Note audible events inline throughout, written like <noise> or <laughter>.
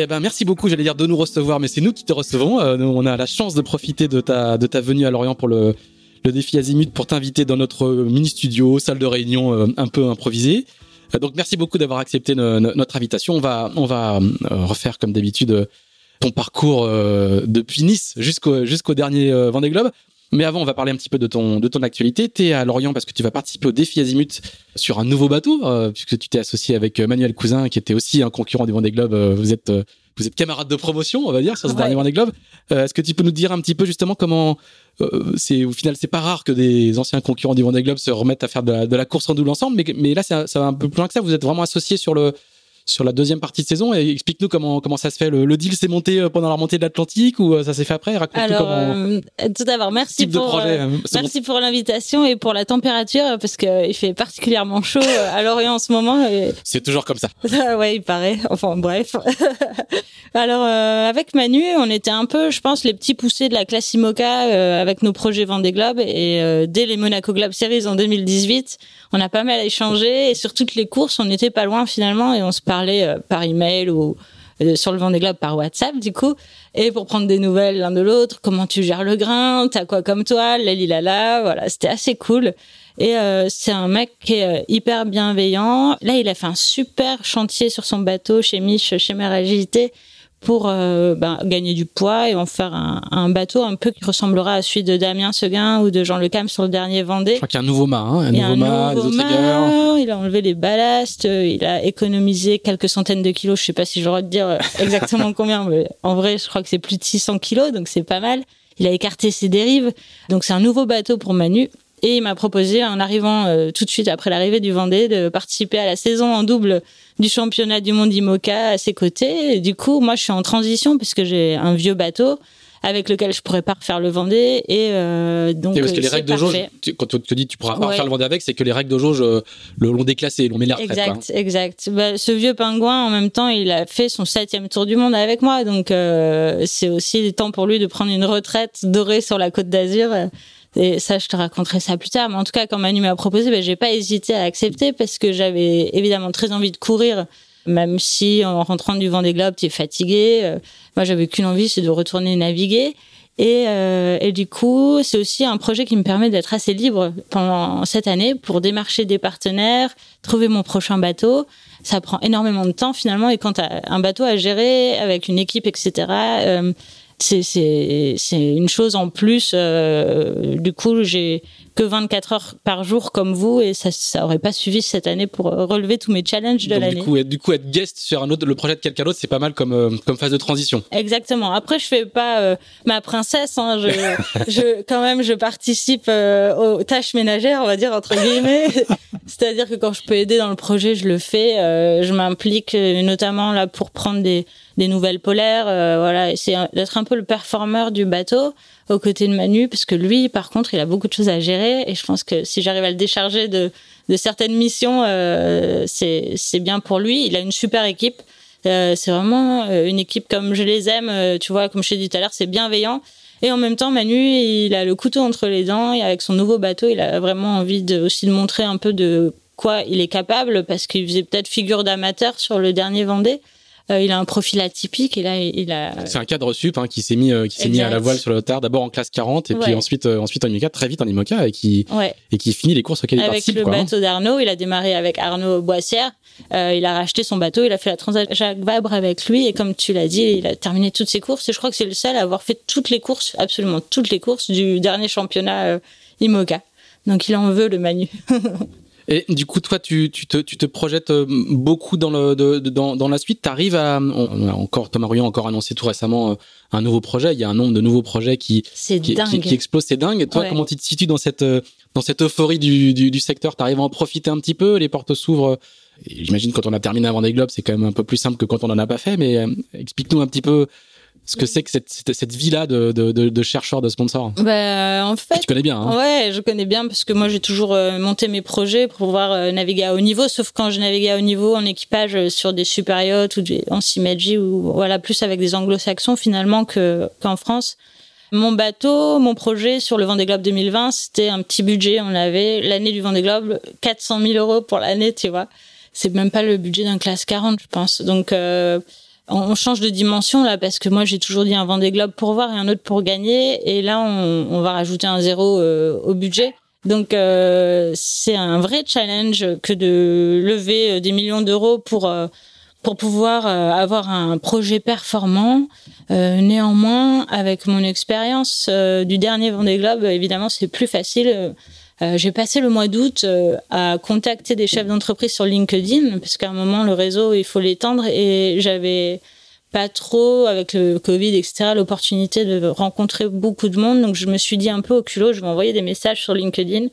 Eh ben merci beaucoup, j'allais dire de nous recevoir, mais c'est nous qui te recevons. Euh, on a la chance de profiter de ta de ta venue à Lorient pour le le défi Azimut pour t'inviter dans notre mini studio, salle de réunion euh, un peu improvisée. Euh, donc merci beaucoup d'avoir accepté notre invitation. On va on va euh, refaire comme d'habitude euh, ton parcours depuis Nice jusqu'au jusqu'au dernier Vendée Globe. Mais avant, on va parler un petit peu de ton de ton actualité. Tu es à Lorient parce que tu vas participer au défi Azimut sur un nouveau bateau puisque tu t'es associé avec Manuel Cousin qui était aussi un concurrent du Vendée Globe. Vous êtes vous êtes camarades de promotion, on va dire, sur ce dernier Vendée Globe. Est-ce que tu peux nous dire un petit peu justement comment euh, c'est au final c'est pas rare que des anciens concurrents du Vendée Globe se remettent à faire de la, de la course en double ensemble, mais, mais là ça, ça va un peu plus loin que ça. Vous êtes vraiment associés sur le sur la deuxième partie de saison et explique-nous comment comment ça se fait. Le, deal s'est monté euh, pendant la montée de l'Atlantique ou euh, ça s'est fait après? Raconte-nous comment. Euh, tout d'abord, merci pour merci pour l'invitation et pour la température parce que il fait particulièrement chaud à Lorient en ce moment. <laughs> C'est toujours comme ça. <laughs> ouais, il paraît. Enfin bref. <laughs> Alors avec Manu, on était un peu, je pense, les petits poussés de la classe IMOCA avec nos projets Vendée Globe et dès les Monaco Globe Series en 2018, on a pas mal échangé et sur toutes les courses, on n'était pas loin finalement et on se parlait euh, par email ou euh, sur le Vendée Globe par WhatsApp du coup. Et pour prendre des nouvelles l'un de l'autre comment tu gères le grain t'as quoi comme toile la là voilà c'était assez cool. Et euh, c'est un mec qui est hyper bienveillant. Là il a fait un super chantier sur son bateau chez Mich chez Mère Agilité pour euh, ben, gagner du poids et en faire un, un, bateau un peu qui ressemblera à celui de Damien Seguin ou de Jean Le Cam sur le dernier Vendée. Je crois qu'il y a un nouveau mât, hein, un, nouveau, mât, des Il a enlevé les ballasts, il a économisé quelques centaines de kilos. Je sais pas si j'aurais de dire exactement combien, mais en vrai, je crois que c'est plus de 600 kilos, donc c'est pas mal. Il a écarté ses dérives, donc c'est un nouveau bateau pour Manu. Et il m'a proposé, en arrivant euh, tout de suite après l'arrivée du Vendée, de participer à la saison en double du championnat du monde IMOCA à ses côtés. Et du coup, moi, je suis en transition puisque j'ai un vieux bateau avec lequel je pourrais pas refaire le Vendée. Et euh, donc parce que les règles de jauge quand on te dit tu pourras pas refaire le Vendée avec c'est que les règles de jauge euh, l'ont déclassé l'ont mis la retraite exact exact. Bah, ce vieux pingouin en même temps il a fait son septième tour du monde avec moi. Donc euh, c'est aussi le temps pour lui de prendre une retraite dorée sur la côte d'Azur et ça, je te raconterai ça plus tard. Mais en tout cas, quand Manu m'a proposé, ben, j'ai pas hésité à accepter parce que j'avais évidemment très envie de courir, même si en rentrant du vent des globes, tu es fatigué. Euh, moi, j'avais qu'une envie, c'est de retourner naviguer. Et, euh, et, du coup, c'est aussi un projet qui me permet d'être assez libre pendant cette année pour démarcher des partenaires, trouver mon prochain bateau. Ça prend énormément de temps finalement. Et quand tu as un bateau à gérer avec une équipe, etc., c'est c'est une chose en plus. Euh, du coup, j'ai que 24 heures par jour comme vous et ça ça aurait pas suffi cette année pour relever tous mes challenges de l'année. Du coup, du coup, être guest sur un autre le projet de quelqu'un d'autre, c'est pas mal comme euh, comme phase de transition. Exactement. Après, je fais pas euh, ma princesse. Hein, je, <laughs> je quand même je participe aux tâches ménagères, on va dire entre guillemets. <laughs> C'est-à-dire que quand je peux aider dans le projet, je le fais. je m'implique notamment là pour prendre des des nouvelles polaires. Euh, voilà, c'est d'être un peu le performeur du bateau aux côtés de Manu, parce que lui, par contre, il a beaucoup de choses à gérer. Et je pense que si j'arrive à le décharger de, de certaines missions, euh, c'est bien pour lui. Il a une super équipe. Euh, c'est vraiment euh, une équipe comme je les aime. tu vois, comme je t'ai dit tout à l'heure, c'est bienveillant. Et en même temps, Manu, il a le couteau entre les dents et avec son nouveau bateau, il a vraiment envie de, aussi de montrer un peu de quoi il est capable parce qu'il faisait peut-être figure d'amateur sur le dernier Vendée. Euh, il a un profil atypique et là il a. C'est un cadre sup hein, qui s'est mis euh, qui s'est mis à la voile sur le tard d'abord en classe 40 et puis ensuite euh, ensuite en IMOCA très vite en IMOCA et qui et qui finit les courses auxquelles il participe. Avec le hein. bateau d'Arnaud, il a démarré avec Arnaud Boissière. il a racheté son bateau, il a fait la Transat Jacques Vabre avec lui et comme tu l'as dit, il a terminé toutes ses courses et je crois que c'est le seul à avoir fait toutes les courses, absolument toutes les courses du dernier championnat IMOCA. Donc il en veut le Manu. <laughs> Et du coup, toi, tu, tu, te, tu te projettes euh, beaucoup dans, le, de, dans, dans la suite. Tu arrives à. On a encore, Thomas Ruyant a encore annoncé tout récemment euh, un nouveau projet. Il y a un nombre de nouveaux projets qui, qui, qui, qui, explosent. C'est dingue. Et toi, comment tu te situes dans cette, euh, dans cette euphorie du, du, du secteur? Tu arrives à en profiter un petit peu? Les portes s'ouvrent J'imagine quand on a terminé avant des globes, c'est quand même un peu plus simple que quand on en a pas fait. Mais explique-nous un petit peu ce que c'est que cette, cette, vie-là de, de, de, de, chercheurs, de sponsors bah, En fait. tu connais bien. Hein ouais, je connais bien parce que moi, j'ai toujours euh, monté mes projets pour pouvoir euh, naviguer à haut niveau, sauf quand je naviguais à haut niveau en équipage euh, sur des super yachts ou des, en Simaji ou voilà, plus avec des anglo-saxons finalement que, qu'en France. Mon bateau, mon projet sur le Vendée Globe 2020, c'était un petit budget. On avait l'année du Vendée Globe, 400 000 euros pour l'année, tu vois. C'est même pas le budget d'un classe 40, je pense. Donc, on change de dimension là parce que moi j'ai toujours dit un Vendée Globe pour voir et un autre pour gagner et là on, va rajouter un zéro euh, au budget. Donc euh, c'est un vrai challenge que de lever euh, des millions d'euros pour pour pouvoir avoir un projet performant. néanmoins, avec mon expérience du dernier Vendée Globe, évidemment c'est plus facile euh, j'ai passé le mois d'août euh, à contacter des chefs d'entreprise sur LinkedIn parce qu'à un moment le réseau il faut l'étendre et j'avais pas trop avec le Covid etc l'opportunité de rencontrer beaucoup de monde. Donc je me suis dit un peu au culot je vais envoyer des messages sur LinkedIn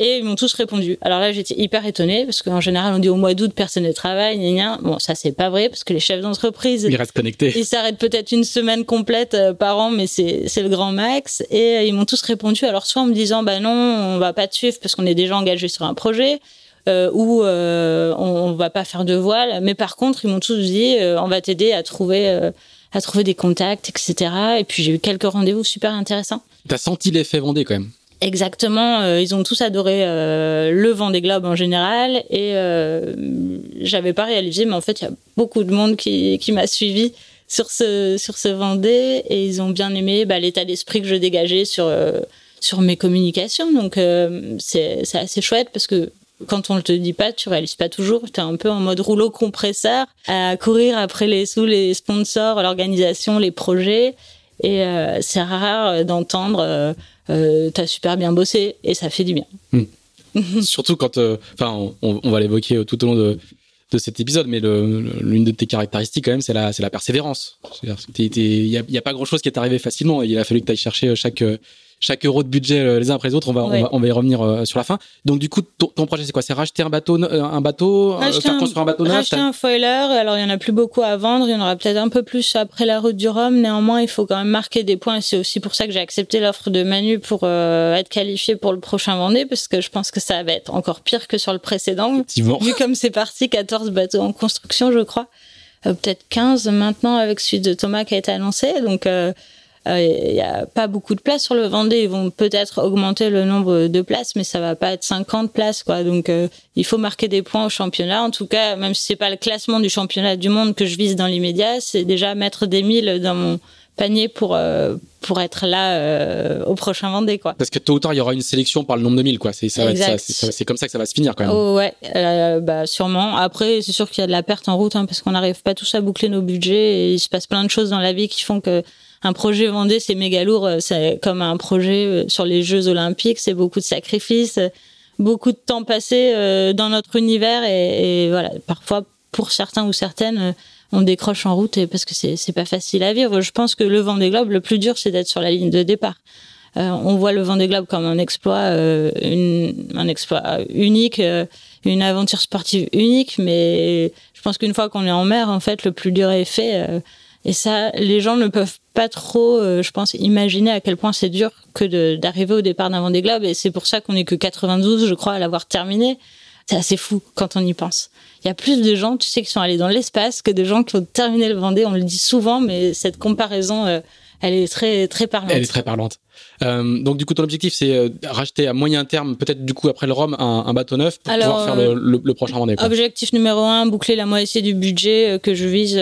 et ils m'ont tous répondu. Alors là, j'étais hyper étonnée parce qu'en général, on dit au mois d'août, personne ne travaille, gna, Bon, ça, c'est pas vrai parce que les chefs d'entreprise. Ils restent connectés. Ils s'arrêtent peut-être une semaine complète euh, par an, mais c'est, c'est le grand max. Et euh, ils m'ont tous répondu. Alors, soit en me disant, bah non, on va pas te suivre parce qu'on est déjà engagé sur un projet. Euh, ou euh, on, on, va pas faire de voile, mais par contre ils m'ont tous dit euh, on va t'aider à trouver à trouver des contacts, etc. Et puis j'ai eu quelques rendez-vous super intéressants. T'as senti l'effet Vendée quand même? Exactement, euh, ils ont tous adoré euh, le vent des globes en général et euh, j'avais pas réalisé, mais en fait il y a beaucoup de monde qui, qui m'a suivi sur ce sur ce Vendée et ils ont bien aimé bah, l'état d'esprit que je dégageais sur euh, sur mes communications. Donc c'est c'est assez chouette parce que quand on ne te dit pas, tu réalises pas toujours. Tu es un peu en mode rouleau compresseur à courir après les sous les sponsors, l'organisation, les projets. Et c'est rare d'entendre euh, t'as super bien bossé et ça fait du bien. Hmm. <laughs> Surtout quand, euh, enfin, on, on, va l'évoquer tout au long de, de cet épisode, mais l'une de tes caractéristiques quand même, c'est la, la persévérance. Il n'y a, a, pas grand chose qui est arrivé facilement. Il a fallu que tu ailles chercher chaque chaque euro de budget euh, les uns après les autres. On va, on, va on va, y revenir euh, sur la fin. Donc du coup, ton, ton projet c'est quoi? C'est racheter un bateau, euh, un bateau, faire construire un bateau neuf. Racheter un foiler. Alors il y en a plus beaucoup à vendre. Il y en aura peut-être un peu plus après la route du Rhum. Néanmoins, il faut quand même marquer des points. C'est aussi pour ça que j'ai accepté l'offre de Manu pour être qualifié pour le prochain Vendée, parce que je pense que ça va être encore pire que sur le précédent. Vu comme c'est parti, 14 bateaux en construction, je crois. peut-être 15 maintenant avec celui de Thomas qui a été annoncé. Donc il euh, n'y a pas beaucoup de places sur le Vendée. Ils vont peut-être augmenter le nombre de places, mais ça va pas être 50 places, quoi. Donc, euh, il faut marquer des points au championnat. En tout cas, même si c'est pas le classement du championnat du monde que je vise dans l'immédiat, c'est déjà mettre des milles dans mon panier pour euh, pour être là au prochain Vendée quoi. Parce que tôt ou tard il y aura une sélection par le nombre de milles quoi. C'est c'est comme ça que ça va se finir quand même. Oh, ouais, bah sûrement. Après c'est sûr qu'il y a de la perte en route hein, parce qu'on n'arrive pas tous à boucler nos budgets et il se passe plein de choses dans la vie qui font que un projet Vendée, c'est méga lourd. Euh, c'est comme un projet euh, sur les Jeux Olympiques. C'est beaucoup de sacrifices, euh, beaucoup de temps passé dans notre univers et, voilà. Parfois, pour certains ou certaines, on décroche en route parce que c'est pas facile à vivre. Je pense que le Vendée Globe, le plus dur, c'est d'être sur la ligne de départ. Euh, on voit le Vendée Globe comme un exploit, euh, une, un exploit unique, une aventure sportive unique. Mais je pense qu'une fois qu'on est en mer, en fait, le plus dur est fait. Et ça, les gens ne peuvent pas trop, euh, je pense, imaginer à quel point c'est dur que d'arriver au départ d'un Vendée Globe. Et c'est pour ça qu'on est que 92, je crois, à l'avoir terminé. C'est assez fou quand on y pense. Il y a plus de gens, tu sais, qui sont allés dans l'espace que de gens qui ont terminé le Vendée. On le dit souvent, mais cette comparaison, euh, elle est très très parlante. Elle est très parlante. Euh, donc du coup, ton objectif, c'est euh, racheter à moyen terme, peut-être du coup après le Rhum, un, un bateau neuf pour pouvoir faire le, le, le prochain. Quoi. Objectif numéro un, boucler la moitié du budget que je vise.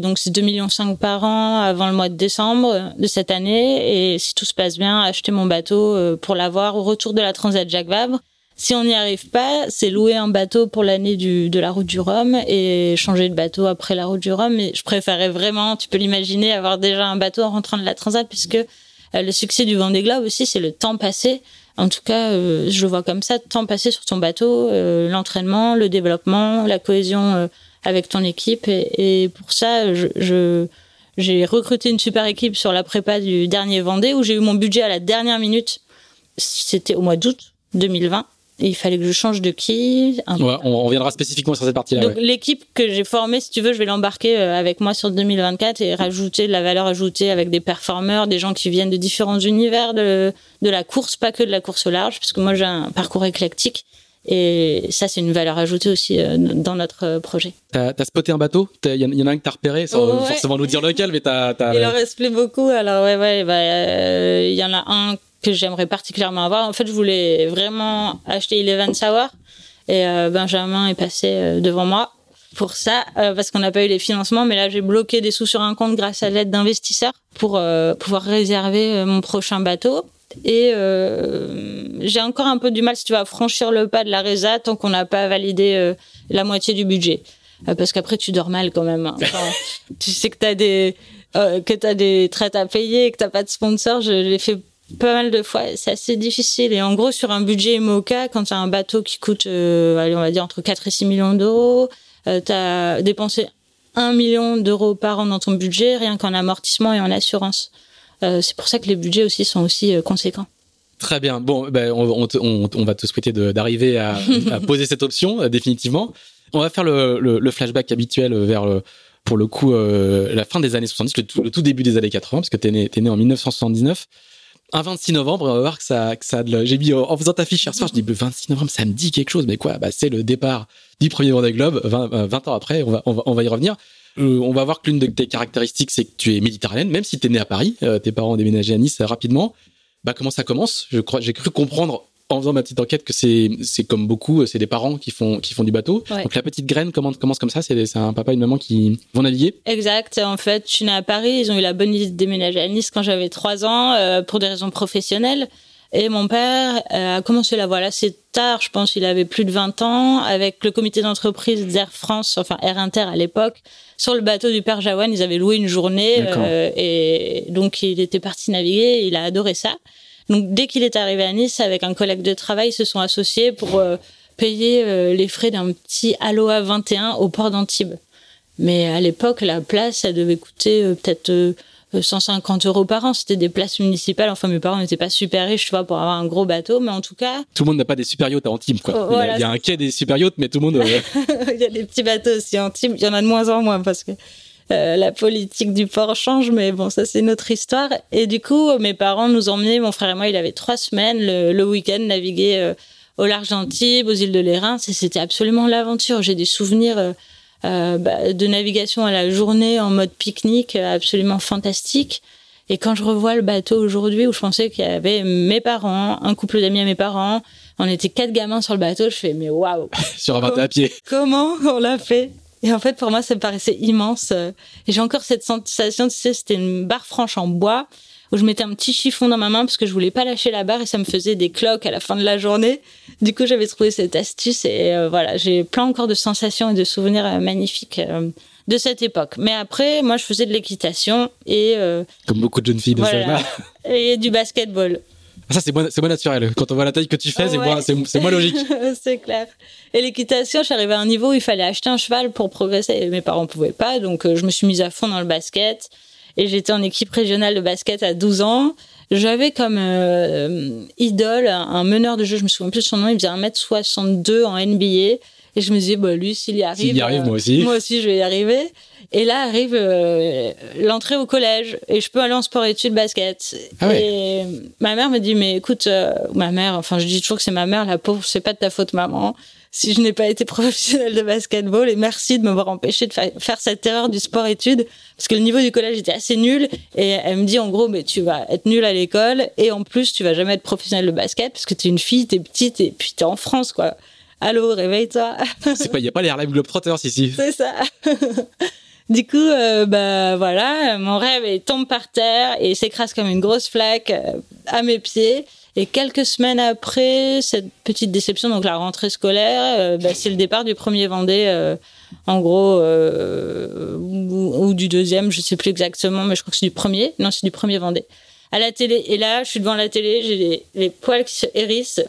donc c'est 2,5 millions par an avant le mois de décembre de cette année. Et si tout se passe bien, acheter mon bateau pour l'avoir au retour de la Transat Jacques Vabre si on n'y arrive pas, c'est louer un bateau pour l'année de la route du Rhum et changer de bateau après la route du Rhum. Mais je préférais vraiment, tu peux l'imaginer, avoir déjà un bateau en rentrant de la Transat puisque euh, le succès du Vendée Globe aussi, c'est le temps passé. En tout cas, euh, je le vois comme ça, temps passé sur ton bateau, euh, l'entraînement, le développement, la cohésion avec ton équipe. Et, pour ça, je, j'ai recruté une super équipe sur la prépa du dernier Vendée où j'ai eu mon budget à la dernière minute. C'était au mois d'août 2020 il fallait que je change de qui. on reviendra spécifiquement sur cette partie-là. Donc l'équipe que j'ai formée, si tu veux, je vais l'embarquer euh, avec moi sur 2024 et rajouter de la valeur ajoutée avec des performeurs, des gens qui viennent de différents univers de, de la course, pas que de la course au large, parce que moi j'ai un parcours éclatique. Et ça, c'est une valeur ajoutée aussi euh, dans notre euh, projet. T'as as spoté un bateau? Il y, en a un que t'as repéré, sans forcément nous dire lequel, mais t'as... Il en reste plus beaucoup. Alors ouais, ouais, bah, il y en a un que j'aimerais particulièrement avoir. En fait, je voulais vraiment acheter Eleven Sour et euh, Benjamin est passé euh, devant moi pour ça euh, parce qu'on n'a pas eu les financements. Mais là, j'ai bloqué des sous sur un compte grâce à l'aide d'investisseurs pour pouvoir réserver mon prochain bateau. Et j'ai encore un peu du mal, si tu vas franchir le pas de la résa tant qu'on n'a pas validé la moitié du budget. parce qu'après, tu dors mal quand même. Hein. <laughs> tu sais que tu as des que tu as des traites à payer et que tu pas de sponsor. Je l'ai fait pas mal de fois. C'est assez difficile. Et en gros, sur un budget MOCA, quand tu as un bateau qui coûte, euh, allez, on va dire, entre 4 et 6 millions d'euros, euh, tu as dépensé 1 million d'euros par an dans ton budget, rien qu'en amortissement et en assurance. Euh, c'est pour ça que les budgets aussi sont aussi conséquents. Très bien. Bon, ben, on, on, on, va te souhaiter d'arriver à, à, <laughs> poser cette option définitivement. On va faire le, le, le flashback habituel vers le, pour le coup la fin des années 70, le tout, le tout début des années 80, parce que tu es né en 1979 un 26 novembre, on va voir que ça, J'ai mis en faisant ta fiche hier soir, je dis le 26 novembre, ça me dit quelque chose, mais quoi? Bah c'est le départ du premier Vendée Globe, 20, 20 euh, ans après, on va, on va, on va y revenir. Euh, on va voir que l'une de tes caractéristiques, c'est que tu es méditerranéenne, même si tu es né à Paris, euh, tes parents ont déménagé à Nice rapidement. Bah comment ça commence? Je crois, j'ai cru comprendre en faisant ma petite enquête que c'est c'est comme beaucoup, c'est des parents qui font qui font du bateau. Donc la petite graine commence commence comme ça, c'est un papa et une maman qui vont naviguer. Exact. En fait, je suis née à Paris, ils ont eu la bonne idée de déménager à Nice quand j'avais trois ans euh, pour des raisons professionnelles. Et mon père euh, a commencé la voile assez tard, je pense il avait plus de 20 ans, avec le comité d'entreprise d'Air France, enfin Air Inter à l'époque, sur le bateau du père Jawan, ils avaient loué une journée euh, et donc il était parti naviguer, il a adoré ça. Donc dès qu'il est arrivé à Nice, avec un collègue de travail, ils se sont associés pour euh, payer euh, les frais d'un petit Aloha 21 au port d'Antibes. Mais à l'époque, la place, ça devait coûter euh, peut-être 150 euros par an. C'était des places municipales. Enfin, mes parents n'étaient pas super riches, tu vois, pour avoir un gros bateau. Mais en tout cas. Tout le monde n'a pas des super yachts à Antibes, quoi. il, y a, un quai des super yachts, mais tout le monde. <laughs> il y a des petits bateaux aussi à Antibes. Il y en a de moins en moins parce que euh, la politique du port change, mais bon, ça c'est notre histoire. Et du coup, mes parents nous emmenaient, mon frère et moi, il avait trois semaines le, week-end naviguer euh, au large d'Antibes, aux îles de l'Érins. C'était absolument l'aventure. J'ai des souvenirs euh, bah, de navigation à la journée en mode pique-nique absolument fantastique. Et quand je revois le bateau aujourd'hui, où je pensais qu'il y avait mes parents, un couple d'amis à mes parents, on était quatre gamins sur le bateau, je fais mais waouh <laughs> Sur un bateau à pied. Comment on l'a fait? Et en fait, pour moi, ça me paraissait immense. Et j'ai encore cette sensation, tu sais, c'était une barre franche en bois où je mettais un petit chiffon dans ma main parce que je voulais pas lâcher la barre et ça me faisait des cloques à la fin de la journée. Du coup, j'avais trouvé cette astuce et euh, voilà, j'ai plein encore de sensations et de souvenirs euh, magnifiques euh, de cette époque. Mais après, moi, je faisais de l'équitation et comme beaucoup de jeunes filles de voilà, et du basketball. Ça, c'est moins, c'est naturel. Quand on voit la taille que tu fais, c'est moins, c'est, moins logique. <laughs> c'est clair. Et l'équitation, je suis arrivée à un niveau où il fallait acheter un cheval pour progresser. Et mes parents pouvaient pas, donc euh, je me suis mise à fond dans le basket. Et j'étais en équipe régionale de basket à 12 ans. J'avais comme euh, idole un meneur de jeu, je me souviens plus de son nom, il faisait 1m62 en NBA. Et je me disais, bah, lui, s'il y arrive. S'il y arrive, moi aussi. Moi aussi, je vais y arriver. Et là arrive euh, l'entrée au collège et je peux aller en sport études basket. Ah et ma mère me dit mais écoute, euh, ma mère, enfin je dis toujours que c'est ma mère, la pauvre, c'est pas de ta faute maman. si je n'ai pas été <laughs> professionnelle de basketball et merci de m'avoir empêché de faire cette erreur du sport-études parce que le niveau du collège était assez nul et elle me dit en gros mais tu vas être nul à l'école et en plus tu vas jamais être professionnelle de basket parce que tu es une fille, tu es petite et puis tu es en France quoi. Allô, réveille-toi. C'est pas, il y a pas les Harlem Globetrotters ici. C'est ça. <laughs> Du coup, euh, bah voilà, mon rêve il tombe par terre et s'écrase comme une grosse flaque euh, à mes pieds. Et quelques semaines après cette petite déception, donc la rentrée scolaire, euh, bah, c'est le départ du premier Vendée, euh, en gros, euh, ou, du deuxième, je sais plus exactement, mais je crois que c'est du premier. Non, c'est du premier Vendée. À la télé. Et là, je suis devant la télé, j'ai les, poils qui se hérissent.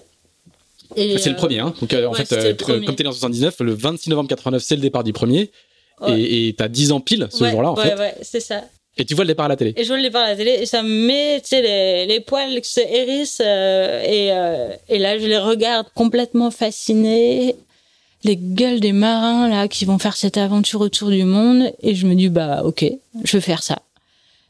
C'est le premier, hein. Donc, en fait, comme t'es en 79, le 26 novembre 89, c'est le départ du premier. Et t'as 10 ans pile ce jour-là, en fait. Ouais, c'est ça. Et tu vois le départ à la télé. Et je vois le départ à la télé et ça me met, tu sais, les, les poils qui se hérissent euh, et, euh, et là je les regarde complètement fascinés. Les gueules des marins là qui vont faire cette aventure autour du monde et je me dis bah ok, je vais faire ça.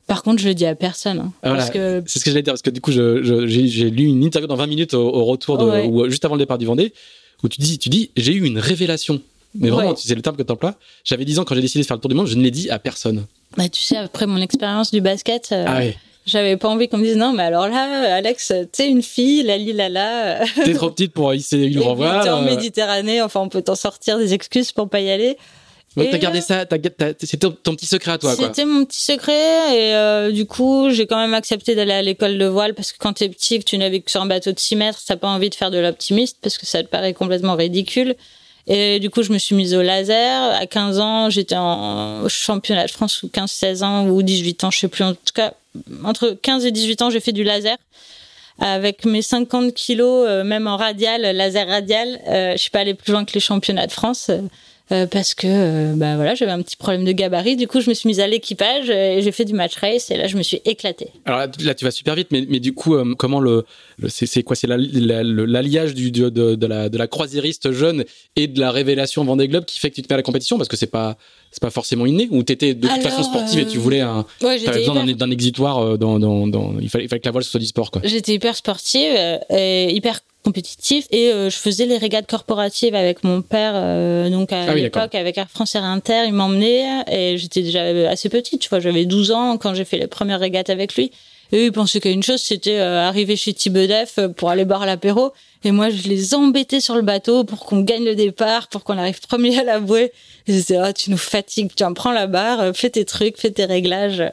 Par contre, je le dis à personne. Hein, ah, parce que... C'est ce que j'allais dire, parce que du coup, j'ai lu une interview dans 20 minutes au, retour, de, ou juste avant le départ du Vendée, où tu dis, tu dis j'ai eu une révélation. Mais vraiment, c'est le terme que tu emploies. J'avais 10 ans quand j'ai décidé de faire le tour du monde, je ne l'ai dit à personne. Bah, tu sais, après mon expérience du basket, euh, ah j'avais pas envie qu'on me dise non, mais alors là, Alex, sais, une fille, la là là. T'es trop petite pour hisser une renvoi. T'es en euh. Méditerranée, enfin, on peut t'en sortir des excuses pour pas y aller. Donc t'as gardé ça, c'était ton, petit secret à toi. C'était mon petit secret et euh, du coup j'ai quand même accepté d'aller à l'école de voile parce que quand t'es petit, que tu navigues sur un bateau de 6 mètres, t'as pas envie de faire de l'optimiste parce que ça te paraît complètement ridicule. Et du coup, je me suis mise au laser. À 15 ans, j'étais en championnat de France ou 15, 16 ans ou 18 ans, je sais plus. En tout cas, entre 15 et 18 ans, j'ai fait du laser. Avec mes 50 kilos, euh, même en radial, laser radial, euh, je suis pas allée plus loin que les championnats de France. Euh, parce que euh, bah voilà j'avais un petit problème de gabarit. Du coup je me suis mise à l'équipage et j'ai fait du match race et là je me suis éclatée. Alors là, tu vas super vite mais, mais du coup euh, comment le, c'est quoi? C'est l'alliage du de, de, la de la croisiériste jeune et de la révélation Vendée Globe qui fait que tu te mets à la compétition parce que c'est pas c'est pas forcément inné ou t'étais de toute façon sportive et tu voulais un ouais, besoin d'un exitoire dans, dans, dans, il fallait, il fallait que la voile soit du sport quoi. J'étais hyper sportive et hyper compétitif et euh, je faisais les régates corporatives avec mon père euh, donc à ah l'époque avec Air France et Inter il m'emmenait et j'étais déjà assez petite tu vois j'avais 12 ans quand j'ai fait les premières régates avec lui et eux, ils pensaient qu'une chose, c'était euh, arriver chez Thibedef pour aller boire l'apéro. Et moi, je les embêtais sur le bateau pour qu'on gagne le départ, pour qu'on arrive premier à la bouée. Et je disais, oh, tu nous fatigues, tu en prends la barre, fais tes trucs, fais tes réglages.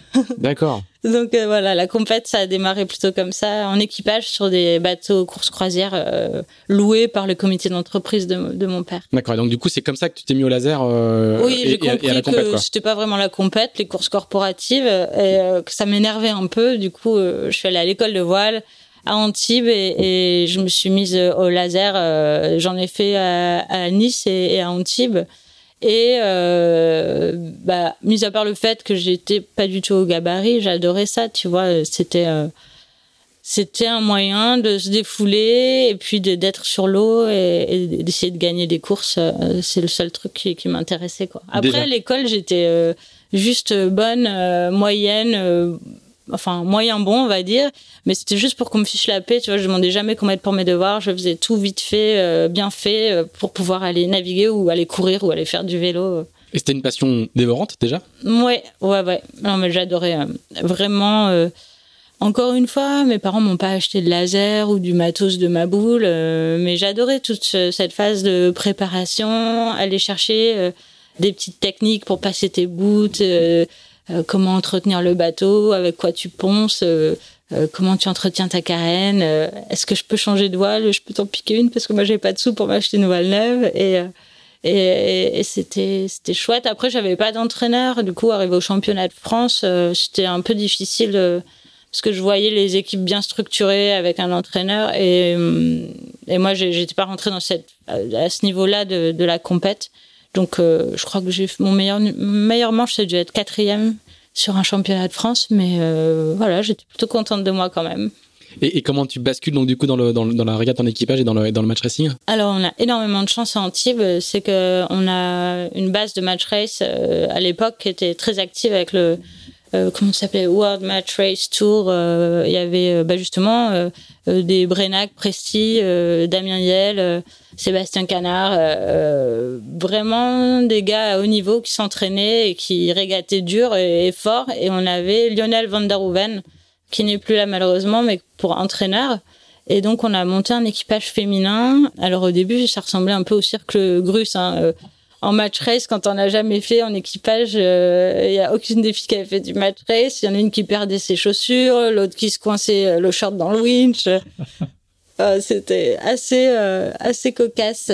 <laughs> D'accord. Donc euh, voilà, la compète, ça a démarré plutôt comme ça, en équipage sur des bateaux course croisière euh, loués par le comité d'entreprise de, de, mon père. D'accord. Donc du coup, c'est comme ça que tu t'es mis au laser. Euh, oui, j'ai compris et que c'était pas vraiment la compète, les courses corporatives, et que ça m'énervait un peu. Du coup, je suis allée à l'école de voile à Antibes et, et je me suis mise au laser. J'en ai fait à, à Nice et, et à Antibes. Et euh, bah, mis à part le fait que j'étais pas du tout au gabarit, j'adorais ça, tu vois. C'était euh, c'était un moyen de se défouler et puis d'être sur l'eau et, d'essayer de gagner des courses. Euh, c'est le seul truc qui, qui m'intéressait quoi. Après à l'école, j'étais euh, juste bonne, euh, moyenne enfin moyen bon on va dire. Mais c'était juste pour qu'on me fiche la paix tu vois. Je demandais jamais qu'on m'aide pour mes devoirs. Je faisais tout vite fait euh, bien fait euh, pour pouvoir aller naviguer ou aller courir ou aller faire du vélo. Et c'était une passion dévorante déjà? Ouais ouais ouais. Non mais j'adorais euh, vraiment encore une fois, mes parents m'ont pas acheté de laser ou du matos de ma boule, mais j'adorais toute cette phase de préparation, aller chercher des petites techniques pour passer tes bouts, comment entretenir le bateau, avec quoi tu ponces, euh, euh, comment tu entretiens ta carène, est-ce que je peux changer de voile, je peux t'en piquer une parce que moi j'ai pas de sous pour m'acheter une voile neuve et et, c'était c'était chouette. Après j'avais pas d'entraîneur, du coup arrivé au championnat de France, c'était un peu difficile parce que je voyais les équipes bien structurées avec un entraîneur et et moi j'étais pas rentrée dans cette à ce niveau-là de, de la compète. Donc, euh, je crois que j'ai mon meilleur, meilleur manche, c'est dû être quatrième sur un championnat de France, mais euh, voilà, j'étais plutôt contente de moi quand même. Et, comment tu bascules donc du coup dans, le, dans, dans la régate en équipage et dans le, dans le match racing? Alors on a énormément de chance à Antibes, c'est que on a une base de match race euh, à l'époque qui était très active avec le comment ça s'appelait? World Match Race Tour. Il y avait bah, justement des Brenac, Presti, Damien Yel Sébastien Canard, euh, vraiment des gars à haut niveau qui s'entraînaient et qui régataient dur et, fort. Et on avait Lionel van der Hoeven, qui n'est plus là malheureusement, mais pour entraîneur. Et donc on a monté un équipage féminin. Alors au début, ça ressemblait un peu au cirque Grus. Hein. Euh, en match race, quand on n'a jamais fait en équipage, il euh, y a aucune des filles qui avait fait du match race. Il y en a une qui perdait ses chaussures, l'autre qui se coinçait le short dans le winch. <laughs> Euh, c'était assez euh, assez cocasse.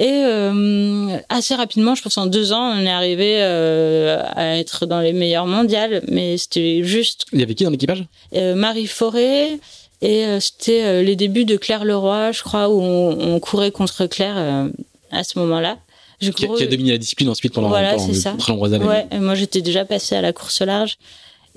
Et euh, assez rapidement, je pense en deux ans, on est arrivé à être dans les meilleurs mondiales. Mais c'était juste. Il y avait qui dans l'équipage? Marie Forêt. Et c'était les débuts de Claire Leroy, je crois, où on, courait contre Claire à ce moment-là. Je qui, a dominé la discipline ensuite pendant, voilà, très nombreuses années. Ouais, moi j'étais déjà passée à la course large.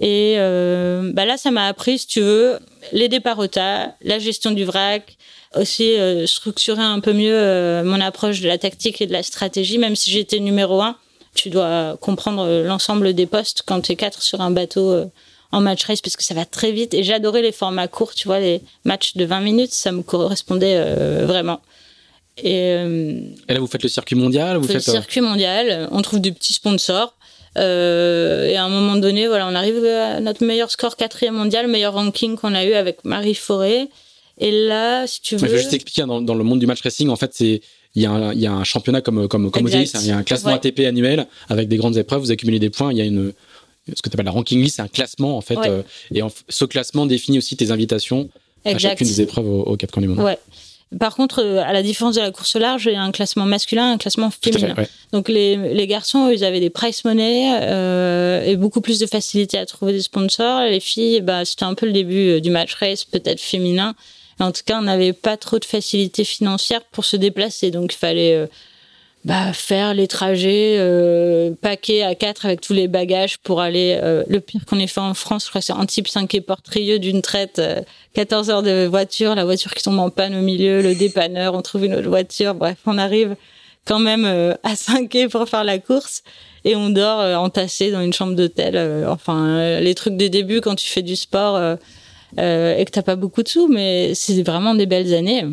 Et euh, bah là, ça m'a appris, si tu veux, les départs au tas, la gestion du vrac, aussi euh, structurer un peu mieux euh, mon approche de la tactique et de la stratégie. Même si j'étais numéro un, tu dois comprendre l'ensemble des postes quand tu es quatre sur un bateau en match race parce que ça va très vite. Et j'adorais les formats courts, tu vois, les matchs de 20 minutes, ça me correspondait vraiment. Et, et, là, vous faites le circuit mondial vous faites le circuit mondial, on trouve des petits sponsors. Euh, et à un moment donné, voilà, on arrive à notre meilleur score quatrième mondial, meilleur ranking qu'on a eu avec Marie Forêt. Et là, si tu veux. je vais juste expliquer, dans, dans, le monde du match racing, en fait, c'est. Il y, a un, il y a un championnat comme comme comme il y a un classement ATP annuel avec des grandes épreuves. Vous accumulez des points. Il y a une ce que tu appelles la ranking list, c'est un classement en fait. Euh, et ce classement définit aussi tes invitations à chacune des épreuves au, au Cap du Monde. Ouais. Par contre, euh, à la différence de la course large, il y a un classement masculin, un classement féminin. Donc les, les garçons, ils avaient des price money euh, et beaucoup plus de facilité à trouver des sponsors. Les filles, bah, c'était un peu le début euh, du match race, peut-être féminin. En tout cas, on n'avait pas trop de facilité financière pour se déplacer, donc il fallait euh, bah, faire les trajets euh, paquets à quatre avec tous les bagages pour aller. Euh, le pire qu'on ait fait en France, je crois que c'est Antibes 5 et Portrieux d'une traite, 14 euh, heures de voiture, la voiture qui tombe en panne au milieu, le dépanneur, on trouve une autre voiture. Bref, on arrive quand même euh, à 5 pour faire la course et on dort entassé dans une chambre d'hôtel. enfin, les trucs des débuts quand tu fais du sport et que t'as pas beaucoup de sous, mais c'est vraiment des belles années.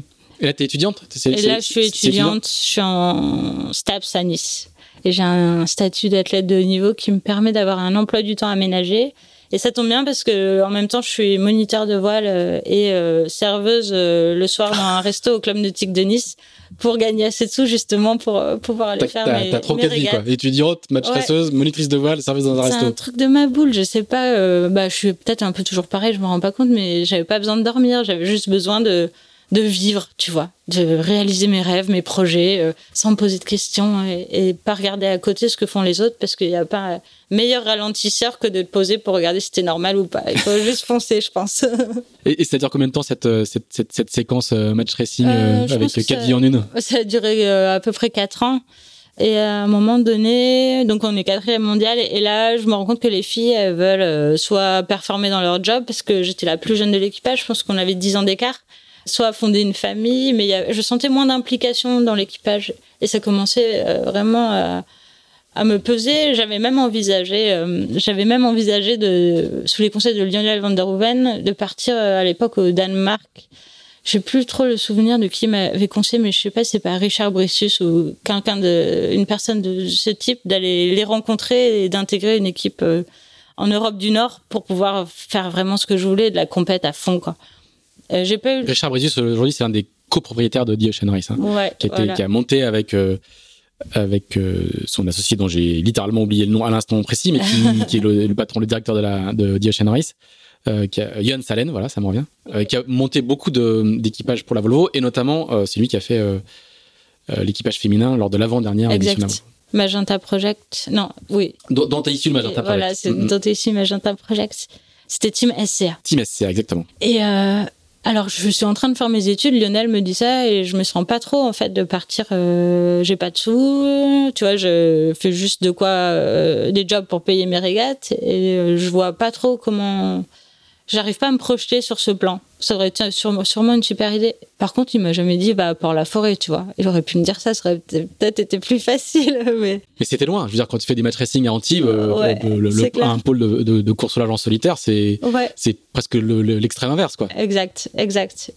Et là, tu es étudiante Et là, je suis étudiante, je suis en STAPS à Nice. Et j'ai un statut d'athlète de haut niveau qui me permet d'avoir un emploi du temps aménagé. Et ça tombe bien parce que en même temps, je suis moniteur de voile euh, et euh, serveuse euh, le soir dans un resto au club nautique de Nice pour gagner assez de sous justement pour pouvoir aller faire mes T'as trop quatre vies quoi. Étudiante, match ouais. monitrice de voile, serveuse dans un resto. C'est un truc de ma boule. Je sais pas. bah, je suis peut-être un peu toujours pareil. Je me rends pas compte, mais j'avais pas besoin de dormir. J'avais juste besoin de de vivre, tu vois, de réaliser mes rêves, mes projets, euh, sans me poser de questions et, pas regarder à côté ce que font les autres parce qu'il n'y a pas meilleur ralentisseur que de te poser pour regarder si t'es normal ou pas. Il faut <laughs> juste foncer, je pense. <laughs> et, c'est-à-dire combien de temps cette, euh, cette, cette, séquence euh, match racing avec quatre vies en une? Ça a duré à peu près quatre ans. Et à un moment donné, donc on est quatrième mondial, et là, je me rends compte que les filles, elles veulent soit performer dans leur job, parce que j'étais la plus jeune de l'équipage, je pense qu'on avait 10 ans d'écart soit fonder une famille, mais je sentais moins d'implication dans l'équipage. Et ça commençait euh, vraiment à, me peser. J'avais même envisagé, euh, j'avais même envisagé de, sous les conseils de Lionel van der Hoeven, de partir euh, à l'époque au Danemark. J'ai plus trop le souvenir de qui m'avait conseillé, mais je sais pas, c'est pas Richard Brissus ou quelqu'un de, une personne de ce type, d'aller les rencontrer et d'intégrer une équipe en Europe du Nord pour pouvoir faire vraiment ce que je voulais, de la compète à fond, quoi. Euh, j'ai pas eu... Richard Brisius, aujourd'hui, c'est un des copropriétaires de The Ocean Race, hein, qui, qui, a monté avec euh, avec euh, son associé dont j'ai littéralement oublié le nom à l'instant précis, mais qui, <laughs> est le, patron, le directeur de la de The Ocean Race. Qui a, Yann Salen, voilà, ça me revient, qui a monté beaucoup d'équipages pour la Volvo, et notamment, c'est lui qui a fait l'équipage féminin lors de l'avant-dernière édition. Magenta Project, non, oui. Dont, t'es issu le Magenta Project. Voilà, c'est, dont t'es issu Magenta Project. C'était Team SCA. Team SCA, exactement. Et alors, je suis en train de faire mes études. Lionel me dit ça et je me sens pas trop en fait de partir. Euh, j'ai pas de sous, tu vois. Je fais juste de quoi euh, des jobs pour payer mes régates et euh, je vois pas trop comment j'arrive pas à me projeter sur ce plan. Ça aurait été sûrement une super idée. Par contre, il m'a jamais dit, va pour la forêt, tu vois. Il aurait pu me dire ça, ça aurait peut-être été plus facile, <laughs> mais. Mais c'était loin. Je veux dire, quand tu fais des match racing à Antibes, euh, un pôle de, de, course au large en solitaire, c'est, c'est presque l'extrême inverse, quoi. Exact, exact.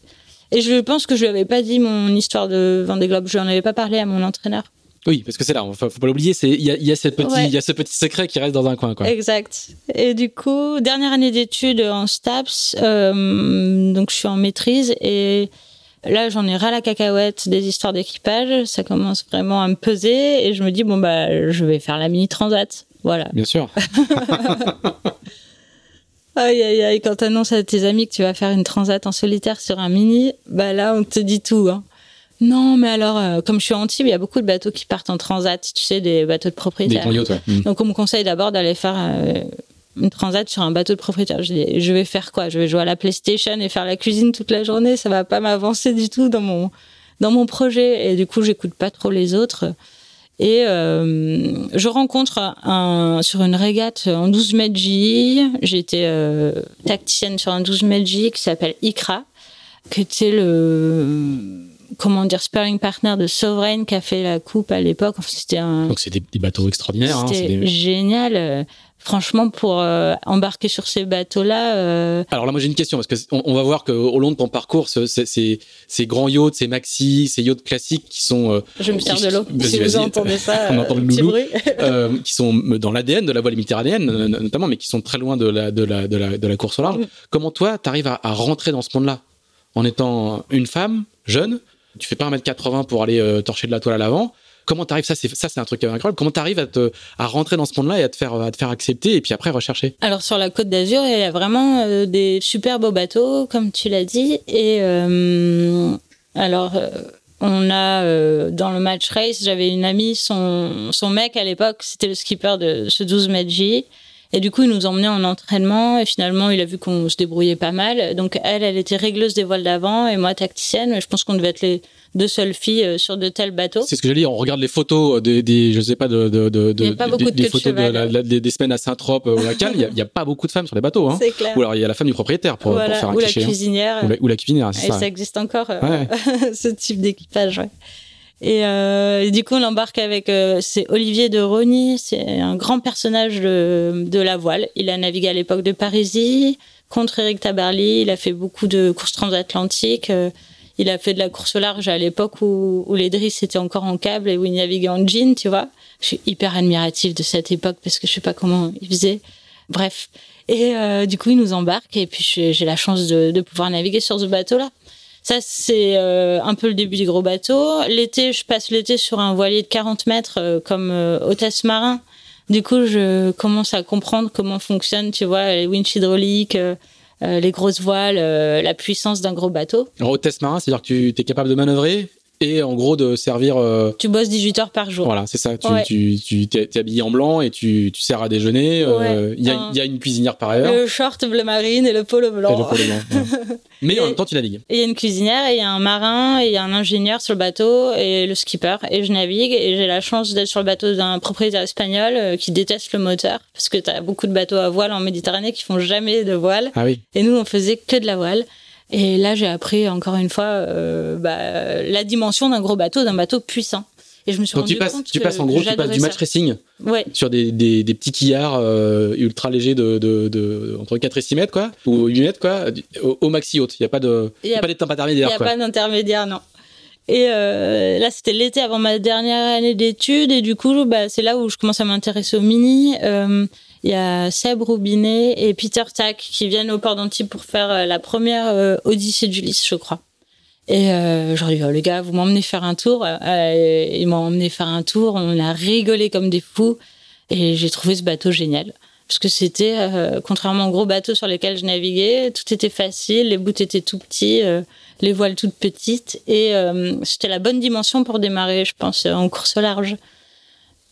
Et je pense que je lui avais pas dit mon histoire de Vendée Globe. Je n'en avais pas parlé à mon entraîneur. Oui, parce que c'est là, faut, faut pas l'oublier, il y a, y a ce petit, il y a ce petit secret qui reste dans un coin, quoi. Exact. Et du coup, dernière année d'études en STAPS, euh, donc je suis en maîtrise et là j'en ai ras la cacahuète des histoires d'équipage. Ça commence vraiment à me peser et je me dis bon bah je vais faire la mini transat. Voilà. Bien sûr. <laughs> Aïe aïe aïe, quand t'annonces à tes amis que tu vas faire une transat en solitaire sur un mini, bah là on te dit tout. Hein. Non, mais alors, euh, comme je suis Antibes, il y a beaucoup de bateaux qui partent en transat, tu sais, des bateaux de Des propriétaires. grands yachts, ouais. Mm. Donc on me conseille d'abord d'aller faire euh, une transat sur un bateau de propriétaire. Je dis, je vais faire quoi? Je vais jouer à la PlayStation et faire la cuisine toute la journée. Ça va pas m'avancer du tout dans mon dans mon projet. Et du coup, j'écoute pas trop les autres. Et euh, je rencontre un, sur une régate en 12 mètres J. J'étais euh, tacticienne sur un 12 mètres J qui s'appelle ICRA, qui était le comment dire sparring partner de Sovereign qui a fait la coupe à l'époque. Enfin, c'était un Donc c'est des, des bateaux extraordinaires. Hein, des- génial. Euh, Franchement, pour euh, embarquer sur ces bateaux-là, euh, Alors là, moi j'ai une question parce que on, on va voir qu'au long de ton parcours, ce- ce- ces, ces grands yachts, ces maxi, ces yachts classiques qui sont euh, je me sers de l'eau. Si vous entendez ça, <laughs> On entend le petit loulou. bruit. euh, <laughs> qui sont dans l'ADN de la voile méditerranéenne notamment, mais qui sont très loin de la, de la, de la, de la course au large. Mm. Comment toi, tu arrives à, à rentrer dans ce monde-là? En étant une femme jeune Tu fais pas 1m80 pour aller euh, torcher de la toile à l'avant. Comment t'arrives ça c'est ça c'est un truc incroyable. Comment t'arrives à rentrer dans ce monde-là et à te faire accepter et puis après rechercher? Alors sur la Côte d'Azur, il y a vraiment euh, des super beaux bateaux, comme tu l'as dit. Et euh, alors, on a dans le match race, j'avais une amie, son, mec à l'époque, c'était le skipper de ce 12 mètres. Et du coup, il nous emmenait en entraînement et finalement, il a vu qu'on se débrouillait pas mal. Donc, elle, elle était régleuse des voiles d'avant et moi, tacticienne. Je pense qu'on devait être les deux seules filles euh, sur de tels bateaux. C'est ce que j'ai dit. On regarde les photos des, des je sais pas de de de, Il y a de- pas des- de photos de la- la- des, semaines à Saint-Trope euh, ou à Cannes. Il y a, pas beaucoup de femmes sur les bateaux. Hein. C'est clair. Ou alors il y a la femme du propriétaire pour, faire un Ou la cliché. hein. cuisinière. Ou, la, ou la cuisinière, Et ça. ça existe encore, euh, <laughs> ce type d'équipage. Ouais. Et, euh, du coup, on embarque avec euh, c'est Olivier de Rony, c'est un grand personnage de, de la voile. Il a navigué à l'époque de Parisie contre Eric Tabarly. Il a fait beaucoup de courses transatlantiques. euh, il a fait de la course au large à l'époque où, où les drisses étaient encore en câble et où il naviguait en jean, tu vois. Je suis hyper admirative de cette époque parce que je sais pas comment il faisait. Bref. Et euh, du coup, il nous embarque et puis j'ai la chance de, de pouvoir naviguer sur ce bateau-là. Ça, c'est euh, un peu le début des gros bateaux. L'été, je passe l'été sur un voilier de 40 mètres euh, comme euh, hôtesse marin. Du coup, je commence à comprendre comment fonctionnent, tu vois, les winches hydrauliques, euh, euh, les grosses voiles, euh, la puissance d'un gros bateau. Alors, hôtesse marin, c'est-à-dire que tu es capable de manœuvrer et en gros de servir. euh, Tu bosses 18 heures par jour. Voilà, c'est ça. Tu, Ouais. tu, tu t'es, habillé en blanc et tu, tu sers à déjeuner. euh, Ouais. Il y, a, Un- il y a une cuisinière par ailleurs. Le short bleu marine et le polo Et le blanc. polo blanc, ouais. <laughs> Mais en même temps, tu navigues. Il y a une cuisinière, et il y a un marin, et il y a un ingénieur sur le bateau, et le skipper. Et je navigue, et j'ai la chance d'être sur le bateau d'un propriétaire espagnol euh, qui déteste le moteur, parce que t'as beaucoup de bateaux à voile en Méditerranée qui font jamais de voile. Ah oui. Et nous, on faisait que de la voile. Et là, j'ai appris encore une fois euh, bah, la dimension d'un gros bateau, d'un bateau puissant. Et je me suis Donc rendu tu passes, compte tu passes en gros, tu passes du match ça. racing Ouais. sur des, des, des petits quillards euh, ultra légers de, de, de, entre 4 et 6 mètres, quoi, ou 8 mètres, quoi, au, au maxi haute. Il n'y a pas de, y y a- pas d'étape Il n'y intermédiaire, a quoi. pas d'intermédiaire, non. Et euh, là, c'était l'été avant ma dernière année d'études. Et du coup, bah, c'est là où je commence à m'intéresser au mini. Euh, Il y a Seb Roubinet et Peter Tack qui viennent au port d'Antibes pour faire euh, la première euh, Odyssée d'Ulysse, je crois. Et euh, dis, oh, les gars, vous m'emmenez faire un tour. Euh, ils m'ont emmené faire un tour. On a rigolé comme des fous. Et j'ai trouvé ce bateau génial. Parce que c'était, euh, contrairement aux gros bateaux sur lesquels je naviguais, tout était facile, les bouts étaient tout petits, les voiles toutes petites. Et c'était la bonne dimension pour démarrer, je pense, en course large.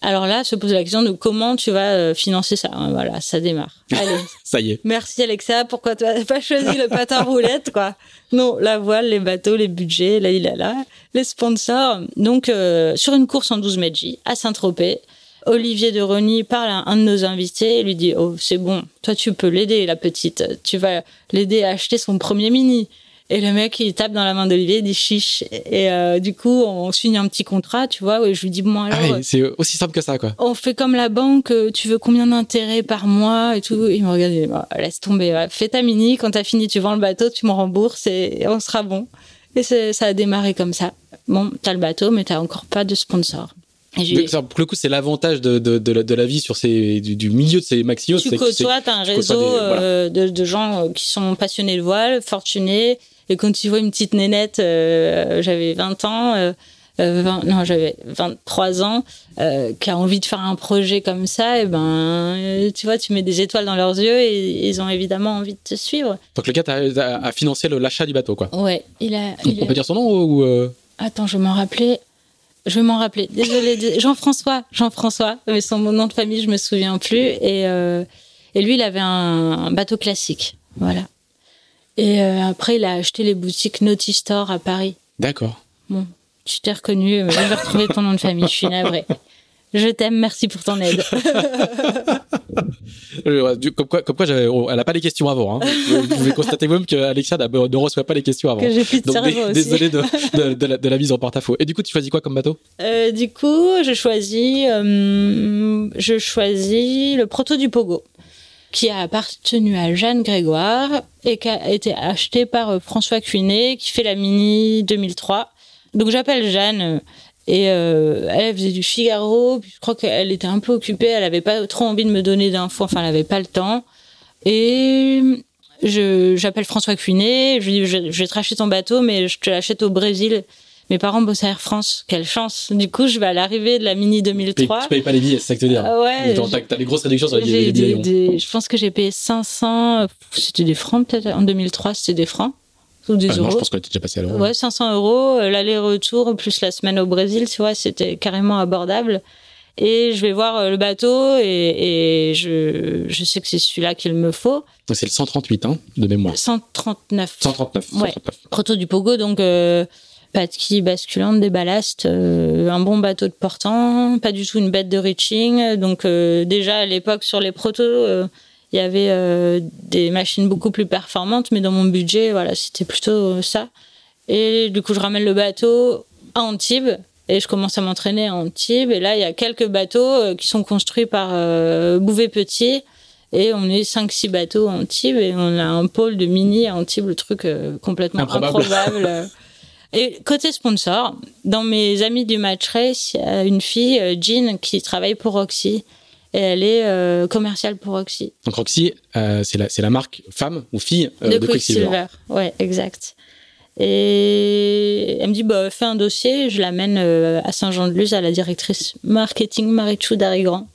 Alors là, se pose la question de comment tu vas euh, financer ça. Voilà, ça démarre. <laughs> Allez, Ça y est. Merci Alexa, pourquoi tu n'as pas choisi le patin <laughs> roulette quoi? Non, la voile, les bateaux, les budgets, là il a là, les sponsors. Donc euh, sur une course en 12 mètres J à Saint-Tropez, Olivier de Rony parle à un de nos invités et lui dit "Oh, c'est bon, toi tu peux l'aider la petite, tu vas l'aider à acheter son premier mini." Et le mec, il tape dans la main d'Olivier, il dit chiche. Et euh, du coup, on signe un petit contrat, tu vois, où je lui dis, bon, alors, Ah oui, c'est aussi simple que ça, quoi. on fait comme la banque, euh, tu veux combien d'intérêts par mois et tout. Il me regarde, il dit, Bah, laisse tomber, fais ta mini, quand t'as fini, tu vends le bateau, tu me rembourses et on sera bon. Et ça a démarré comme ça. Bon, t'as le bateau, mais t'as encore pas de sponsor. Et pour le coup, c'est l'avantage de, de, de, la, vie sur ces, du, milieu de ces maxios. Tu côtoies, t'as un réseau euh, de, de, gens qui sont passionnés de voile, fortunés. Et quand tu vois une petite nénette, euh, j'avais 20 ans, non, j'avais 23 ans, qui a envie de faire un projet comme ça, et ben, tu vois, tu mets des étoiles dans leurs yeux et ils ont évidemment envie de te suivre. Donc le gars a, a financé l'achat du bateau, quoi. Ouais, il a. On peut dire son nom ou Attends, je vais m'en rappeler. Je vais m'en rappeler. Désolée. Jean-François. Jean-François. Mais son nom de famille, je me souviens plus. Et, euh, et lui, il avait un, bateau classique. Voilà. Et euh, après, il a acheté les boutiques Naughty Store à Paris. D'accord. Bon, tu t'es reconnu. Je vais retrouver ton nom de famille. Je suis navrée. Je t'aime, merci pour ton aide. <laughs> comme quoi, comme quoi elle n'a pas les questions avant. Hein. Vous pouvez constater vous-même qu'Alexia ne reçoit pas les questions avant. Que j'ai plus de Donc, Désolé de, <laughs> de, la, mise en porte-à-faux. Et du coup, tu choisis quoi comme bateau? Euh, Du coup, je choisis, euh, je choisis le proto du Pogo qui a appartenu à Jeanne Grégoire et qui a été acheté par euh, François Cuinet, qui fait la Mini 2003. Donc j'appelle Jeanne et euh, elle faisait du Figaro. Puis je crois qu'elle était un peu occupée. Elle avait pas trop envie de me donner d'infos. Enfin, elle avait pas le temps. Et je j'appelle François Cuinet. Je lui dis je, vais te racheter ton bateau, mais je te l'achète au Brésil. Mes parents bossent à Air France. Quelle chance. Du coup, je vais à l'arrivée de la Mini 2003. Tu payes pas les billets, c'est ça que tu veux dire. Ah ouais. T'as des grosses réductions sur les, billets. je pense que j'ai payé 500. C'était des francs peut-être. En 2003, c'était des francs des euros. je pense qu'on était déjà passé à l'euro. Ouais, 500 euros, euh, l'aller-retour, plus la semaine au Brésil, tu vois, c'était carrément abordable. Et je vais voir euh, le bateau et, je, je, sais que c'est celui-là qu'il me faut. C'est le 138, hein, de mémoire. 139. 139. Ouais. Proto du Pogo, donc euh, pas de quille basculante, des ballasts, un bon bateau de portant, pas du tout une bête de reaching. Donc déjà à l'époque sur les protos il y avait euh, des machines beaucoup plus performantes, mais dans mon budget, voilà, c'était plutôt ça. Et du coup, je ramène le bateau à Antibes et je commence à m'entraîner à Antibes. Et là, il y a quelques bateaux euh, qui sont construits par euh, Bouvet-Petit. Et on est 5-6 bateaux à Antibes et on a un pôle de mini à Antibes, le truc complètement improbable. <laughs> et côté sponsor, dans mes amis du match race, il y a une fille, Jean, qui travaille pour Roxy et elle est euh, commerciale pour Roxy. Donc Roxy, euh, c'est la, la, marque femme ou fille euh, de, de Quicksilver. Quicksilver. Ouais, exact. Et elle me dit, bah, fais un dossier, je l'amène à Saint-Jean-de-Luz à la directrice marketing Marichou d'Arigrand.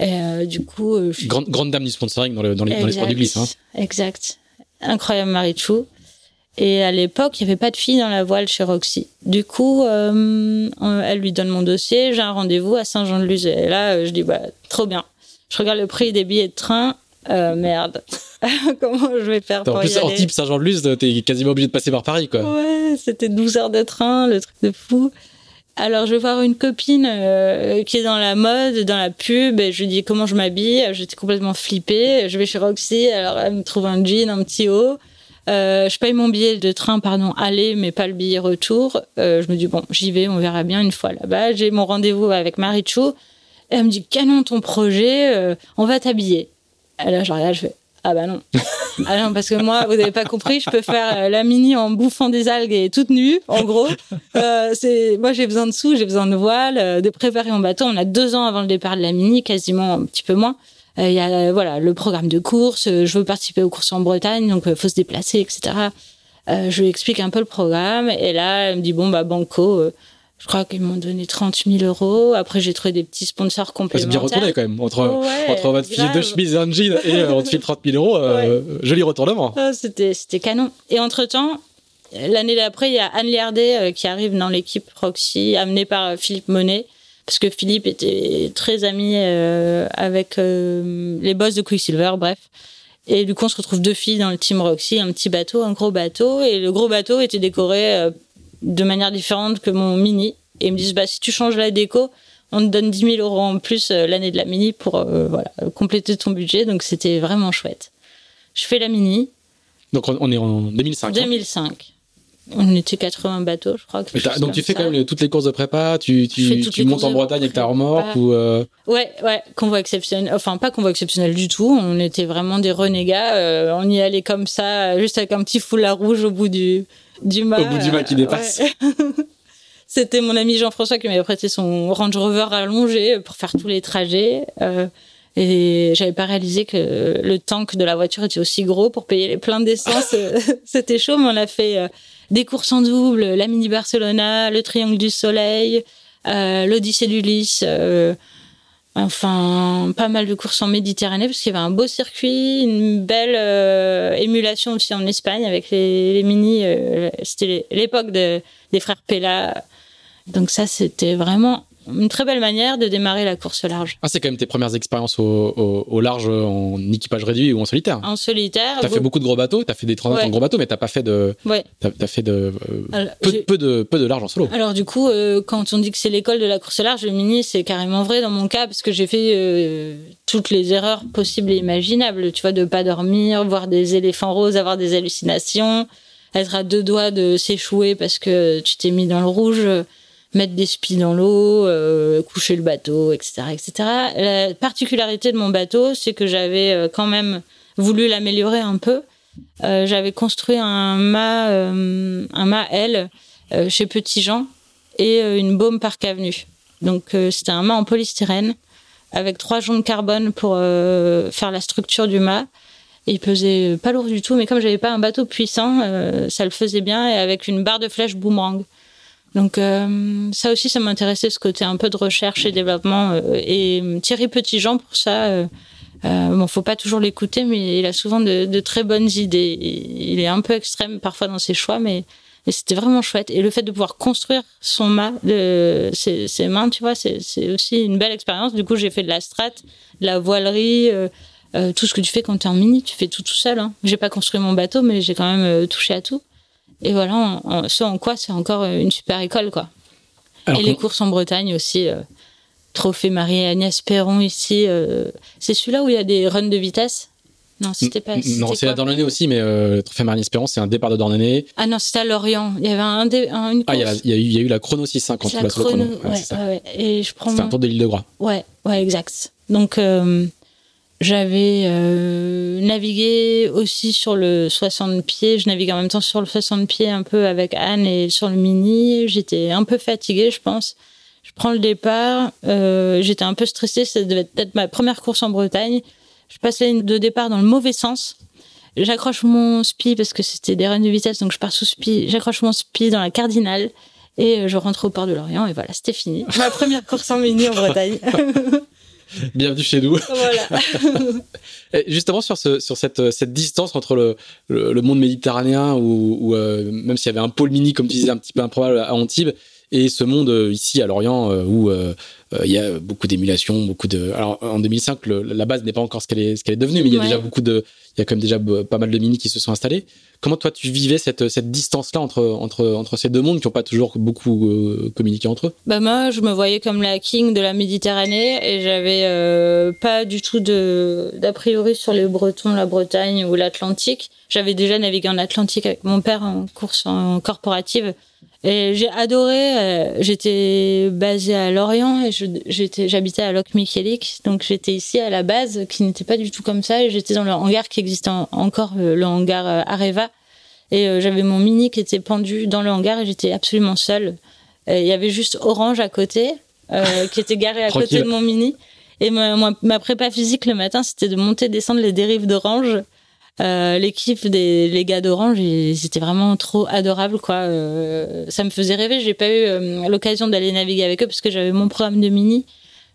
Et du coup. grande, grande dame du sponsoring dans, le, dans, les, dans les sports d'église. Hein. Exact. Incroyable Marichou. Et à l'époque, il n'y avait pas de fille dans la voile chez Roxy. Du coup, euh, elle lui donne mon dossier, j'ai un rendez-vous à Saint-Jean-de-Luz. Et là, euh, je dis, bah, trop bien. Je regarde le prix des billets de train. Euh, merde. <laughs> Comment je vais faire pour En plus, en type Saint-Jean-de-Luz, t'es quasiment obligé de passer par Paris, quoi. Ouais, c'était 12 heures de train, le truc de fou. Alors, je vais voir une copine euh, qui est dans la mode, dans la pub, et je lui dis comment je m'habille? J'étais complètement flippée. Je vais chez Roxy, alors elle me trouve un jean, un petit haut. Euh, je paye mon billet de train, pardon, aller, mais pas le billet retour. Euh, je me dis, bon, j'y vais, on verra bien une fois là-bas. J'ai mon rendez-vous avec Marichou. Et elle me dit, canon ton projet, euh, on va t'habiller. Et là, je regarde, je fais, ah bah non. <laughs> ah non, parce que moi, vous n'avez pas compris, je peux faire la mini en bouffant des algues et toute nue, en gros. <laughs> c'est, moi, j'ai besoin de sous, j'ai besoin de voile, de préparer mon bateau. On a deux ans avant le départ de la mini, quasiment un petit peu moins. Euh, il y a euh, voilà le programme de course. Euh, je veux participer aux courses en Bretagne, donc il faut se déplacer, etc. je lui explique un peu le programme et là, elle me dit bon bah banco. Je crois qu'ils m'ont donné 30 000 euros. Après, j'ai trouvé des petits sponsors complémentaires. c'est bien retourné quand même. Entre, entre votre fille de chemise et un jean et on te file 30 000 euros, joli retournement. Ah, c'était, c'était canon. Et entre-temps, l'année d'après, il y a Anne Liardet qui arrive dans l'équipe Roxy, amenée par Philippe Monet parce que Philippe était très ami euh, avec euh, les boss de Quicksilver, bref. Et du coup, on se retrouve deux filles dans le team Roxy, un petit bateau, un gros bateau, et le gros bateau était décoré euh, de manière différente que mon mini. Et ils me disent, bah, si tu changes la déco, on te donne 10 000 euros en plus l'année de la mini pour voilà, compléter ton budget. Donc c'était vraiment chouette. Je fais la mini. Donc on est en 2005. 2005. On était 80 bateaux, je crois. donc tu fais quand même toutes les courses de prépa, tu, tu, tu montes en Bretagne avec ta remorque ou euh... Ouais, ouais, convoi exceptionnel. Enfin, pas convoi exceptionnel du tout. On était vraiment des renégats. Euh, on y allait comme ça, juste avec un petit foulard rouge au bout du du mât. Au bout du mât qui dépasse. <laughs> C'était mon ami Jean-François qui m'avait prêté son Range Rover allongé pour faire tous les trajets. Euh, et j'avais pas réalisé que le tank de la voiture était aussi gros pour payer les pleins d'essence. <laughs> C'était chaud, mais on a fait euh, des courses en double, la Mini Barcelona, le Triangle du Soleil, euh, l'Odyssée d'Ulysse. Euh, enfin, pas mal de courses en Méditerranée parce qu'il y avait un beau circuit, une belle euh, émulation aussi en Espagne avec les, les mini. Euh, c'était l'époque de, des frères Pella. Donc ça, c'était vraiment une très belle manière de démarrer la course large. Ah, c'est quand même tes premières expériences au, au, large en équipage réduit ou en solitaire? En solitaire. T'as fait beaucoup de gros bateaux, t'as fait des transats en gros bateaux, mais t'as pas fait de. Ouais. T'as as fait de. Euh, peu, de peu de large en solo. Alors, du coup, euh, quand on dit que c'est l'école de la course large, le mini, c'est carrément vrai dans mon cas, parce que j'ai fait euh, toutes les erreurs possibles et imaginables. Tu vois, de pas dormir, voir des éléphants roses, avoir des hallucinations, être à deux doigts de s'échouer parce que tu t'es mis dans le rouge mettre des spies dans l'eau, euh, coucher le bateau, etc., etc. La particularité de mon bateau, c'est que j'avais euh, quand même voulu l'améliorer un peu. Euh, j'avais construit un mât, un L chez Petit Jean et une baume Parc Avenue. Donc c'était un mât en polystyrène avec trois joncs de carbone pour faire la structure du mât. Il pesait pas lourd du tout, mais comme j'avais pas un bateau puissant, ça le faisait bien et avec une barre de flèche boomerang. Donc euh, ça aussi, ça m'intéressait ce côté un peu de recherche et développement. Euh, et Thierry Petitjean pour ça. Euh, euh, bon, faut pas toujours l'écouter, mais il a souvent de, de, très bonnes idées. Il est un peu extrême parfois dans ses choix, mais, c'était vraiment chouette. Et le fait de pouvoir construire son mât, de ses, ses mains, tu vois, c'est aussi une belle expérience. Du coup, j'ai fait de la strat, de la voilerie. Euh, euh, tout ce que tu fais quand tu es en mini, tu fais tout tout seul. Hein. J'ai pas construit mon bateau, mais j'ai quand même touché à tout. Et voilà, ce en quoi c'est encore euh, une super école, quoi. Alors, et les courses en Bretagne aussi. Euh, Trophée Marie-Agnès Perron ici. Euh, c'est celui-là où il y a des runs de vitesse? Non, c'était pas. Non, c'est à Dornenay aussi, mais euh, Trophée Marie Espérance, c'est un départ de Dornenay. Ah non, c'était à Lorient. Il y avait un, dé, un une course. Ah, il y, a, y eu, il y, a eu, la chrono 650. C'est la chrono, ouais, ouais, ouais, Et je prends. Mon... un tour de l'île de Groix. Ouais, ouais, exact. Donc, euh, j'avais euh, navigué aussi sur le 60 pieds. Je naviguais en même temps sur le 60 pieds un peu avec Anne et sur le mini. J'étais un peu fatiguée, je pense. Je prends le départ. Euh, J'étais un peu stressée. Ça devait être ma première course en Bretagne. Je passe la ligne de départ dans le mauvais sens. J'accroche mon spi parce que c'était des runs de vitesse, donc je pars sous spi. J'accroche mon spi dans la cardinale et je rentre au port de Lorient et voilà, c'était fini. Ma première course en mini en Bretagne. <laughs> Bienvenue chez nous. Voilà. <laughs> Justement sur ce, sur cette, cette distance entre le, le, le monde méditerranéen où euh, même s'il y avait un pôle mini comme tu disais un petit peu improbable à Antibes et ce monde euh, ici à Lorient euh, où euh, il y a beaucoup d'émulation, beaucoup de. Alors en 2005, le, la base n'est pas encore ce qu'elle est, ce qu'elle est devenue, mais il y a ouais. déjà beaucoup de, il y a quand même déjà pas mal de mini qui se sont installés. Comment toi tu vivais cette, cette distance-là entre, entre, entre ces deux mondes qui n'ont pas toujours beaucoup euh, communiqué entre eux? Bah moi, je me voyais comme la king de la Méditerranée et j'avais euh, pas du tout de d'a priori sur les Bretons, la Bretagne ou l'Atlantique. J'avais déjà navigué en Atlantique avec mon père en course en corporative. Et j'ai adoré. Euh, j'étais basée à Lorient et j'habitais à Locmiquélic, donc j'étais ici à la base, qui n'était pas du tout comme ça. Et j'étais dans le hangar qui existait en, encore, euh, le hangar euh, Areva. Et j'avais mon mini qui était pendu dans le hangar et j'étais absolument seule. Il y avait juste Orange à côté, <laughs> qui était garé à côté de mon mini. Et ma, ma, ma prépa physique le matin, c'était de monter, descendre les dérives d'Orange. Euh, l'équipe des les gars d'Orange ils étaient vraiment trop adorables quoi. Euh, ça me faisait rêver. J'ai pas eu euh, l'occasion d'aller naviguer avec eux parce que j'avais mon programme de mini.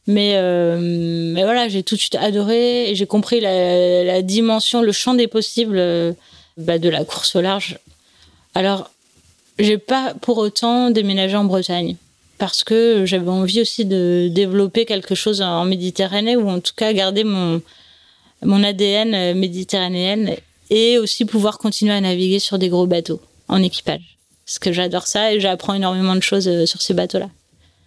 Mais mais voilà j'ai tout de suite adoré et j'ai compris la, dimension le champ des possibles bah, de la course au large. Alors j'ai pas pour autant déménagé en Bretagne parce que j'avais envie aussi de développer quelque chose en Méditerranée ou en tout cas garder mon mon ADN euh, méditerranéenne et aussi pouvoir continuer à naviguer sur des gros bateaux en équipage. Parce que j'adore ça et j'apprends énormément de choses euh, sur ces bateaux-là.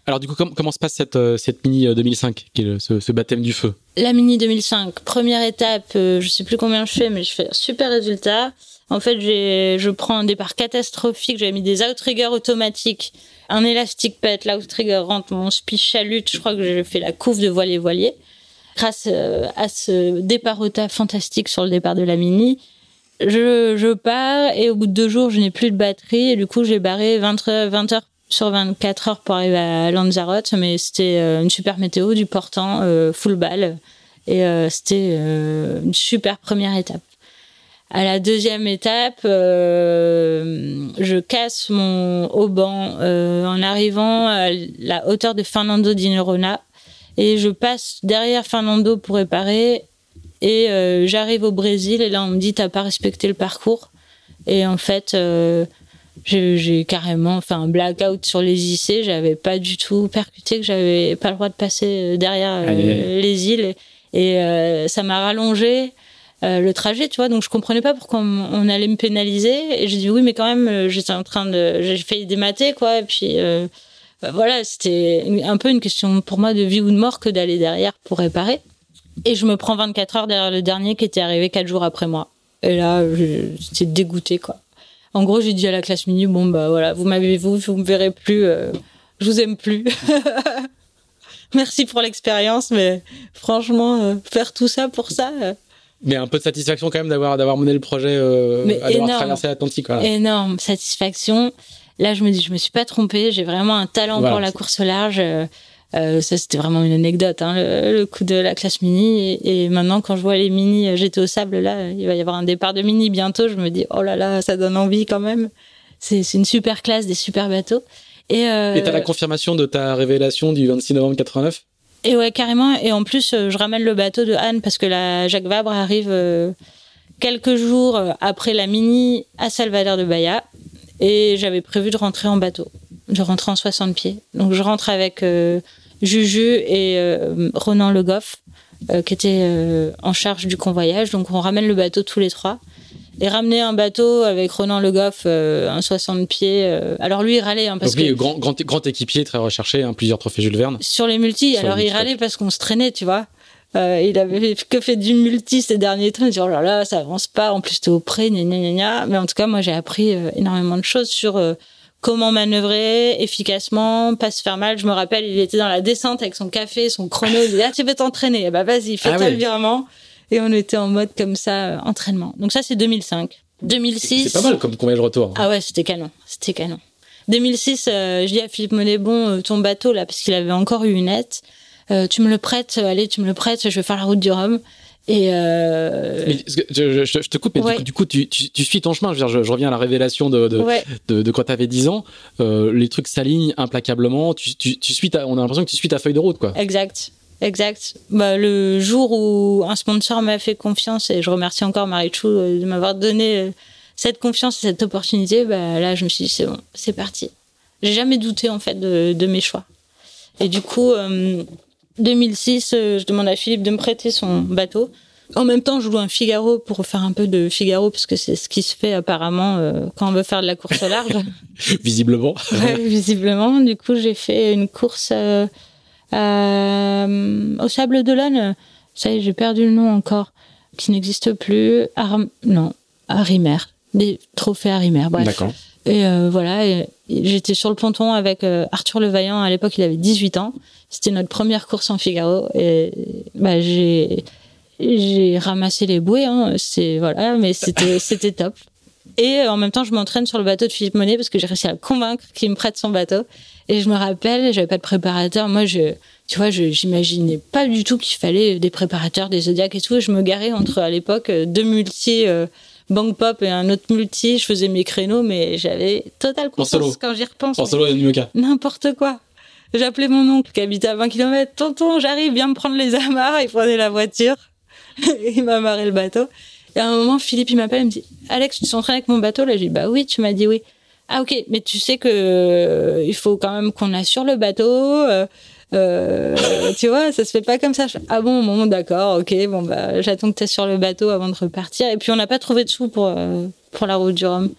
Alors du coup, comment, comment se passe cette, euh, cette Mini 2005, qui est le, ce, ce, baptême du feu? La Mini 2005, première étape, je sais plus combien je fais, mais je fais un super résultat. En fait, je prends un départ catastrophique. J'avais mis des outriggers automatiques, un élastique pète, l'outrigger rentre, mon speed chalute. Je crois que j'ai fait la couve de voilier-voilier. Grâce euh, à ce départ au fantastique sur le départ de la Mini, je, je pars et au bout de deux jours, je n'ai plus de batterie. Et du coup, j'ai barré 20, 20 heures sur 24 heures pour arriver à Lanzarote. Mais c'était euh, une super météo, du portant, euh, full balle. Et c'était une super première étape. À la deuxième étape, euh, je casse mon haubans euh, en arrivant à la hauteur de Fernando di Nerona et je passe derrière Fernando pour réparer et euh, j'arrive au Brésil et là on me dit t'as pas respecté le parcours et en fait j'ai carrément fait un blackout sur les IC j'avais pas du tout percuté que j'avais pas le droit de passer derrière les îles et, et ça m'a rallongé euh, le trajet, tu vois. Donc je comprenais pas pourquoi on, allait me pénaliser. Et j'ai dit oui, mais quand même, euh, j'étais en train de, j'ai fait démater quoi. Et puis euh, bah, voilà, c'était un peu une question pour moi de vie ou de mort que d'aller derrière pour réparer. Et je me prends 24 heures derrière le dernier qui était arrivé 4 jours après moi. Et là, j'étais dégoûté quoi. En gros, j'ai dit à la classe mini, bon bah voilà, vous m'avez vous, vous me verrez plus, je vous aime plus. <laughs> Merci pour l'expérience, mais franchement, faire tout ça pour ça, mais un peu de satisfaction quand même d'avoir d'avoir mené le projet, euh, d'avoir traversé l'Atlantique. Énorme satisfaction. Là, je me dis, je me suis pas trompée. J'ai vraiment un talent pour la course au large. Euh, euh, ça, c'était vraiment une anecdote, hein, le, coup de la classe mini. Et, maintenant, quand je vois les mini, euh, j'étais au sable, là, il va y avoir un départ de mini bientôt. Je me dis, oh là là, ça donne envie quand même. C'est une super classe, des super bateaux. Et euh, t'as la confirmation de ta révélation du 26 novembre 89 et ouais, carrément. Et en plus, je ramène le bateau de Anne parce que la Jacques Vabre arrive quelques jours après la mini à Salvador de Bahia. Et j'avais prévu de rentrer en bateau. Je rentrais en 60 pieds. Donc je rentre avec Juju et Ronan Le Goff, qui était en charge du convoyage. Donc on ramène le bateau tous les trois et ramener un bateau avec Ronan Le Goff, euh, un 60 pieds. Euh, alors lui, il râlait. Hein, parce Donc lui, grand, grand, grand, équipier, très recherché, hein, plusieurs trophées Jules Verne. Sur les multis, alors il râlait parce qu'on se traînait, tu vois. Euh, il avait que fait du multi ces derniers temps. Il dit oh là là, ça avance pas. En plus, t'es au près, gna gna gna Mais en tout cas, moi, j'ai appris énormément de choses sur comment manœuvrer efficacement, pas se faire mal. Je me rappelle, il était dans la descente avec son café, son chrono. Il dit ah tu veux t'entraîner, bah vas-y, fais-toi ah le virement. Et on était en mode comme ça, euh, entraînement. Donc ça, c'est 2005. 2006. C'est pas mal comme voyage retour. Ah ouais, c'était canon. C'était canon. 2006, euh, je dis à Philippe Monet, bon, euh, ton bateau là, parce qu'il avait encore eu une aide, tu me le prêtes, allez, tu me le prêtes, je vais faire la route du Rhum. Et je, te coupe, mais du coup, tu, tu, suis ton chemin. Je, je, reviens à la révélation de, de, de, quand tu avais 10 ans. les trucs s'alignent implacablement. Tu, tu, suis on a l'impression que tu suis ta feuille de route. quoi. Exact. Exact. Bah, le jour où un sponsor m'a fait confiance, et je remercie encore Marichou euh, de m'avoir donné euh, cette confiance et cette opportunité, bah, là, je me suis dit, c'est bon, c'est parti. J'ai jamais douté, en fait, de, de mes choix. Et du coup, 2006, euh, je demande à Philippe de me prêter son bateau. En même temps, je loue un Figaro pour faire un peu de Figaro, parce que c'est ce qui se fait apparemment quand on veut faire de la course au large. <laughs> visiblement. <laughs> Ouais, visiblement. Du coup, j'ai fait une course euh, au Sable d'Olonne, ça y est, j'ai perdu le nom encore, qui n'existe plus. non, Arimer, des trophées Arimer, bref. D'accord. Et euh, voilà, j'étais sur le ponton avec euh, Arthur Levaillant. À l'époque, il avait 18 ans. C'était notre première course en Figaro. Et bah, j'ai j'ai ramassé les bouées. Hein. C'est voilà, mais c'était <laughs> c'était top. Et en même temps, je m'entraîne sur le bateau de Philippe Monet parce que j'ai réussi à le convaincre qu'il me prête son bateau. Et je me rappelle, j'avais pas de préparateur. Moi, je, tu vois, je j'imaginais pas du tout qu'il fallait des préparateurs, des zodiacs et tout. je me garais entre, à l'époque, deux multi, euh, Bang Pop et un autre multi. Je faisais mes créneaux, mais j'avais total confiance quand j'y repense. En solo N'importe quoi. J'appelais mon oncle qui habitait à 20 km. Tonton, j'arrive, viens me prendre les amarres. Il prenait la voiture. <laughs> il m'a amarré le bateau. Et à un moment, Philippe, il m'appelle, il me dit, Alex, tu t'entraînes avec mon bateau? Là, j'ai dit, bah oui, tu m'as dit oui. Ah, ok, mais tu sais que euh, il faut quand même qu'on assure le bateau. Euh, euh, tu vois, ça se fait pas comme ça. ah bon, bon, d'accord, ok, bon, bah, j'attends que tu sur le bateau avant de repartir. Et puis, on n'a pas trouvé de sous pour, pour la route du Rhum.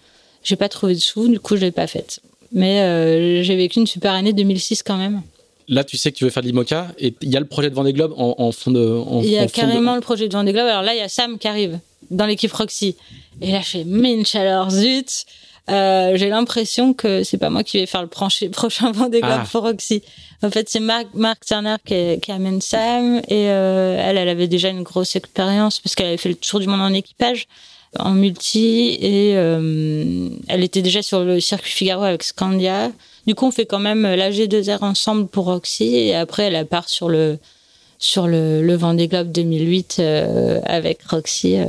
J'ai pas trouvé de sous, du coup, je l'ai pas faite. Mais j'ai vécu une super année 2006 quand même. Là, tu sais que tu veux faire de l'IMOCA et il y a le projet de Vendée Globe en, en fond de. il y a carrément le projet de Vendée Globe. Alors là, il y a Sam qui arrive dans l'équipe Roxy. Et là, je fais, mais une chaleur, zut. Euh, j'ai l'impression que c'est pas moi qui vais faire le <laughs> prochain Vendée Globe ah. pour Roxy. En fait, c'est Marc, Marc Turner qui, qui, amène Sam et euh, elle, elle avait déjà une grosse expérience parce qu'elle avait fait le tour du monde en équipage, en multi et euh, elle était déjà sur le circuit Figaro avec Scandia. Du coup, on fait quand même la G2R ensemble pour Roxy et après, elle part sur le sur le, le Vendée Globe 2008 euh, avec Roxy. Euh,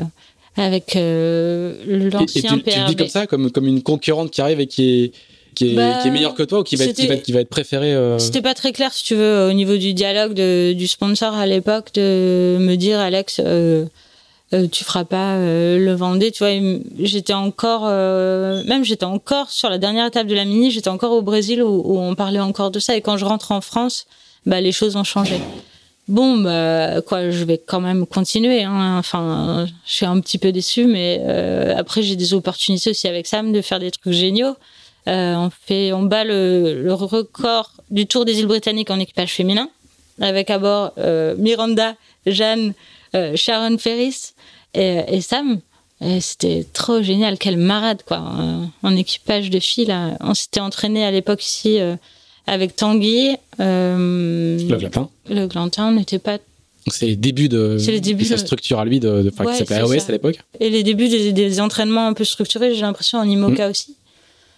avec euh, l'ancien PRB. Tu le dis comme ça, comme, comme une concurrente qui arrive et qui est, qui est, bah, qui est meilleure que toi ou qui va, être, qui va, qui va être préférée euh... C'était pas très clair, si tu veux, au niveau du dialogue de, du sponsor à l'époque, de me dire, Alex, euh, tu feras pas euh, le Vendée. Tu vois, j'étais encore, euh, même j'étais encore sur la dernière étape de la mini, j'étais encore au Brésil où, on parlait encore de ça. Et quand je rentre en France, bah, les choses ont changé bon bah quoi je vais quand même continuer hein. enfin je suis un petit peu déçue mais euh, après j'ai des opportunités aussi avec Sam de faire des trucs géniaux euh, on fait on bat le, le, record du Tour des îles britanniques en équipage féminin avec à bord Miranda Jeanne Sharon Ferris et, et Sam c'était trop génial quelle marade quoi en équipage de filles là on s'était entraîné à l'époque ici euh, avec Tanguy. Euh, le Glantin. Le Glantin n'était pas. C'est les débuts de, les débuts de sa structure à lui, de, de qui s'appelait AOS à l'époque. Et les débuts des, des, entraînements un peu structurés, j'ai l'impression, en IMOCA mm. aussi.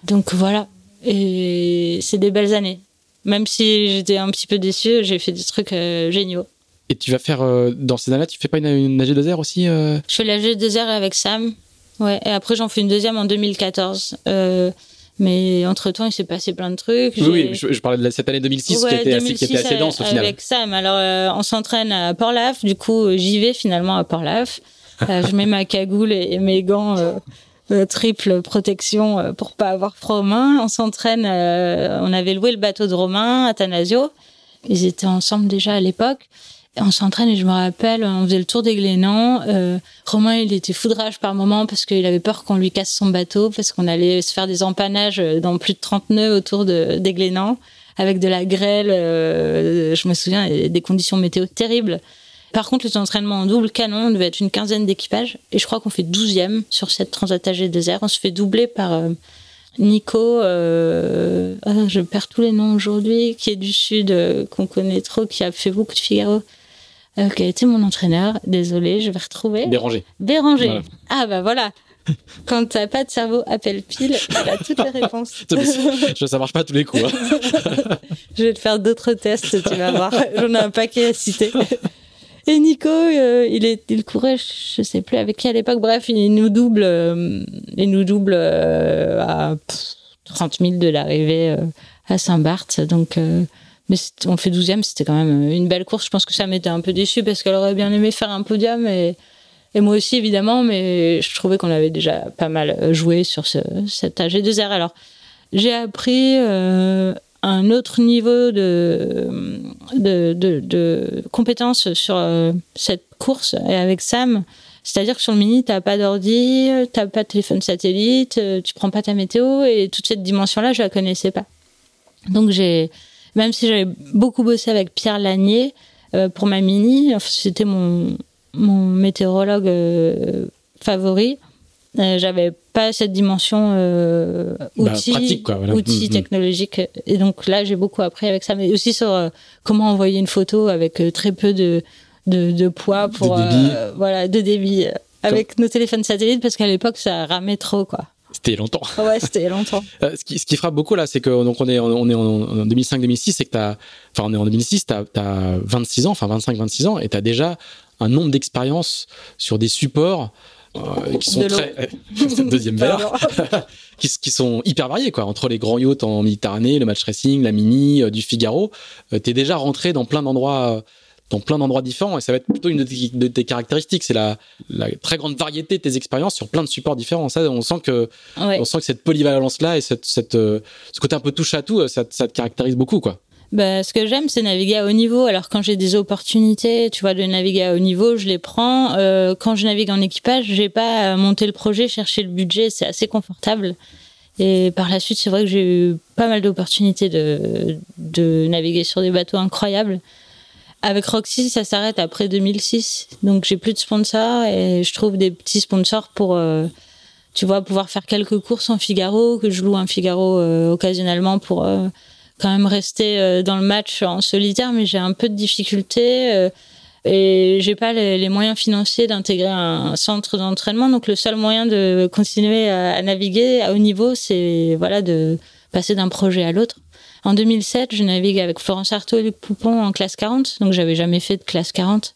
Donc voilà. Et c'est des belles années. Même si j'étais un petit peu déçue, j'ai fait des trucs euh, géniaux. Et tu vas faire, euh, dans ces années-là, tu fais pas une, une AG2R aussi euh? Je fais la G2R avec Sam. Ouais. Et après, j'en fais une deuxième en 2014. Euh, mais entre-temps, il s'est passé plein de trucs. Oui, je, parlais de cette année 2006 qui, était assez, qui, était assez, dense au final. Avec Sam. Alors, on s'entraîne à Port-Laf. Du coup, j'y vais finalement à Port-Laf. Je mets ma cagoule et, mes gants triple protection pour pas avoir froid aux mains. On s'entraîne. on avait loué le bateau de Romain, Athanasio. Ils étaient ensemble déjà à l'époque on s'entraîne et je me rappelle, on faisait le tour des Glénans. Euh, Romain, il était foudrage par moment parce qu'il avait peur qu'on lui casse son bateau, parce qu'on allait se faire des empannages dans plus de 30 nœuds autour de, des Glénans, avec de la grêle. Euh, je me souviens, des conditions météo terribles. Par contre, les entraînements en double canon, on devait être une quinzaine d'équipages. Et je crois qu'on fait 12e sur cette Transat AG2R. On se fait doubler par euh, Nico, euh, ah, je perds tous les noms aujourd'hui, qui est du Sud, euh, qu'on connaît trop, qui a fait beaucoup de Figaro qui a été mon entraîneur. Désolé, je vais retrouver. Béranger. Béranger. Ah bah voilà. Quand t'as pas de cerveau, appelle pile, il a toutes les réponses. <laughs> ça marche pas tous les coups. Hein. <laughs> je vais te faire d'autres tests, tu vas voir. J'en ai un paquet à citer. Et Nico, euh, il, est, il courait, je sais plus avec qui à l'époque. Bref, il nous double, euh, il nous double euh, à 30 000 de l'arrivée à Saint-Barth. Donc, mais on fait 12e, c'était quand même euh, une belle course. Je pense que ça m'était un peu déçu parce qu'elle aurait bien aimé faire un podium et, moi aussi évidemment, mais je trouvais qu'on avait déjà pas mal euh, joué sur ce, cet AG2R. Alors j'ai appris euh, un autre niveau de, de, compétences sur cette course et avec Sam. C'est-à-dire que sur le mini, t'as pas d'ordi, t'as pas de téléphone satellite, tu prends pas ta météo et toute cette dimension-là, je la connaissais pas. Donc j'ai même si j'avais beaucoup bossé avec Pierre Lanier euh, pour ma mini, c'était mon, mon météorologue euh, favori. Euh, j'avais pas cette dimension euh, bah, outil, pratique, quoi, voilà. outil mm, mm. technologique. Et donc là, j'ai beaucoup appris avec ça, mais aussi sur euh, comment envoyer une photo avec euh, très peu de, de, de poids pour de débit. voilà de débit avec nos téléphones satellites parce qu'à l'époque ça ramait trop quoi. C'était longtemps. Ouais, c'était longtemps. <laughs> Euh, ce, qui, ce qui frappe beaucoup là, c'est que donc on est on est en 2005-2006, c'est que t'as, enfin on est en 2006, t'as as 26 ans, enfin 25-26 ans, et t'as déjà un nombre d'expériences sur des supports euh, qui sont De très <laughs> deuxième verre, <laughs> qui, qui sont hyper variés quoi. Entre les grands yachts en Méditerranée, le match racing, la mini, euh, du Figaro, euh, t'es déjà rentré dans plein d'endroits dans plein d'endroits différents et ça va être plutôt une de tes, de tes caractéristiques c'est la, la, très grande variété de tes expériences sur plein de supports différents ça on sent que ouais. on sent que cette polyvalence là et cette, cette euh, ce côté un peu touche à tout ça, ça te caractérise beaucoup quoi bah, ce que j'aime, c'est naviguer à haut niveau. Alors, quand j'ai des opportunités, tu vois, de naviguer à haut niveau, je les prends. Euh, quand je navigue en équipage, j'ai pas à monter le projet, chercher le budget. C'est assez confortable. Et par la suite, c'est vrai que j'ai eu pas mal d'opportunités de, de naviguer sur des bateaux incroyables. Avec Roxy, ça s'arrête après 2006. Donc, j'ai plus de sponsors et je trouve des petits sponsors pour, euh, tu vois, pouvoir faire quelques courses en Figaro, que je loue un Figaro euh, occasionnellement pour euh, quand même rester dans le match en solitaire, mais j'ai un peu de difficulté et j'ai pas les, moyens financiers d'intégrer un, centre d'entraînement. Donc, le seul moyen de continuer à, à naviguer à haut niveau, c'est voilà de passer d'un projet à l'autre. En 2007, je navigue avec Florence Artaud et Luc Poupon en classe 40, donc j'avais jamais fait de classe 40.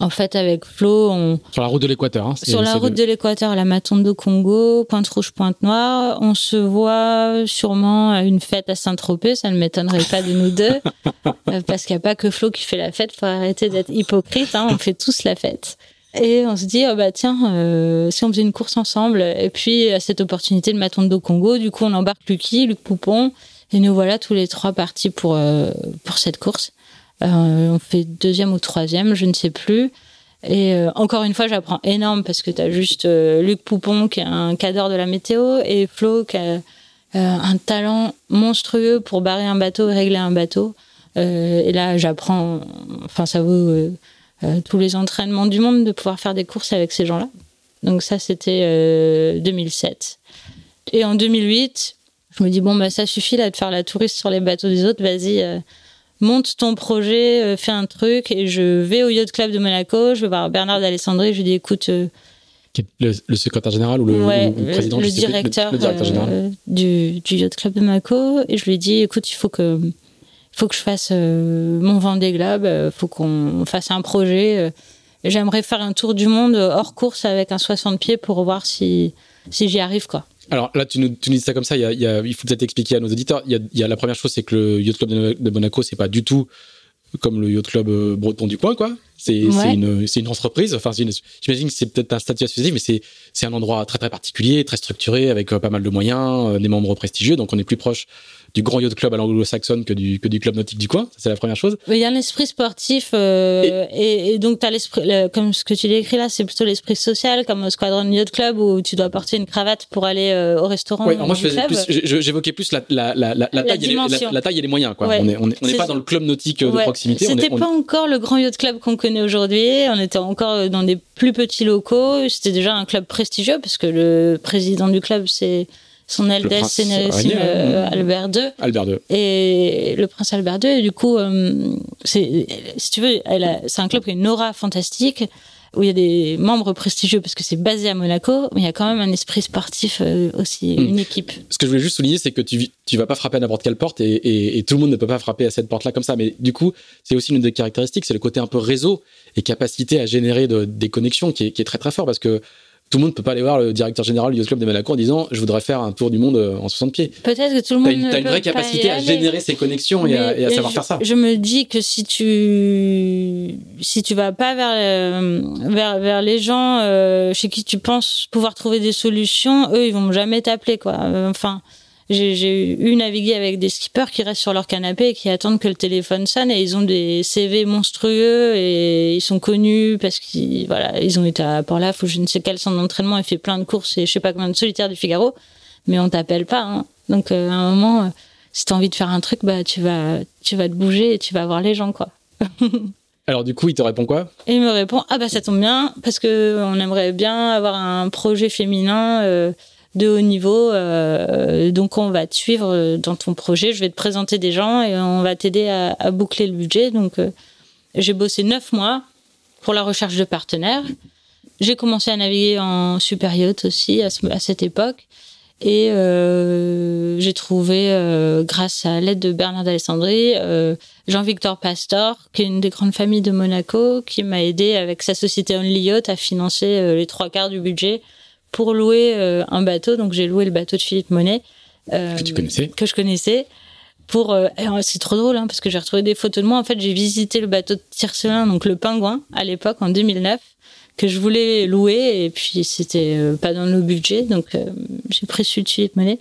En fait, avec Flo, on... Sur la route de l'équateur. Hein, sur la route de, l'équateur, la Matonde Congo, Pointe Rouge, Pointe Noire. On se voit sûrement à une fête à Saint-Tropez, ça ne m'étonnerait pas de nous deux. <laughs> Euh, parce qu'il n'y a pas que Flo qui fait la fête, faut arrêter d'être hypocrite, hein, on fait tous la fête. Et on se dit, oh bah tiens, euh, si on faisait une course ensemble, et puis à cette opportunité de Matonde Congo, du coup on embarque Lucky, Luc Poupon, et nous voilà tous les trois partis pour, euh, pour cette course. Euh, on fait deuxième ou troisième, je ne sais plus. Et euh, encore une fois, j'apprends énorme parce que tu as juste Luc Poupon qui est un cadre de la météo et Flo qui a un talent monstrueux pour barrer un bateau et régler un bateau. et là, j'apprends, enfin, ça vaut tous les entraînements du monde de pouvoir faire des courses avec ces gens-là. Donc ça, c'était 2007. Et en 2008, je me dis, bon, bah, ça suffit là de faire la touriste sur les bateaux des autres, vas-y, euh, monte ton projet, euh, fais un truc. Et je vais au Yacht Club de Monaco, je vais voir Bernard d'Alessandrie, je lui dis, écoute. Euh, le, le, secrétaire général ou le, président le, directeur, du, du, Yacht Club de Monaco. Et je lui dis, écoute, il faut que, faut que je fasse mon Vendée Globe, il faut qu'on fasse un projet. J'aimerais faire un tour du monde hors course avec un 60 pieds pour voir si, si j'y arrive, quoi. Alors là, tu nous, tu nous dis ça comme ça, il, y a, il faut peut-être expliquer à nos auditeurs. Il y a, il y a la première chose, c'est que le Yacht Club de, Monaco, c'est pas du tout comme le Yacht Club euh, breton du coin, quoi. C'est une, une entreprise. Enfin, j'imagine que c'est peut-être un statut associatif, mais c'est un endroit très très particulier, très structuré, avec euh, pas mal de moyens, euh, des membres prestigieux. Donc on est plus proche du grand yacht club à l'anglo-saxonne que du, que du club nautique du coin. C'est la première chose. Il y a un esprit sportif euh, et, et, donc tu as l'esprit, comme ce que tu décris là, c'est plutôt l'esprit social, comme au Squadron Yacht Club où tu dois porter une cravate pour aller euh, au restaurant. Oui, moi j'évoquais plus la, la, la, la, taille et les, la, taille et les moyens. Quoi. On n'est on est, pas dans le club nautique de proximité. C'était pas encore le grand yacht club qu'on connaît aujourd'hui. On était encore dans des plus petits locaux. C'était déjà un club prestigieux parce que le président du club c'est son Eldest Sénérissime euh, Albert II. Albert II. Et le prince Albert II. Et du coup, euh, c'est, si tu veux, c'est un club qui a une aura fantastique où il y a des membres prestigieux parce que c'est basé à Monaco, mais il y a quand même un esprit sportif euh, aussi, hmm. une équipe. Ce que je voulais juste souligner, c'est que tu tu vas pas frapper à n'importe quelle porte et, et, tout le monde ne peut pas frapper à cette porte-là comme ça. Mais du coup, c'est aussi une des caractéristiques, c'est le côté un peu réseau et capacité à générer des connexions qui est, qui est très très fort parce que tout le monde peut pas aller voir le directeur général du Yacht Club de Monaco en disant je voudrais faire un tour du monde euh, en 60 pieds. Peut-être que tout le monde. T'as une, vraie capacité à générer ces connexions et à, savoir faire ça. Je me dis que si tu si tu vas pas vers euh, vers, vers les gens euh, chez qui tu penses pouvoir trouver des solutions, eux ils vont jamais t'appeler quoi. Enfin j'ai eu naviguer avec des skippers qui restent sur leur canapé et qui attendent que le téléphone sonne et ils ont des CV monstrueux et ils sont connus parce qu'ils voilà ils ont été à Port-Laf ou je ne sais quel centre d'entraînement et fait plein de courses et je sais pas combien de solitaires du Figaro mais on t'appelle pas hein. donc euh, à un moment euh, si tu as envie de faire un truc bah tu vas tu vas te bouger et tu vas voir les gens quoi <laughs> Alors du coup, il te répond quoi? Il me répond ah bah ça tombe bien parce que on aimerait bien avoir un projet féminin euh, de haut niveau. Euh, donc on va te suivre dans ton projet. Je vais te présenter des gens et on va t'aider à, boucler le budget. Donc euh, j'ai bossé neuf mois pour la recherche de partenaires. J'ai commencé à naviguer en super yacht aussi à, cette époque. Et euh, j'ai trouvé, grâce à l'aide de Bernard d'Alessandrie, Jean-Victor Pastor, qui est une des grandes familles de Monaco, qui m'a aidé avec sa société Only Yacht à financer les trois quarts du budget pour louer euh, un bateau. Donc j'ai loué le bateau de Philippe Monet. Euh, que tu connaissais Que je connaissais. Pour, euh, c'est trop drôle hein, parce que j'ai retrouvé des photos de moi. En fait, j'ai visité le bateau de Tiercelin, donc le Pingouin, à l'époque en 2009, que je voulais louer et puis c'était pas dans le budget, donc j'ai pris celui de Philippe Monet.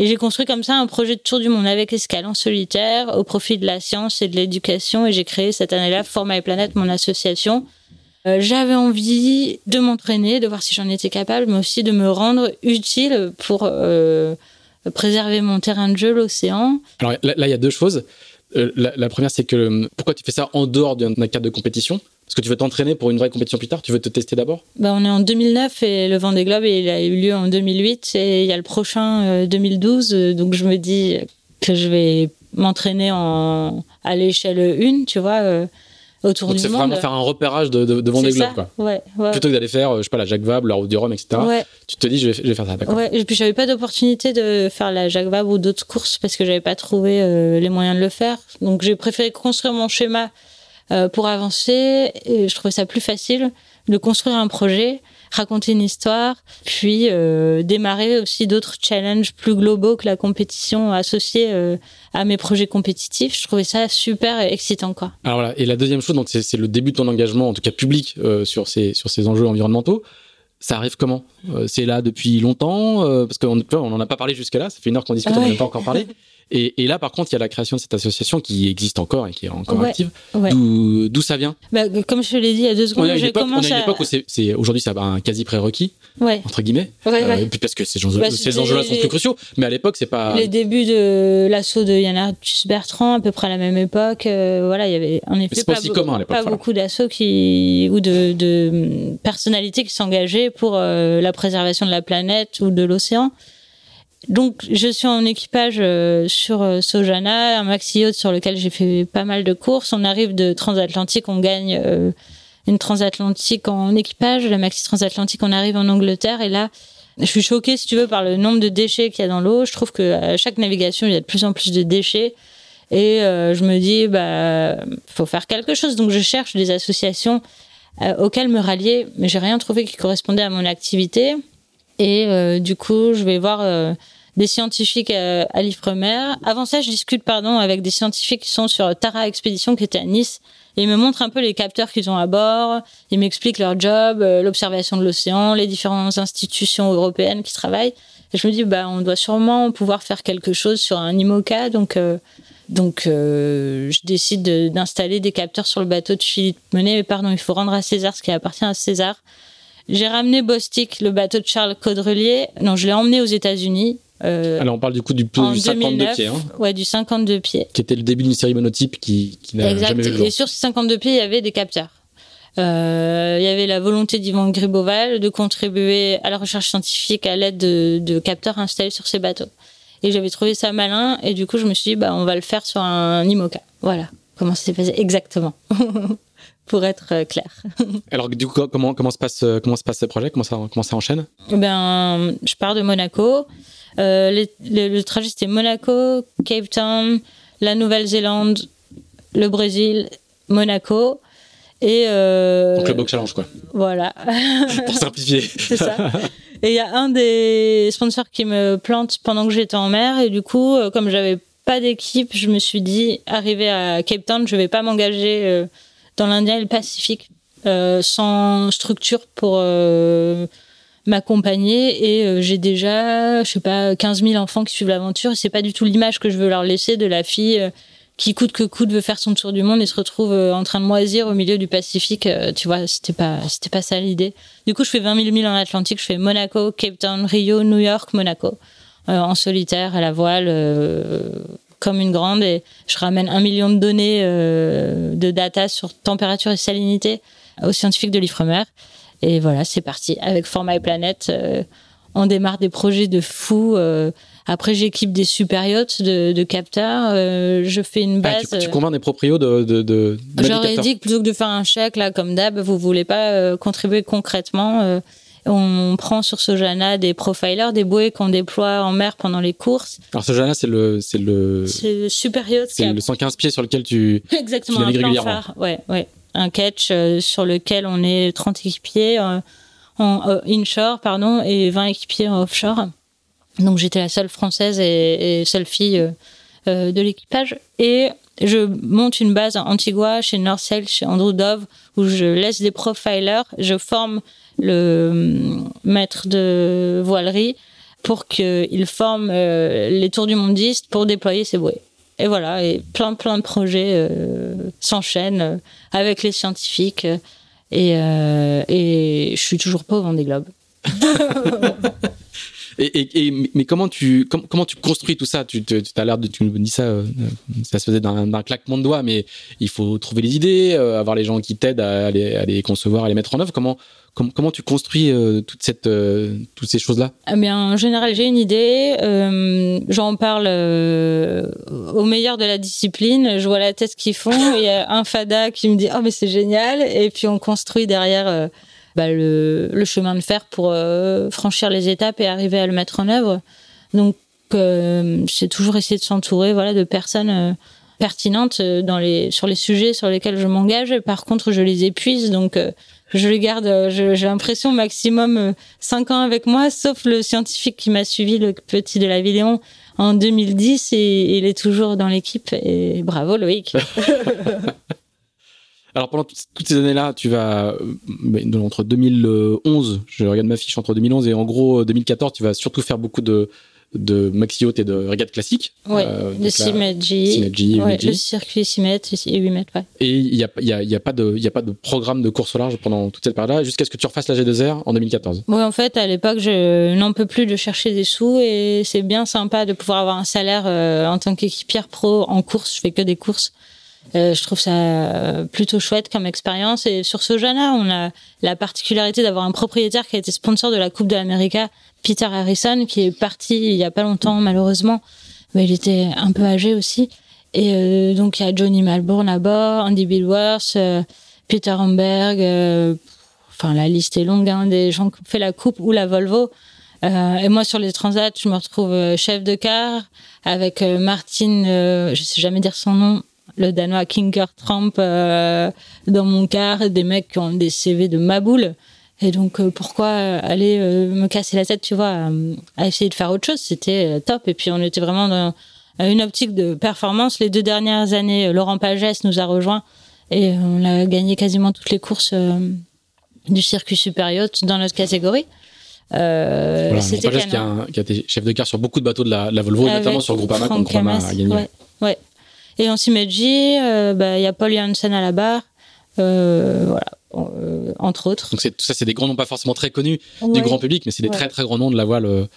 Et j'ai construit comme ça un projet de tour du monde avec escale en solitaire au profit de la science et de l'éducation. Et j'ai créé cette année-là Forma et Planète, mon association, euh, j'avais envie de m'entraîner, de voir si j'en étais capable, mais aussi de me rendre utile pour euh, préserver mon terrain de jeu, l'océan. Alors là, il y a deux choses. Euh, la, première, c'est que pourquoi tu fais ça en dehors d'un cadre de compétition? Parce que tu veux t'entraîner pour une vraie compétition plus tard Tu veux te tester d'abord? Bah, On est en 2009 et le Vendée Globe il a eu lieu en 2008 et il y a le prochain 2012. donc je me dis que je vais m'entraîner en, à l'échelle 1, tu vois autour Donc c'est vraiment faire un repérage de, de, de Vendée Globe, quoi. Ouais, ouais. Plutôt que d'aller faire, je sais pas, la Jacques Vabre, la Route du Rhum, etc. Ouais. Tu te dis, je vais, je vais faire ça. Ouais, et puis j'avais pas d'opportunité de faire la Jacques Vabre ou d'autres courses parce que j'avais pas trouvé euh, les moyens de le faire. Donc j'ai préféré construire mon schéma euh, pour avancer. Et je trouvais ça plus facile de construire un projet raconter une histoire, puis euh, démarrer aussi d'autres challenges plus globaux que la compétition associée euh, à mes projets compétitifs. Je trouvais ça super excitant, quoi. Alors voilà. Et la deuxième chose, donc c'est le début de ton engagement, en tout cas public, euh, sur ces sur ces enjeux environnementaux. Ça arrive comment? C'est là depuis longtemps? Parce qu'on on en a pas parlé jusque-là. Ça fait une heure qu'on discute, on n'en a pas encore parlé. <laughs> Et, et, là, par contre, il y a la création de cette association qui existe encore et qui est encore active. D'où ça vient? Bah, Comme je te l'ai dit il y a deux secondes, j'ai commencé. On a une époque où c'est aujourd'hui ça un quasi prérequis, ouais. entre guillemets. Euh, parce que ces enjeux-là bah, sont plus cruciaux. Mais à l'époque, c'est pas. Les débuts de l'assaut de Yann Bertrand, à peu près à la même époque. Euh, voilà, il y avait en effet pas, pas, commun, pas beaucoup d'assauts qui ou de, de personnalités qui s'engageaient pour euh, la préservation de la planète ou de l'océan. Donc, je suis en équipage euh, sur euh, Sojana, un maxi yacht sur lequel j'ai fait pas mal de courses. On arrive de transatlantique, on gagne euh, une transatlantique en équipage, la maxi transatlantique, on arrive en Angleterre et là, je suis choquée, si tu veux, par le nombre de déchets qu'il y a dans l'eau. Je trouve que chaque navigation, il y a de plus en plus de déchets. Et je me dis, bah, faut faire quelque chose. Donc, je cherche des associations auxquelles me rallier, mais j'ai rien trouvé qui correspondait à mon activité. Et du coup, je vais voir des scientifiques euh, à l'Ifremer. Avant ça, je discute pardon avec des scientifiques qui sont sur Tara Expedition qui était à Nice. Ils me montrent un peu les capteurs qu'ils ont à bord. Ils m'expliquent leur job, l'observation de l'océan, les différentes institutions européennes qui travaillent. Je me dis, bah, on doit sûrement pouvoir faire quelque chose sur un IMOCA. Donc, donc, je décide d'installer des capteurs sur le bateau de Philippe Monet. Mais pardon, il faut rendre à César ce qui appartient à César. J'ai ramené Bostik, le bateau de Charles Caudrelier. Non, je l'ai emmené aux États-Unis. Euh, Alors on parle du coup du, du 52 pieds. Hein, ouais, du 52 pieds. Qui était le début d'une série monotype qui, qui n'a jamais vu le jour. Et sur ces 52 pieds, il y avait des capteurs. Euh, il y avait la volonté d'Yvan Griboval de contribuer à la recherche scientifique à l'aide de, de, capteurs installés sur ces bateaux. Et j'avais trouvé ça malin et du coup je me suis dit bah on va le faire sur un IMOCA. Voilà comment ça s'est passé exactement. <laughs> pour être euh, clair. <laughs> Alors du coup, comment comment se passe comment se passe ce projet? Comment ça comment ça enchaîne? Ben, je pars de Monaco. Euh, le, trajet c'était Monaco, Cape Town, la Nouvelle-Zélande, le Brésil, Monaco. Et euh, Donc le Box Challenge quoi. Voilà. <laughs> pour simplifier. <laughs> C'est ça. Et il y a un des sponsors qui me plante pendant que j'étais en mer et du coup, euh, comme j'avais pas d'équipe, je me suis dit, arrivé à Cape Town, je vais pas m'engager dans l'Indien et le Pacifique sans structure pour m'accompagner et euh, j'ai déjà je sais pas 15 000 enfants qui suivent l'aventure. C'est pas du tout l'image que je veux leur laisser de la fille qui coûte que coûte veut faire son tour du monde et se retrouve en train de moisir au milieu du Pacifique tu vois. C'était pas c'était pas ça l'idée. Du coup je fais 20 000 milles en Atlantique. Je fais Monaco Cape Town Rio New York Monaco en solitaire à la voile comme une grande. Et je ramène un million de données euh, de data sur température et salinité aux scientifiques de l'Ifremer. Et voilà, c'est parti. Avec Format et Planète, euh, on démarre des projets de fou. Euh, après, j'équipe des super yachts de, de capteurs. je fais une ah, base. tu, tu convaincs des proprios de, de, de, J'aurais dit que plutôt que de faire un chèque, là, comme d'hab, vous voulez pas contribuer concrètement on prend sur Sojana des profilers, des bouées qu'on déploie en mer pendant les courses. Alors Sojana, c'est le, c'est le, le super yacht. C'est le 115 pieds sur lequel tu, Exactement, tu un plan Ouais, ouais. Un catch euh, sur lequel on est 30 équipiers euh, en euh, inshore, pardon, et 20 équipiers en offshore. Donc j'étais la seule française et, seule fille de l'équipage. Et je monte une base à Antigua, chez Northsail, chez Andrew Dove, où je laisse des profilers, je forme le maître de voilerie pour qu'il forme les tours du mondiste pour déployer ses bouées. Et voilà, et plein plein de projets euh, s'enchaînent euh, avec les scientifiques et, et je suis toujours pas au Vendée Globe. Et, mais comment tu, comment, tu construis tout ça? Tu, as l'air de, tu me dis ça, euh, ça se faisait d'un claquement de doigts, mais il faut trouver les idées, euh, avoir les gens qui t'aident à les, concevoir, à les mettre en œuvre. Comment, comment, tu construis euh, toute cette, toutes ces choses-là? Eh bien, En général, j'ai une idée, j'en parle au meilleur de la discipline, je vois la tête qu'ils font, il y a un fada qui me dit « Oh, mais c'est génial !» Et puis on construit derrière bah, le, chemin de fer pour euh, franchir les étapes et arriver à le mettre en œuvre. Donc, euh, j'ai toujours essayé de s'entourer voilà, de personnes euh, pertinentes sur les sujets sur lesquels je m'engage. Par contre, je les épuise, donc je les garde, j'ai l'impression, maximum 5 ans avec moi, sauf le scientifique qui m'a suivi, le petit de la Villéon, en 2010, et il est toujours dans l'équipe. Et bravo Loïc <laughs> Alors pendant toutes ces années-là, tu vas euh, entre 2011, je regarde ma fiche entre 2011 et en gros 2014, tu vas surtout faire beaucoup de de maxi haute et de régates classiques. Oui, euh, de Simetji, ouais, le circuit Simet et 8 mètres. Ouais. Et il n'y a, y a, y a, pas de, y a pas de programme de course au large pendant toute cette période-là, jusqu'à ce que tu refasses la G2R en 2014. Oui, en fait, à l'époque, je n'en peux plus de chercher des sous et c'est bien sympa de pouvoir avoir un salaire euh, en tant qu'équipière pro en course. Je fais que des courses. Euh, je trouve ça euh, plutôt chouette comme expérience. Et sur ce jeu-là, on a la particularité d'avoir un propriétaire qui a été sponsor de la Coupe de l'Amérique, Peter Harrison, qui est parti il y a pas longtemps malheureusement, mais il était un peu âgé aussi. Et euh, donc il y a Johnny Malbourne là-bas, Andy Billworth, Peter Homberg. enfin la liste est longue hein, des gens qui ont fait la Coupe ou la Volvo. et moi sur les transats, je me retrouve chef de car avec Martin, je sais jamais dire son nom, le Danois Kinker Trump euh, dans mon car, des mecs qui ont des CV de maboule. Et donc, euh, pourquoi aller euh, me casser la tête, tu vois, à, essayer de faire autre chose? C'était top. Et puis, on était vraiment dans une optique de performance. Les deux dernières années, Laurent Pagès nous a rejoints et on a gagné quasiment toutes les courses du circuit supérieur dans notre catégorie. Euh, c'était qui, a, qui a été chef de car sur beaucoup de bateaux de la, Volvo, notamment sur Groupama, comme Groupama a gagné. Ouais, ouais. Et en Simeji, euh, bah, il y a Paul Janssen à la barre. Euh, voilà, euh, entre autres. Donc tout ça, c'est des grands noms pas forcément très connus du grand public, mais c'est des très très grands noms de la voile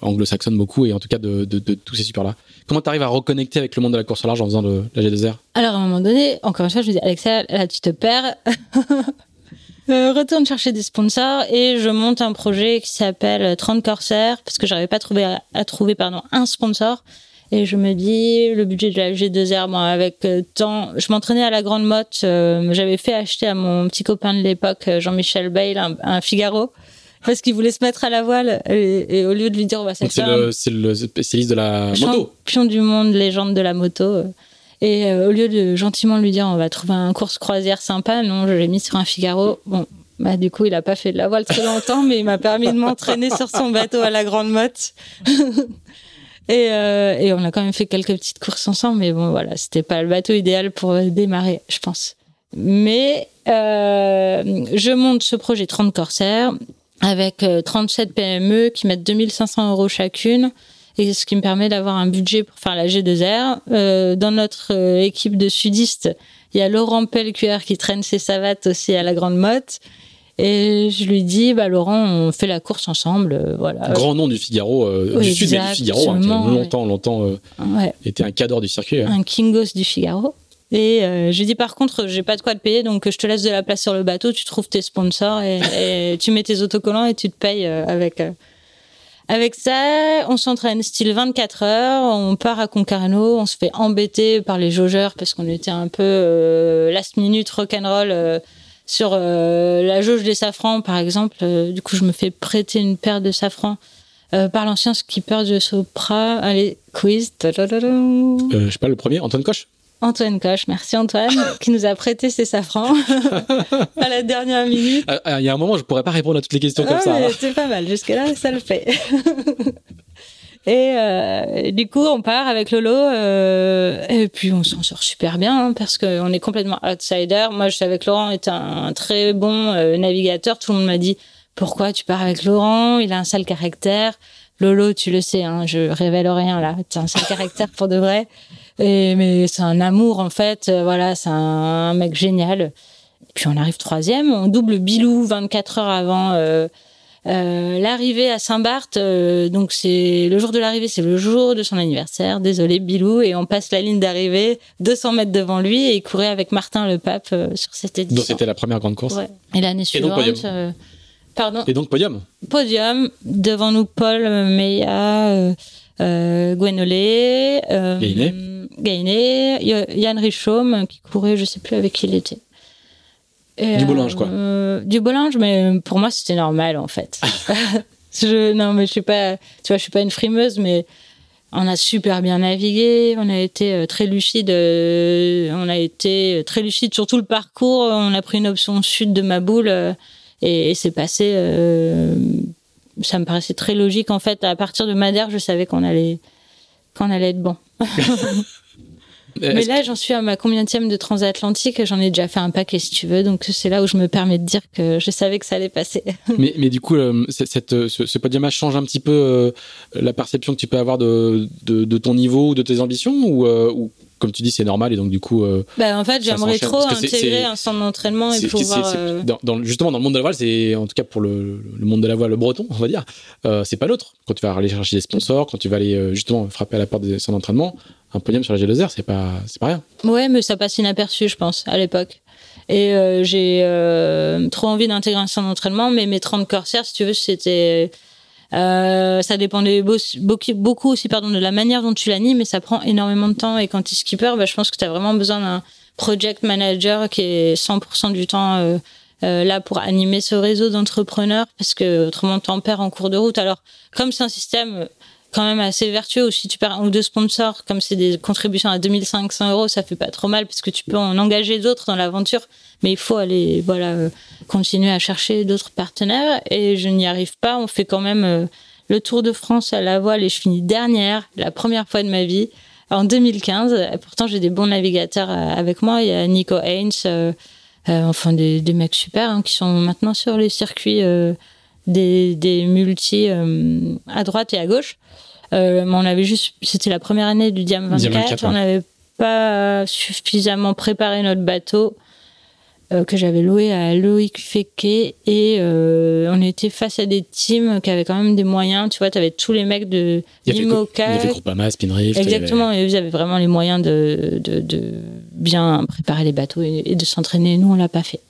anglo-saxonne beaucoup, et en tout cas de, tous ces supers-là. Comment tu arrives à reconnecter avec le monde de la course au large en faisant de la G2R Alors à un moment donné, encore une fois, je me dis, Alexa, là tu te perds. retourne chercher des sponsors et je monte un projet qui s'appelle 30 Corsair parce que j'arrivais pas à trouver, à trouver pardon, un sponsor et je me dis, le budget de la G2R, moi, avec euh, tant, je m'entraînais à la Grande Motte, euh, j'avais fait acheter à mon petit copain de l'époque, euh, Jean-Michel Bayle, un, Figaro, parce qu'il voulait se mettre à la voile, et, au lieu de lui dire, on va C'est le, c'est le spécialiste de la moto. Champion du monde, légende de la moto. Et au lieu de gentiment lui dire, on va trouver un course croisière sympa, non, je l'ai mis sur un Figaro. Bon, bah, du coup, il a pas fait de la voile très longtemps, mais il m'a permis de m'entraîner sur son bateau à la Grande Motte. <laughs> Et, euh, et on a quand même fait quelques petites courses ensemble, mais bon, voilà, c'était pas le bateau idéal pour démarrer, je pense. Mais euh, je monte ce projet 30 Corsair avec 37 euh, PME qui mettent 2500 euros chacune, et ce qui me permet d'avoir un budget pour faire la G2R. Euh, dans notre euh, équipe de sudistes, il y a Laurent Pelcuer qui traîne ses savates aussi à la Grande Motte. Et je lui dis, bah Laurent, on fait la course ensemble, euh, voilà. Grand nom du Figaro, euh, du sud du Figaro, hein, qui longtemps, longtemps euh, était un cadre du circuit. Hein. Un Kingos du Figaro. Et je lui dis par contre, j'ai pas de quoi te payer, donc je te laisse de la place sur le bateau, tu trouves tes sponsors et, <laughs> tu mets tes autocollants et tu te payes avec. Avec ça, on s'entraîne style 24 heures, on part à Concarneau, on se fait embêter par les jaugeurs parce qu'on était un peu last minute rock'n'roll sur euh, la jauge des safrans, par exemple, euh, du coup, je me fais prêter une paire de safrans euh, par l'ancien skipper de Sopra. Allez, quiz. je sais pas, le premier, Antoine Coche Antoine Coche, merci Antoine, <laughs> qui nous a prêté ses safrans <laughs> à la dernière minute. Il y a un moment, je pourrais pas répondre à toutes les questions comme ah, ça. C'est pas mal, jusque-là, ça le fait. <laughs> Et euh, du coup, on part avec Lolo euh, et puis on s'en sort super bien hein, parce qu'on est complètement outsider. Moi, je savais que Laurent était un, très bon euh, navigateur. Tout le monde m'a dit pourquoi tu pars avec Laurent? Il a un sale caractère. Lolo, tu le sais, hein, je révèle rien là. As un sale caractère pour de vrai. Et, mais c'est un amour en fait. Euh, voilà, c'est un mec génial. puis on arrive troisième, on double Bilou 24 heures avant. Euh, Euh, l'arrivée à Saint-Barth, euh, donc c'est le jour de l'arrivée, c'est le jour de son anniversaire. Désolé, Bilou, et on passe la ligne d'arrivée 200 mètres devant lui et il courait avec Martin le Pape euh, sur cette édition. Donc c'était la première grande course. Ouais. Et l'année suivante, podium. pardon. Et donc podium. Podium devant nous, Paul Meillat, euh, Gwenolé, Gainé, Gainé, Yann Richaume qui courait, je sais plus avec qui il était. Et du Bollinge, quoi. Euh, du Bollinge, mais pour moi, c'était normal, en fait. <laughs> je, non, mais je suis pas, tu vois, je suis pas une frimeuse, mais on a super bien navigué, on a été euh, très lucide, euh, on a été très lucide sur tout le parcours, on a pris une option sud de ma boule, et, et c'est passé, ça me paraissait très logique, en fait. À partir de Madère, je savais qu'on allait, qu'on allait être bon. <laughs> Mais là, j'en suis à ma combienième de transatlantique. J'en ai déjà fait un paquet, si tu veux. Donc, c'est là où je me permets de dire que je savais que ça allait passer. <laughs> mais, mais du coup, euh, cette, euh, ce, ce podium change un petit peu euh, la perception que tu peux avoir de, de, de ton niveau ou de tes ambitions ou, ou comme tu dis, c'est normal et donc du coup. Euh, bah, en fait, j'aimerais trop intégrer un centre d'entraînement et pouvoir. Dans, justement, dans le monde de la voile, c'est en tout cas pour le, le, monde de la voile le breton, on va dire, euh, c'est pas l'autre. Quand tu vas aller chercher des sponsors, quand tu vas aller justement frapper à la porte des centres d'entraînement, un podium sur la G2R, c'est pas, c'est pas rien. Ouais, mais ça passe inaperçu, je pense, à l'époque. Et euh, j'ai euh, trop envie d'intégrer un centre d'entraînement, mais mes 30 corsaires, si tu veux, c'était. Euh, ça dépendait beaucoup aussi pardon, de la manière dont tu l'animes, mais ça prend énormément de temps. Et quand tu es skipper, bah, je pense que tu as vraiment besoin d'un project manager qui est 100% du temps euh, euh, là pour animer ce réseau d'entrepreneurs, parce que autrement, tu en perds en cours de route. Alors, comme c'est un système quand même assez vertueux aussi. Tu perds un ou deux sponsors, comme c'est des contributions à 2500 euros, ça fait pas trop mal parce que tu peux en engager d'autres dans l'aventure. Mais il faut aller, voilà, euh, continuer à chercher d'autres partenaires et je n'y arrive pas. On fait quand même euh, le Tour de France à la voile et je finis dernière, la première fois de ma vie, en 2015. Et pourtant, j'ai des bons navigateurs euh, avec moi. Il y a Nico Haynes, enfin des, des, mecs super hein, qui sont maintenant sur les circuits des, des multis à droite et à gauche. Euh, mais on avait juste, c'était la première année du Diam 24, on n'avait pas suffisamment préparé notre bateau euh, que j'avais loué à Loïc Feke et euh, on était face à des teams qui avaient quand même des moyens. Tu vois, tu avais tous les mecs de Limoca. Il y avait Groupama, Spinrift. Exactement, et vous avez vraiment les moyens de, de, de bien préparer les bateaux et, de s'entraîner. Nous, on l'a pas fait.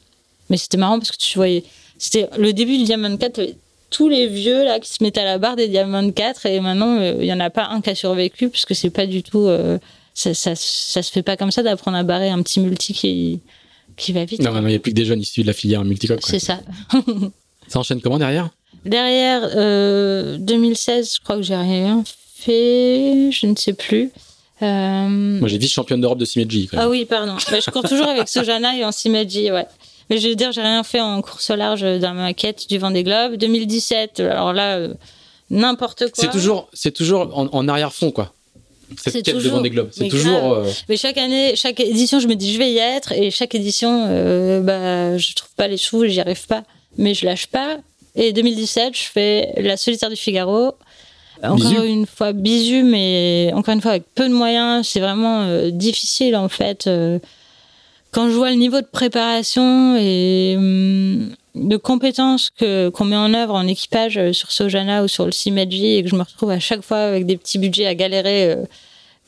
Mais c'était marrant parce que tu voyais, c'était le début du Diamond 4, tous les vieux là qui se mettaient à la barre des Diamond 4 et maintenant euh, il y en a pas un qui a survécu parce que c'est pas du tout euh, ça, ça, ça, se fait pas comme ça d'apprendre à barrer un petit multi qui qui va vite. Non, il n'y a plus que des jeunes issus de la filière multicoque. C'est ça. <laughs> ça enchaîne comment derrière? Derrière euh, 2016, je crois que j'ai rien fait, je ne sais plus. Euh... Moi j'ai vice championne d'Europe de Simeji. Ah oui, pardon. Bah, je cours toujours avec Sojana et en Simeji, ouais. Mais je veux dire, j'ai rien fait en course au large dans ma quête du Vendée Globe. 2017, alors là, euh, n'importe quoi. C'est toujours, c'est toujours en, arrière-fond, quoi. Cette quête toujours, de Vendée Globe. C'est toujours. Euh, mais chaque année, chaque édition, je me dis, je vais y être. Et chaque édition, euh, bah, je trouve pas les sous, j'y arrive pas. Mais je lâche pas. Et 2017, je fais la solitaire du Figaro. Encore une fois, bisu, mais encore une fois, avec peu de moyens. C'est vraiment difficile, en fait quand je vois le niveau de préparation et hum, de compétences que qu'on met en œuvre en équipage euh, sur Sojana ou sur le Simeji et que je me retrouve à chaque fois avec des petits budgets à galérer euh,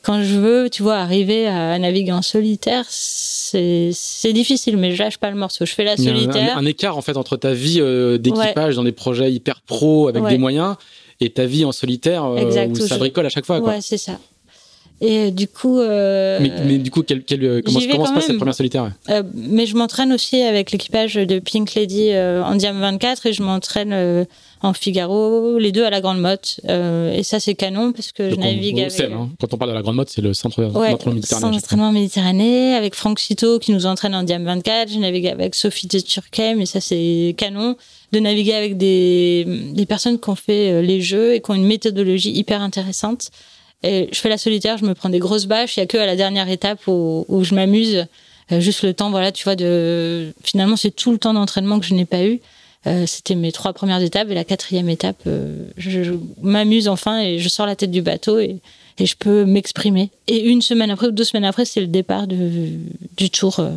quand je veux, tu vois, arriver à naviguer en solitaire, c'est difficile, mais je lâche pas le morceau. Je fais la solitaire. Un, un, écart en fait entre ta vie euh, d'équipage dans des projets hyper pro avec des moyens et ta vie en solitaire où ça bricole à chaque fois. Quoi. Ouais, c'est ça. Et euh, du coup. Euh, mais, mais, du coup, quel, quel, euh, comment, comment se passe cette première solitaire euh, Mais je m'entraîne aussi avec l'équipage de Pink Lady euh, en Diam 24 et je m'entraîne en Figaro, les deux à la Grande Motte. et ça, c'est canon parce que je navigue avec. Hein. Quand on parle de la Grande Motte, c'est le centre ouais, d'entraînement méditerranéen. Centre d'entraînement méditerranéen avec Franck Cito qui nous entraîne en Diam 24. Je navigue avec Sophie de Turquet, mais ça, c'est canon de naviguer avec des, des personnes qui ont fait les jeux et qui ont une méthodologie hyper intéressante. Et je fais la solitaire, je me prends des grosses bâches. Il y a que à la dernière étape où, où je m'amuse. Euh, juste le temps, voilà, tu vois, de. Finalement, c'est tout le temps d'entraînement que je n'ai pas eu. Euh, C'était mes trois premières étapes et la quatrième étape, euh, je, je m'amuse enfin et je sors la tête du bateau et, et je peux m'exprimer. Et une semaine après ou deux semaines après, c'est le départ de, du tour. Euh,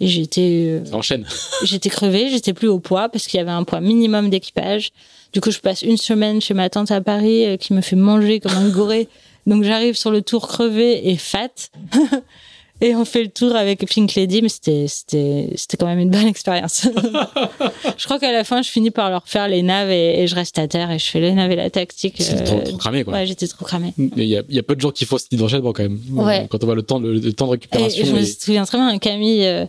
Et j'étais. Ça enchaîne. <laughs> j'étais crevée, j'étais plus au poids parce qu'il y avait un poids minimum d'équipage. Du coup, je passe une semaine chez ma tante à Paris qui me fait manger comme un goré. Donc j'arrive sur le tour crevée et fat. <laughs> Et on fait le tour avec Pink Lady, mais c'était, c'était, c'était quand même une bonne expérience. <laughs> je crois qu'à la fin, je finis par leur faire les naves et, je reste à terre et je fais les naves et la tactique. C'était trop, trop, cramé, quoi. Ouais, j'étais trop cramé. Il y a, y a peu de gens qui font cette d'enchaînement quand même. Ouais. Quand on voit le temps, le, temps de récupération. Et, je me souviens très bien, Camille, euh,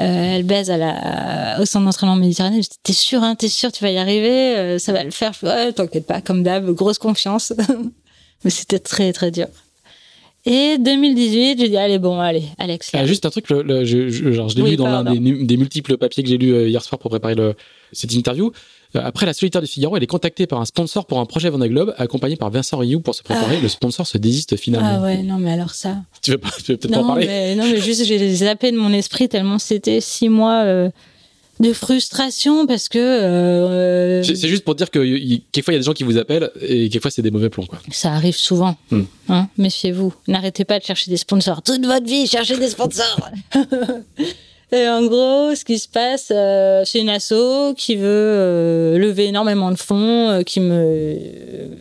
euh, elle baise à la, au centre d'entraînement méditerranéen. Je dis, t'es sûr, hein, t'es sûr, tu vas y arriver, euh, ça va le faire. Je ouais, t'inquiète pas, comme d'hab, grosse confiance. <laughs> mais c'était très, très dur. Et 2018, j'ai dit allez bon, allez, Alex. Ah, juste un truc, le, je, je, genre, je l'ai lu dans l'un des, des, multiples papiers que j'ai lu euh, hier soir pour préparer le, cette interview. Euh, après la solitaire du Figaro, elle est contactée par un sponsor pour un projet Vendée Globe, accompagné par Vincent Rioux pour se préparer. Ah. Le sponsor se désiste finalement. Ah ouais, non mais alors ça. Tu veux, veux peut-être pas en parler mais, Non mais juste j'ai zappé de mon esprit tellement c'était six mois. Euh, de frustration parce que euh, c'est juste pour dire que quelquefois il y a des gens qui vous appellent et quelquefois c'est des mauvais plans quoi. Ça arrive souvent. Hmm. Hein, méfiez-vous. N'arrêtez pas de chercher des sponsors. Toute votre vie, cherchez des sponsors. <laughs> et en gros, ce qui se passe, euh, c'est une asso qui veut euh, lever énormément de fonds, qui me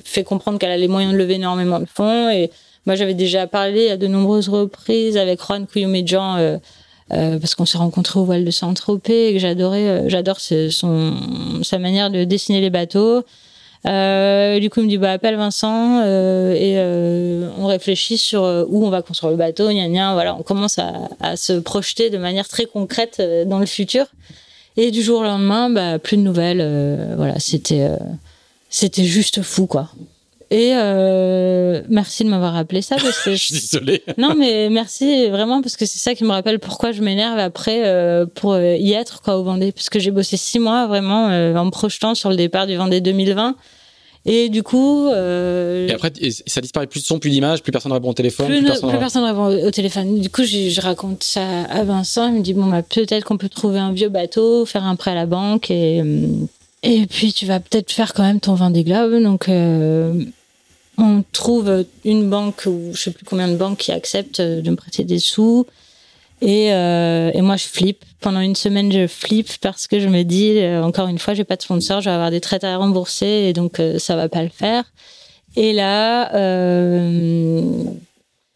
fait comprendre qu'elle a les moyens de lever énormément de fonds. Et moi, j'avais déjà parlé à de nombreuses reprises avec Juan Kouyoumedjan euh, parce qu'on s'est rencontrés au voile de Saint-Tropez et que j'adorais, euh, j'adore son, sa manière de dessiner les bateaux. Euh, du coup, il me dit bah appelle Vincent euh, et euh, on réfléchit sur où on va construire le bateau. Gna, gna, voilà, on commence à, à, se projeter de manière très concrète dans le futur. Et du jour au lendemain, bah plus de nouvelles. voilà, c'était c'était juste fou quoi. Et euh, merci de m'avoir rappelé ça parce que <laughs> je suis désolée. non mais merci vraiment parce que c'est ça qui me rappelle pourquoi je m'énerve après euh, pour euh, y être quoi au Vendée. Parce que j'ai bossé six mois vraiment euh, en me projetant sur le départ du Vendée 2020 et du coup et après ça disparaît. Plus de son plus d'image plus personne ne répond au téléphone plus, personne, ne répond. au téléphone. Du coup je, je, raconte ça à Vincent. Il me dit bon bah peut-être qu'on peut trouver un vieux bateau faire un prêt à la banque et et puis tu vas peut-être faire quand même ton Vendée Globe. Donc on trouve une banque ou je sais plus combien de banques qui acceptent de me prêter des sous. Et, euh, et moi, je flippe. Pendant une semaine, je flippe parce que je me dis, euh, encore une fois, j'ai pas de sponsor, je vais avoir des traites à rembourser et donc euh, ça va pas le faire. Et là,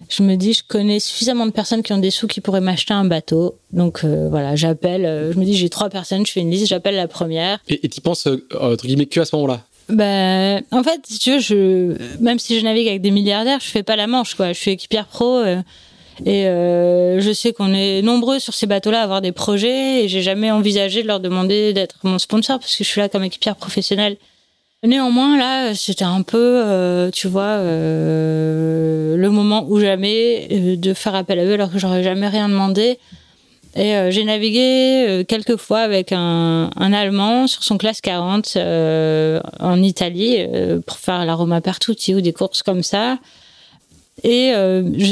je me dis, je connais suffisamment de personnes qui ont des sous qui pourraient m'acheter un bateau. Donc voilà, j'appelle. je me dis, j'ai trois personnes, je fais une liste, j'appelle la première. Et tu penses entre guillemets que à ce moment-là? Ben, en fait, si tu veux, je, même si je navigue avec des milliardaires, je fais pas la manche, quoi. Je suis équipière pro. Euh, et euh, je sais qu'on est nombreux sur ces bateaux-là à avoir des projets et j'ai jamais envisagé de leur demander d'être mon sponsor parce que je suis là comme équipière professionnelle. Néanmoins, là, c'était un peu, euh, tu vois, euh, le moment ou jamais euh, de faire appel à eux alors que j'aurais jamais rien demandé. Et euh, j'ai navigué euh, quelques fois avec un, un, Allemand sur son classe 40 euh, en Italie pour faire la Roma ou des courses comme ça. Et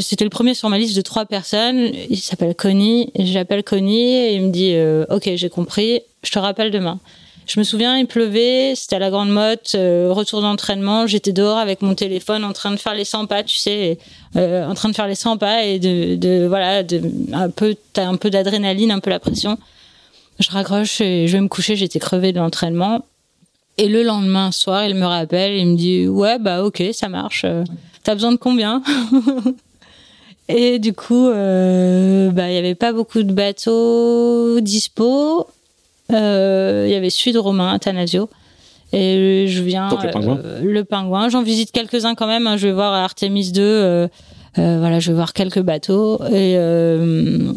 c'était le premier sur ma liste de trois personnes. Il s'appelle Connie. J'appelle Connie et il me dit Ok, j'ai compris. Je te rappelle demain. Je me souviens, il pleuvait, c'était à la Grande Motte, euh, retour d'entraînement, j'étais dehors avec mon téléphone en train de faire les 100 pas, tu sais, euh, en train de faire les 100 pas et de, voilà, un peu, t'as un peu d'adrénaline, un peu la pression. Je raccroche et je vais me coucher, j'étais crevée de l'entraînement. Et le lendemain soir, il me rappelle, il me dit, ouais, bah ok, ça marche. Euh, t'as besoin de combien <laughs> Et du coup, euh, bah, il y avait pas beaucoup de bateaux dispo. Euh, il y avait Sud Romain, Athanasio. Et je viens. Donc le pingouin. Euh, le pingouin. J'en visite quelques-uns quand même. Hein. Je vais voir Artemis 2. Euh, voilà, je vais voir quelques bateaux et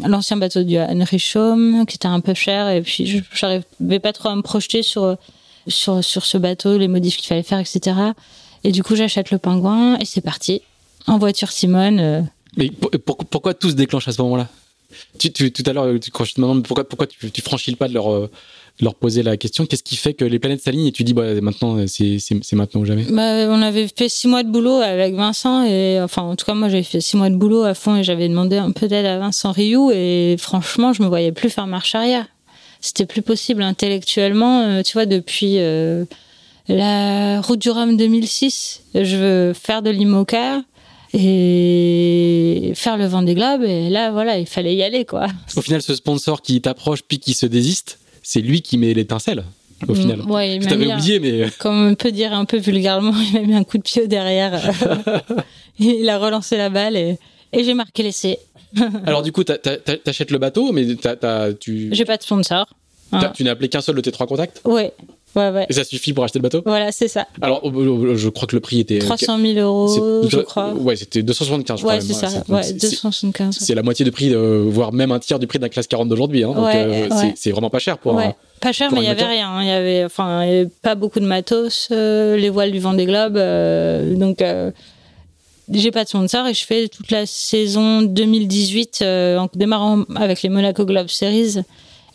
l'ancien bateau du Henry Chaume qui était un peu cher et puis je n'arrivais pas trop à me projeter sur sur sur ce bateau, les modifs qu'il fallait faire, etc. Et du coup, j'achète le pingouin et c'est parti en voiture Simone. Mais pourquoi tout se déclenche à ce moment-là? Tu, tout à l'heure, quand je te demande pourquoi, pourquoi tu, tu franchis le pas de leur, euh, leur poser la question, qu'est-ce qui fait que les planètes s'alignent et tu dis, bah, maintenant, c'est maintenant ou jamais? Bah, On avait fait six mois de boulot avec Vincent, et enfin, en tout cas, moi, j'avais fait six mois de boulot à fond et j'avais demandé un peu d'aide à Vincent Rioux, et franchement, je me voyais plus faire marche arrière. C'était plus possible intellectuellement, euh, tu vois, depuis. Euh, la route du Rhum 2006, je veux faire de l'IMOCA, et faire le vent des globes. Et là, voilà, il fallait y aller, quoi. Au final, ce sponsor qui t'approche puis qui se désiste, c'est lui qui met l'étincelle. Au final. Mm, ouais, il Tu oublié, mais comme on peut dire un peu vulgairement, <laughs> il m'a mis un coup de pied derrière. <laughs> il a relancé la balle et, et j'ai marqué l'essai. <laughs> alors du coup, t'achètes le bateau, mais t'as- t'as- tu, J'ai pas de sponsor. Hein. tu n'as appelé qu'un seul de tes trois contacts? Ouais, ouais, ouais. et ça suffit pour acheter le bateau? Voilà, c'est ça. Alors, je crois que le prix était 300 000 euros, je crois. Ouais, c'était 275, je crois. Ouais, c'est ça. Ouais, c'est- 275. C'est la moitié du prix, euh, voire même un tiers du prix d'un classe 40 d'aujourd'hui. Hein, donc euh, c'est- vraiment pas cher pour un- Pas cher, pour mais il y un avait rien. hein. Il y avait, enfin, il y avait pas beaucoup de matos, euh, les voiles du Vendée Globe. euh, donc, j'ai pas de sponsor et je fais toute la saison 2018 euh, en démarrant avec les Monaco Globe Series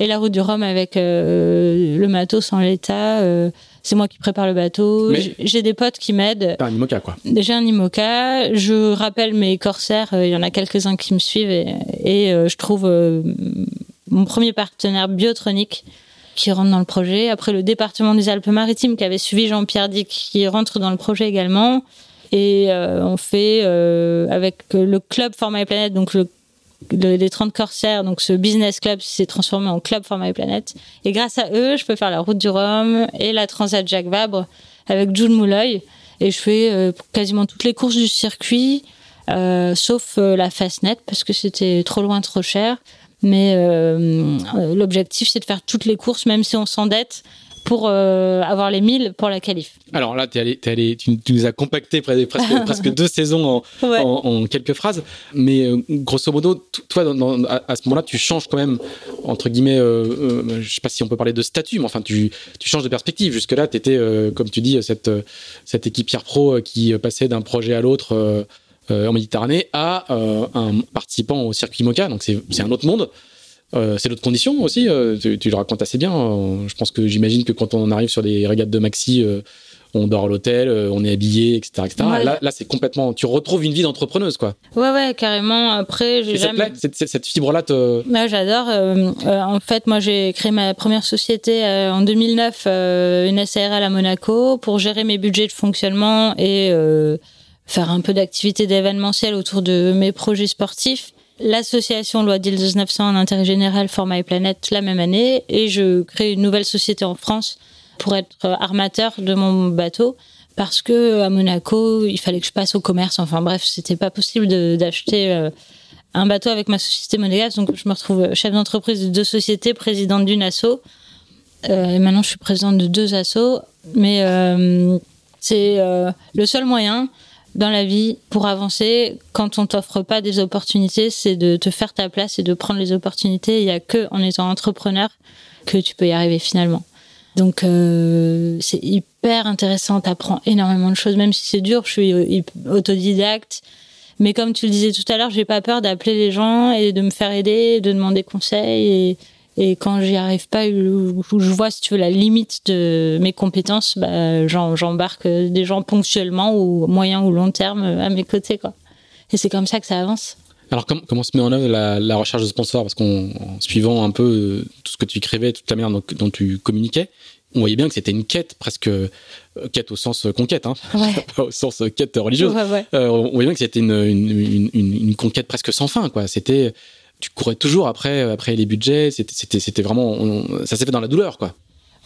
et la route du Rhum avec euh, le matos en l'état. euh, c'est moi qui prépare le bateau. Mais- J'ai- des potes qui m'aident. un IMOCA, quoi. J'ai un IMOCA, je rappelle mes corsaires, euh, il y en a quelques-uns qui me suivent et, et, je trouve mon premier partenaire biotronique qui rentre dans le projet. Après le département des Alpes-Maritimes qui avait suivi Jean-Pierre Dick qui rentre dans le projet également. Et on fait avec le club Format et Planète, donc le, le- les 30 corsaires, donc ce business club s'est transformé en club Format et Planète. Et grâce à eux, je peux faire la route du Rhum et la Transat Jacques Vabre avec Jules Mouloy. Et je fais euh, quasiment toutes les courses du circuit, euh, sauf euh, la Fastnet parce que c'était trop loin, trop cher. Mais euh, l'objectif, c'est de faire toutes les courses, même si on s'endette, pour euh, avoir les 1000 pour la qualif. Alors là, allé, allé, tu, tu nous as compacté pre- presque, <laughs> presque deux saisons en, Ouais. en, en quelques phrases. Mais euh, grosso modo, toi, dans- dans- à, à ce moment-là, tu changes quand même, entre guillemets, euh, je sais pas si on peut parler de statut, mais enfin, tu, tu changes de perspective. Jusque-là, tu étais, comme tu dis, cette, cette équipière pro qui passait d'un projet à l'autre en Méditerranée à un participant au circuit MOCA. Donc, c'est un autre monde. Euh, c'est d'autres conditions aussi, euh, tu, tu le racontes assez bien. Euh, je pense que j'imagine que quand on arrive sur des régates de maxi, on dort à l'hôtel, on est habillé, etc. etc. Ouais. Là, là c'est complètement. Tu retrouves une vie d'entrepreneuse, quoi. Ouais, ouais, carrément. Après, j'ai jamais. cette, cette- cette fibre-là te. Ouais, j'adore. En fait, moi, j'ai créé ma première société en 2009, euh, une SARL à Monaco, pour gérer mes budgets de fonctionnement et faire un peu d'activité d'événementiel autour de mes projets sportifs. L'association Loi d'Île 900 en intérêt général format et planète la même année et je crée une nouvelle société en France pour être armateur de mon bateau parce que à Monaco il fallait que je passe au commerce. Enfin bref c'était pas possible d'acheter euh, un bateau avec ma société monégasque. Donc je me retrouve chef d'entreprise de deux sociétés présidente d'une asso Euh, et maintenant je suis présidente de deux assos. Mais euh, c'est le seul moyen dans la vie pour avancer quand on t'offre pas des opportunités c'est de te faire ta place et de prendre les opportunités il y a que en étant entrepreneur que tu peux y arriver finalement donc euh, c'est hyper intéressant, t'apprends énormément de choses, même si c'est dur, je suis autodidacte. Mais comme tu le disais tout à l'heure, j'ai pas peur d'appeler les gens et de me faire aider, de demander conseil. Et, et quand j'y arrive pas, ou ou je vois, si tu veux, la limite de mes compétences, bah, j'embarque des gens ponctuellement ou moyen ou long terme à mes côtés. Quoi. Et c'est comme ça que ça avance. Alors, com- comment se met en œuvre la, la recherche de sponsors? Parce qu'en en suivant un peu euh, tout ce que tu écrivais, toute la manière dont, dont tu communiquais, on voyait bien que c'était une quête, presque euh, quête au sens euh, conquête, hein, Ouais. <laughs> pas au sens quête religieuse. Ouais, ouais. Euh, on voyait bien que c'était une, une, une, une- une conquête presque sans fin, quoi. C'était, tu courais toujours après, après les budgets. C'était, vraiment, on- ça s'est fait dans la douleur, quoi.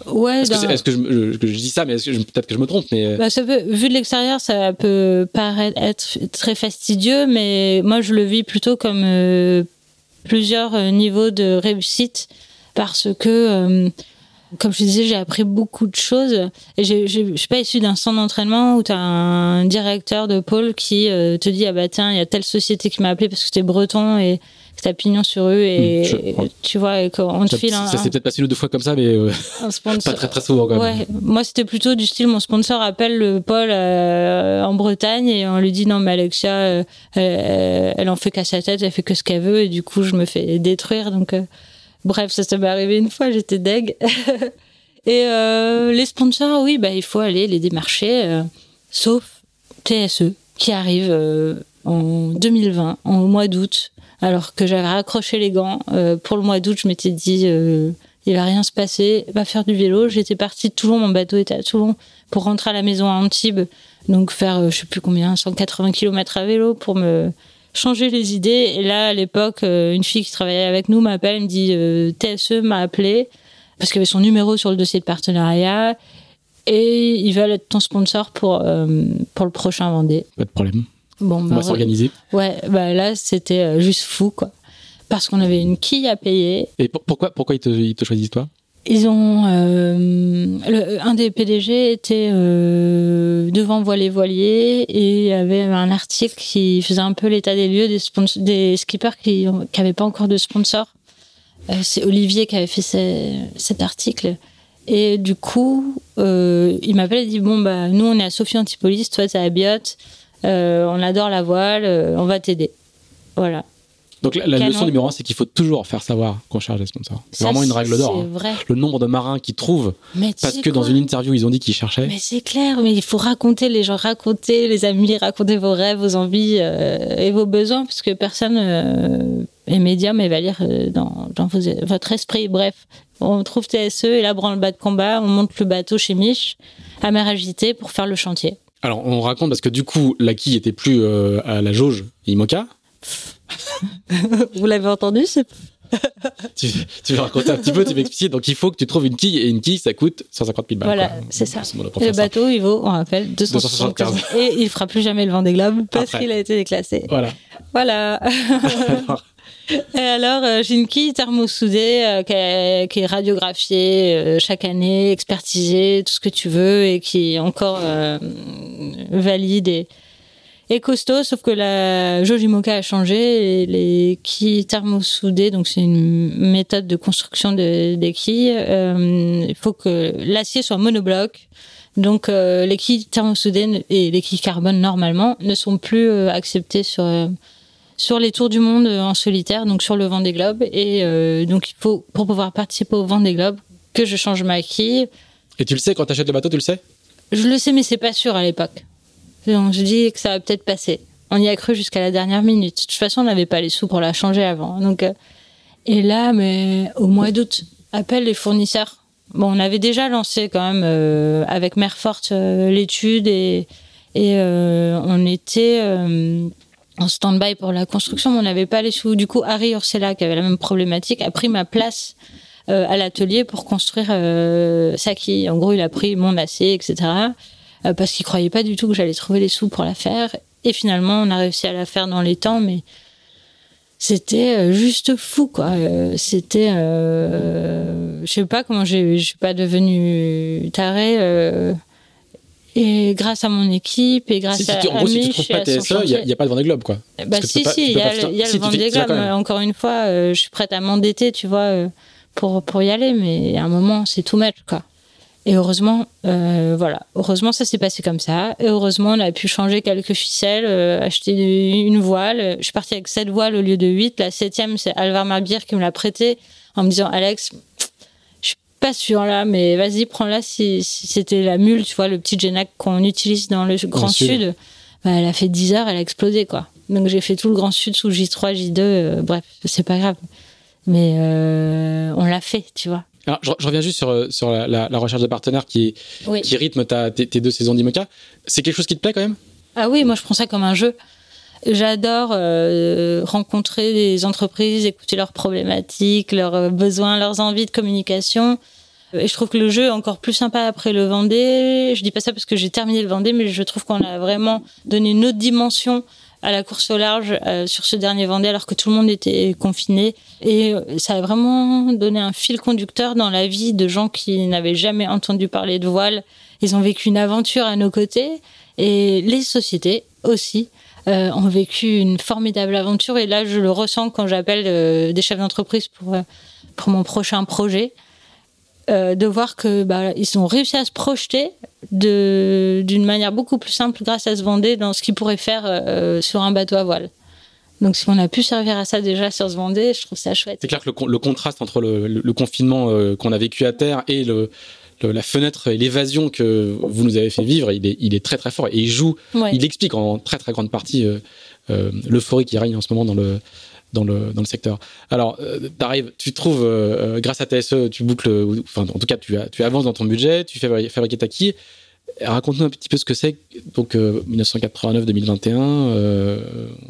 Ouais, Est-ce que, est-ce que je, je- que je dis ça, mais peut-être que je me trompe, mais euh, Bah, ça peut, vu de l'extérieur, ça peut paraître être très fastidieux, mais moi, je le vis plutôt comme euh, plusieurs euh, niveaux de réussite parce que, euh, comme je disais, j'ai appris beaucoup de choses. Et je suis pas issue d'un centre d'entraînement où tu as un directeur de pôle qui te dit Ah bah tiens, il y a telle société qui m'a appelé parce que t'es breton et que t'as pignon sur eux et, Hmm, je- et tu vois, et qu'on te ça, file un, ça s'est peut-être passé une ou deux fois comme ça, mais euh, <laughs> un sponsor. pas très très souvent, quand même. Ouais, moi c'était plutôt du style mon sponsor appelle le Paul euh, en Bretagne et on lui dit non mais Alexia euh, elle, elle en fait qu'à sa tête, elle fait que ce qu'elle veut et du coup je me fais détruire donc euh, bref ça, ça m'est arrivé une fois j'étais deg <laughs> et euh, les sponsors oui bah il faut aller les démarcher euh, sauf TSE qui arrive euh, en 2020 en mois d'août alors que j'avais raccroché les gants euh, pour le mois d'août je m'étais dit euh, il va rien se passer, va faire du vélo. J'étais partie de Toulon, mon bateau était à Toulon pour rentrer à la maison à Antibes, donc faire euh, je sais plus combien, 180 km à vélo pour me changer les idées. Et là, à l'époque, euh, une fille qui travaillait avec nous m'appelle, elle me dit euh, TSE m'a appelé parce qu'il y avait son numéro sur le dossier de partenariat et ils veulent être ton sponsor pour pour le prochain Vendée. Pas de problème. Bon, On va s'organiser. Ouais, bah là c'était juste fou quoi, parce qu'on avait une quille à payer. Et pour- pourquoi, pourquoi ils te, ils te choisissent toi? Ils ont euh, le, un des PDG était euh, devant Voilier Voilier et il y avait un article qui faisait un peu l'état des lieux des, des skippers qui n'avaient pas encore de sponsor. Euh, C'est Olivier qui avait fait ce- cet article. Et du coup, euh, il m'appelle et dit bon bah nous on est à Sophie Antipolis, toi t'es à Biot, euh, on adore la voile, euh, on va t'aider. Voilà. Donc la, la leçon numéro un, c'est qu'il faut toujours faire savoir qu'on cherche des sponsors. C'est vraiment une règle d'or. C'est hein. vrai. Le nombre de marins qui trouvent, Mais parce que dans une interview, ils ont dit qu'ils cherchaient. Mais c'est clair, mais il faut raconter les gens, raconter les amis, raconter vos rêves, vos envies euh, et vos besoins, parce que personne euh, est médium et va lire euh, dans, dans vos- votre esprit. Bref, on trouve TSE et là, branle-bas de combat, on monte le bateau chez Mich à mer agitée pour faire le chantier. Alors on raconte parce que du coup, la quille était plus euh, à la jauge IMOCA. <laughs> Vous l'avez entendu c'est- Tu, tu veux raconter un petit peu, tu veux expliquer. Donc il faut que tu trouves une quille et une quille, ça coûte 150 000 balles. Voilà, c'est ça. Et le ça. bateau, il vaut, on rappelle, 275. 275. Et il fera plus jamais le Vendée Globe parce qu'il a été déclassé. Voilà. Voilà. Alors, <laughs> <laughs> Et alors, euh, quille thermosoudée euh, qui, est, radiographiée euh, chaque année, expertisée, tout ce que tu veux, et qui est encore valide et, et costaud, sauf que la jauge IMOCA a changé et les quilles thermosoudées, donc c'est une méthode de construction de- des quilles, euh, il faut que l'acier soit monobloc. Donc euh, les quilles thermosoudées et les quilles carbone normalement ne sont plus euh, acceptées sur sur les tours du monde euh, en solitaire, donc sur le Vendée Globe. Et euh, donc il faut pour pouvoir participer au Vendée Globe que je change ma quille. Et tu le sais, quand tu achètes le bateau, tu le sais? Je le sais, mais c'est pas sûr à l'époque. Donc je dis que ça va peut-être passer. On y a cru jusqu'à la dernière minute. De toute façon, on n'avait pas les sous pour la changer avant. Donc euh, et là, mais au mois d'août, appelle les fournisseurs. Bon, on avait déjà lancé quand même euh, avec Merforte euh, l'étude et et on était en stand-by pour la construction, mais on n'avait pas les sous. Du coup, Harry Ursela, qui avait la même problématique, a pris ma place euh, à l'atelier pour construire euh, sa quille. En gros, il a pris mon acier, etc. euh, parce qu'il croyait pas du tout que j'allais trouver les sous pour la faire. Et finalement, on a réussi à la faire dans les temps, mais c'était euh, juste fou, quoi. C'était, je sais pas comment j'ai, je suis pas devenue tarée. Et grâce à mon équipe et grâce si, si à En gros, si tu trouves pas TSE, il n'y a, pas de Vendée Globe, quoi. Bah si, pas- si, il y a, le- Vendée Globe. Encore une fois, euh, je suis prête à m'endetter, tu vois, euh, pour, pour y aller, mais à un moment, c'est tout match, quoi. Et heureusement, euh, voilà, heureusement, ça s'est passé comme ça. Et heureusement, on a pu changer quelques ficelles, acheter une voile. Je suis partie avec sept voiles au lieu de huit. La septième, c'est Alvar Marbir qui me l'a prêtée en me disant, Alex, pas sûre là, mais vas-y, prends-la si, si c'était la mule, tu vois, le petit Genac qu'on utilise dans le Grand Sud. Sud. Bah, elle a fait 10 heures, elle a explosé, quoi. Donc j'ai fait tout le Grand Sud sous J3, J2, euh, bref, c'est pas grave. Mais euh, on l'a fait, tu vois. Alors, je, je reviens juste sur, euh, sur la, la- la recherche de partenaires qui, Oui. qui rythme ta, tes, tes deux saisons d'IMOCA. C'est quelque chose qui te plaît quand même? Ah oui, moi je prends ça comme un jeu. J'adore euh, rencontrer des entreprises, écouter leurs problématiques, leurs euh, besoins, leurs envies de communication. Et je trouve que le jeu est encore plus sympa après le Vendée. Je dis pas ça parce que j'ai terminé le Vendée, mais je trouve qu'on a vraiment donné une autre dimension à la course au large euh, sur ce dernier Vendée alors que tout le monde était confiné. Et euh, ça a vraiment donné un fil conducteur dans la vie de gens qui n'avaient jamais entendu parler de voile. Ils ont vécu une aventure à nos côtés et les sociétés aussi euh, ont vécu une formidable aventure. Et là, je le ressens quand j'appelle euh, des chefs d'entreprise pour, euh, pour mon prochain projet. de voir que bah, ils ont réussi à se projeter d'une manière beaucoup plus simple grâce à ce Vendée dans ce qu'ils pourraient faire sur un bateau à voile. Donc si on a pu servir à ça déjà sur ce Vendée, je trouve ça chouette. C'est clair que le, con- le contraste entre le, confinement qu'on a vécu à terre et le, le- la fenêtre et l'évasion que vous nous avez fait vivre, il est, il est très très fort. Et il joue, Ouais. il explique en très très grande partie euh, euh, l'euphorie qui règne en ce moment dans le, dans le, dans le secteur. Alors, euh, t'arrives, tu trouves, euh, euh, grâce à TSE, tu boucles, enfin, en tout cas, tu, tu avances dans ton budget, tu fais fabriquer ta quille. Raconte-nous un petit peu ce que c'est. Donc, 1989-2021,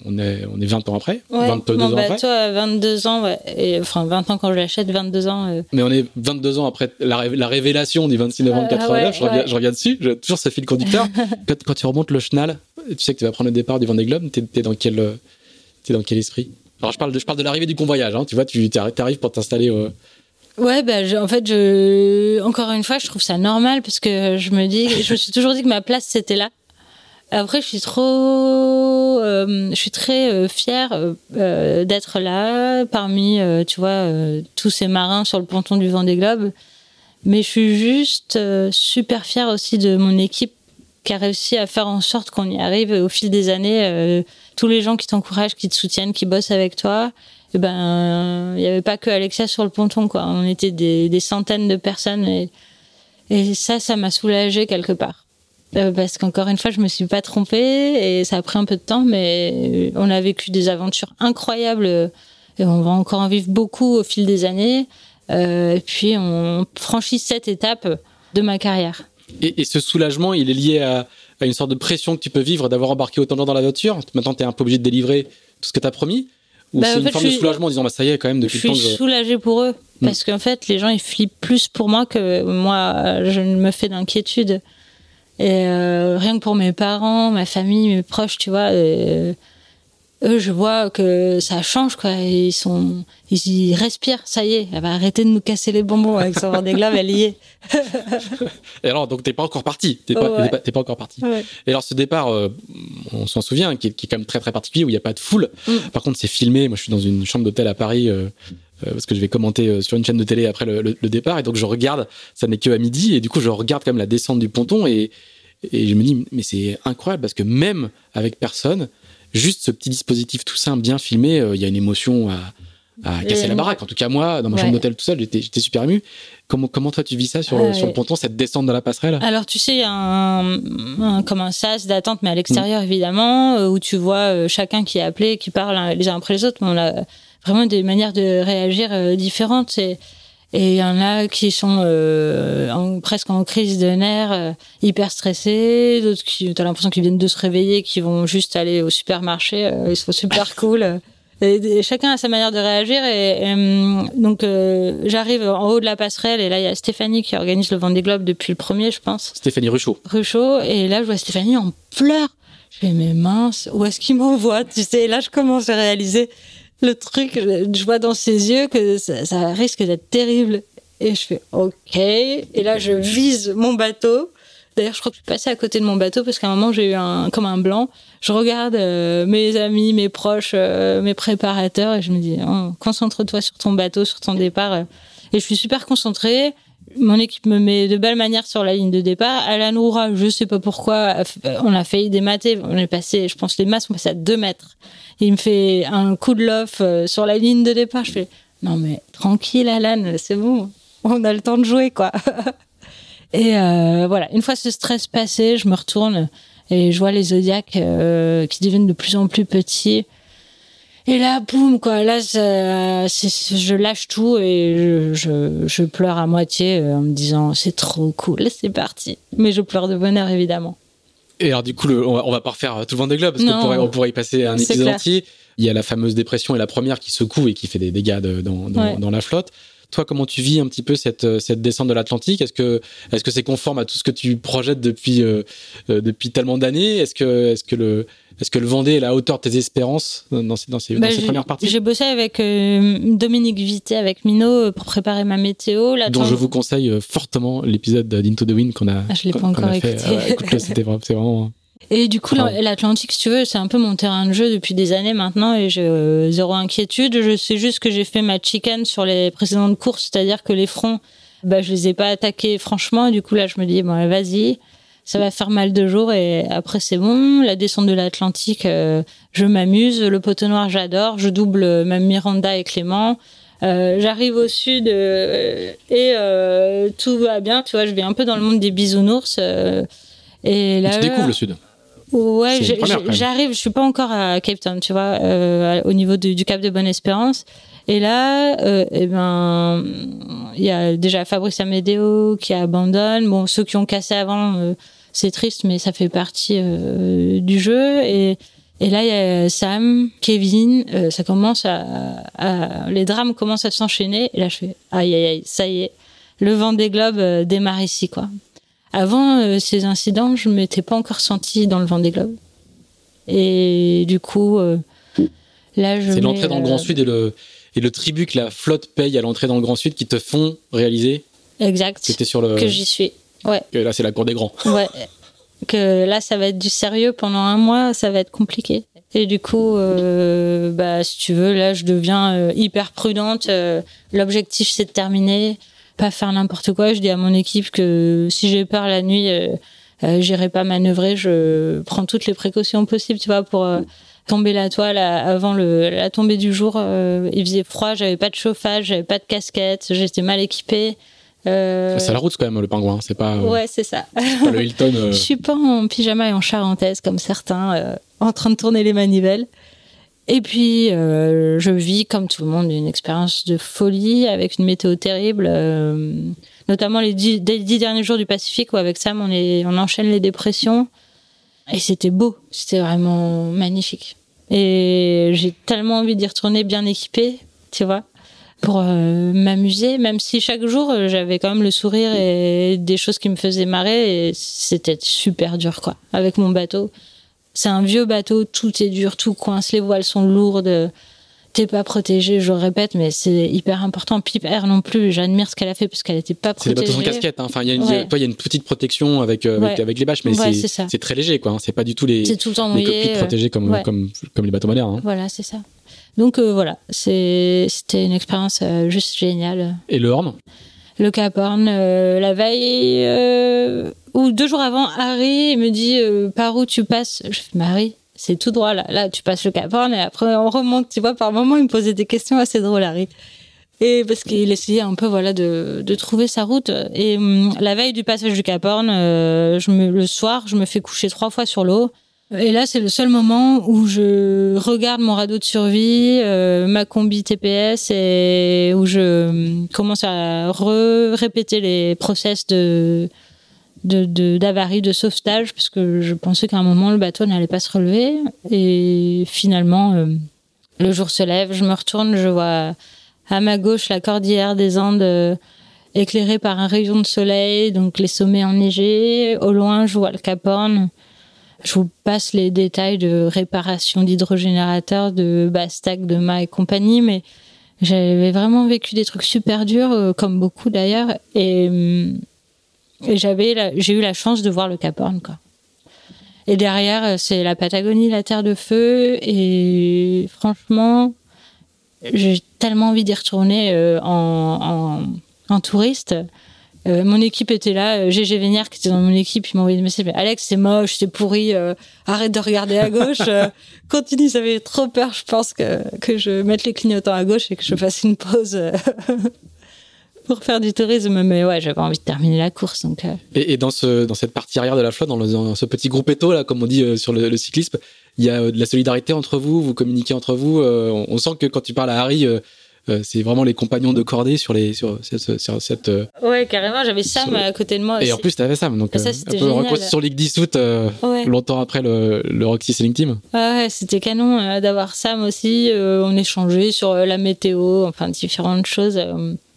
on, est, on est 20 ans après. Ouais, 22 ans bah, après. Toi, 22 ans, ouais. Et, enfin, 20 ans quand je l'achète, 22 ans. Mais on est 22 ans après la, la révélation du 26 novembre 89. je, reviens, je, reviens, dessus. J'ai toujours ce fil conducteur. <laughs> quand, quand, tu remontes le chenal, tu sais que tu vas prendre le départ du Vendée Globe. T'es es dans quel, es dans quel esprit? Alors je parle de, je parle de l'arrivée du convoyage, hein. tu vois, tu arrives pour t'installer. Au... Ouais, bah, en fait, je, encore une fois, je trouve ça normal parce que je me dis, je me suis toujours dit que ma place c'était là. Après, je suis trop, euh, je suis très euh, fière euh, d'être là parmi, tu vois, tous ces marins sur le ponton du Vendée Globe. Mais je suis juste super fière aussi de mon équipe qui a réussi à faire en sorte qu'on y arrive au fil des années tous les gens qui t'encouragent, qui te soutiennent, qui bossent avec toi, et ben, il n'y avait pas que Alexia sur le ponton, quoi. On était des, centaines de personnes et, ça, ça m'a soulagée quelque part. Euh, parce qu'encore une fois, je me suis pas trompée et ça a pris un peu de temps, mais on a vécu des aventures incroyables et on va encore en vivre beaucoup au fil des années. Euh, et puis, on franchit cette étape de ma carrière. Et, et ce soulagement, il est lié à, à une sorte de pression que tu peux vivre d'avoir embarqué autant de gens dans la voiture. Maintenant, tu es un peu obligé de délivrer tout ce que tu as promis. Ou bah, c'est une forme de soulagement en disant bah, ça y est, quand même, depuis le temps. Je suis soulagée pour eux. Hmm. Parce qu'en fait, les gens, ils flippent plus pour moi que moi, je ne me fais d'inquiétude. Et euh, rien que pour mes parents, ma famille, mes proches, tu vois, euh, eux, je vois que ça change, quoi. Ils sont, ils, respirent, ça y est, elle va arrêter de nous casser les bonbons avec son des glaives, elle y est. <laughs> et alors, donc, t'es pas encore parti. T'es pas, pas, encore parti. Et alors, ce départ, euh, on s'en souvient, qui est, qui est, quand même très, très particulier, où il n'y a pas de foule. Mm. Par contre, c'est filmé. Moi, je suis dans une chambre d'hôtel à Paris, euh, euh, parce que je vais commenter sur une chaîne de télé après le, le, départ. Et donc, je regarde, ça n'est que à midi. Et du coup, je regarde quand même la descente du ponton. Et, et je me dis, mais c'est incroyable, parce que même avec personne, juste ce petit dispositif tout simple, bien filmé, euh, il y a une émotion à, à casser la baraque. En tout cas, moi, dans ma chambre d'hôtel tout seul, j'étais super ému. Comment, comment toi tu vis ça sur, sur le ponton, cette descente dans la passerelle? Alors tu sais, il y a un, comme un sas d'attente, mais à l'extérieur mm. évidemment, euh, où tu vois euh, chacun qui est appelé, qui parle les uns après les autres. Mais on a vraiment des manières de réagir différentes. Et, et il y en a qui sont euh, en, presque en crise de nerfs, euh, hyper stressés. D'autres qui, t'as l'impression qu'ils viennent de se réveiller, qui vont juste aller au supermarché. Euh, ils sont super <laughs> cool. Et, chacun a sa manière de réagir. Et, donc j'arrive en haut de la passerelle et là il y a Stéphanie qui organise le Vendée Globe depuis le premier, je pense. Stéphanie Ruchot. Ruchot. Et là je vois Stéphanie en pleurs. Je fais mais mince, où est-ce qu'il m'envoie? Tu sais. Et là je commence à réaliser le truc, je vois dans ses yeux que ça, risque d'être terrible. Et je fais OK. Et là, je vise mon bateau. D'ailleurs, je crois que je suis passée à côté de mon bateau parce qu'à un moment, j'ai eu un, comme un blanc. Je regarde euh, mes amis, mes proches, euh, mes préparateurs et je me dis, oh, concentre-toi sur ton bateau, sur ton départ. Et je suis super concentrée. Mon équipe me met de belle manière sur la ligne de départ. Alan Oura, je sais pas pourquoi, on a failli démater. On est passé, je pense, les masses sont passées à 2 mètres il me fait un coup de lof euh, sur la ligne de départ. Je fais non mais tranquille Alan, c'est bon, on a le temps de jouer quoi. <laughs> et euh, voilà, une fois ce stress passé, je me retourne et je vois les zodiacs euh, qui deviennent de plus en plus petits. Et là, boum, quoi. Là, je lâche tout et je, je, pleure à moitié en me disant c'est trop cool, c'est parti. Mais je pleure de bonheur évidemment. Et alors, du coup, on, va, pas refaire tout le Vendée Globe, parce qu'on pourrait, on pourrait y passer un épisode entier. Il y a la fameuse dépression et la première qui secoue et qui fait des dégâts dans, dans, la flotte. Toi, comment tu vis un petit peu cette, cette descente de l'Atlantique? Est-ce que est-ce que c'est conforme à tout ce que tu projettes depuis euh, euh, depuis tellement d'années? Est-ce que est-ce que le est-ce que le Vendée est à la hauteur de tes espérances dans ces, dans ces, bah, premières parties J'ai bossé avec euh, Dominique Vité, avec Mino, pour préparer ma météo. dont je vous conseille fortement l'épisode d'Into the Wind qu'on a, ah, je l'ai pas encore écouté. Fait. c'était vraiment <laughs> et du coup, l'Atlantique, si tu veux, c'est un peu mon terrain de jeu depuis des années maintenant et j'ai euh, zéro inquiétude. Je sais juste que j'ai fait ma chicken sur les précédentes courses, c'est-à-dire que les fronts, bah, je les ai pas attaqués franchement. Et du coup, là, je me dis, bon, vas-y, ça va faire mal de jours et après, c'est bon. La descente de l'Atlantique, euh, je m'amuse. Le poteau noir, j'adore. Je double même Miranda et Clément. Euh, j'arrive au sud et tout va bien. Tu vois, je vais un peu dans le monde des bisounours. et là, tu découvres le sud Ouais, j'arrive, je suis pas encore à Cape Town, tu vois, euh, au niveau du, Cap de Bonne-Espérance. Et là, euh, eh ben, il y a déjà Fabrice Amedeo qui abandonne. Bon, ceux qui ont cassé avant, euh, c'est triste, mais ça fait partie euh, du jeu. Et, et là, il y a Sam, Kevin. Euh, ça commence à, à, les drames commencent à s'enchaîner. Et là, je fais aïe aïe aïe, ça y est, le vent des globes démarre ici, quoi. Avant euh, ces incidents, je m'étais pas encore sentie dans le vent des globes. Et du coup, euh, là, je. C'est l'entrée dans le Grand euh, Sud et le, et le tribut que la flotte paye à l'entrée dans le Grand Sud qui te font réaliser. Exact. Que, sur le... que j'y suis. Ouais. Que là, c'est la cour des grands. Ouais. que là, ça va être du sérieux pendant un mois, ça va être compliqué. Et du coup, euh, bah, si tu veux, là, je deviens hyper prudente. L'objectif, c'est de terminer pas faire n'importe quoi. Je dis à mon équipe que si j'ai peur la nuit, euh, euh, j'irai pas manœuvrer. Je prends toutes les précautions possibles, tu vois, pour euh, tomber la toile avant le, la tombée du jour. il faisait froid, j'avais pas de chauffage, j'avais pas de casquette, j'étais mal équipée. C'est la route quand même le pingouin, c'est pas. Ouais, c'est ça. Pas le Hilton. <laughs> Je suis pas en pyjama et en charentaise comme certains, en train de tourner les manivelles. Et puis, euh, je vis, comme tout le monde, une expérience de folie avec une météo terrible, euh, notamment les dix, derniers jours du Pacifique où avec Sam, on, est, on enchaîne les dépressions. Et c'était beau, c'était vraiment magnifique. Et j'ai tellement envie d'y retourner bien équipée, tu vois, pour euh, m'amuser, même si chaque jour, j'avais quand même le sourire et des choses qui me faisaient marrer. Et c'était super dur, quoi, avec mon bateau. C'est un vieux bateau, tout est dur, tout coince, les voiles sont lourdes. T'es pas protégé, je le répète, mais c'est hyper important. Piper non plus, j'admire ce qu'elle a fait parce qu'elle était pas protégée. C'est des bateaux sans casquette. Hein. Enfin, il il y a une petite protection avec euh, avec, les bâches, mais c'est très léger, quoi. Hein. C'est pas du tout les, tout le les cockpits euh, protégés comme, comme comme les bateaux modernes. Hein. Voilà, c'est ça. Donc euh, voilà, c'était une expérience juste géniale. Et le Horn? Le Cap Horn, la veille ou deux jours avant, Harry me dit euh, par où tu passes? Je fais Marie, c'est tout droit là. Là, tu passes le Cap Horn et après on remonte. Tu vois, par moment, il me posait des questions assez drôles, Harry. Et parce qu'il essayait un peu voilà de, de trouver sa route. Et hum, la veille du passage du Cap Horn, euh, je me, le soir, je me fais coucher trois fois sur l'eau. Et là, c'est le seul moment où je regarde mon radeau de survie, euh, ma combi TPS, et où je hum, commence à répéter les process de de d'avarie de, sauvetage parce que je pensais qu'à un moment le bateau n'allait pas se relever. Et finalement euh, le jour se lève je me retourne je vois à ma gauche la cordillère des Andes euh, éclairée par un rayon de soleil donc les sommets enneigés. Au loin je vois le Cap Horn je vous passe les détails de réparation d'hydrogénérateurs de Bastac de Ma et compagnie mais j'avais vraiment vécu des trucs super durs euh, comme beaucoup d'ailleurs et hum, et j'avais, j'ai eu la chance de voir le Cap Horn, quoi. Et derrière, euh, c'est la Patagonie, la Terre de Feu. Et franchement, j'ai tellement envie d'y retourner euh, en, en, en, touriste. Euh, mon équipe était là, GG Vénière qui était dans mon équipe, il m'a envoyé des messages, Alex c'est moche, c'est pourri, arrête de regarder à gauche, <laughs> continue, ça fait trop peur, je pense que, que je mette les clignotants à gauche et que je fasse une pause <laughs> pour faire du tourisme, mais ouais, j'avais envie de terminer la course. Donc, euh. et, dans, ce, dans cette partie arrière de la flotte, dans, ce petit groupe éto, là, comme on dit euh, sur le, cyclisme, il y a euh, de la solidarité entre vous, vous communiquez entre vous. on, sent que quand tu parles à Harry, c'est vraiment les compagnons de cordée sur, les, sur cette. Sur cette ouais, carrément, j'avais Sam à côté de moi. Et en plus, tu avais Sam. Donc, ça, un peu reconstruction Ligue 10 août, longtemps après le, le Roxy Sailing Team. Ouais, c'était canon d'avoir Sam aussi. on échangeait sur la météo, enfin, différentes choses.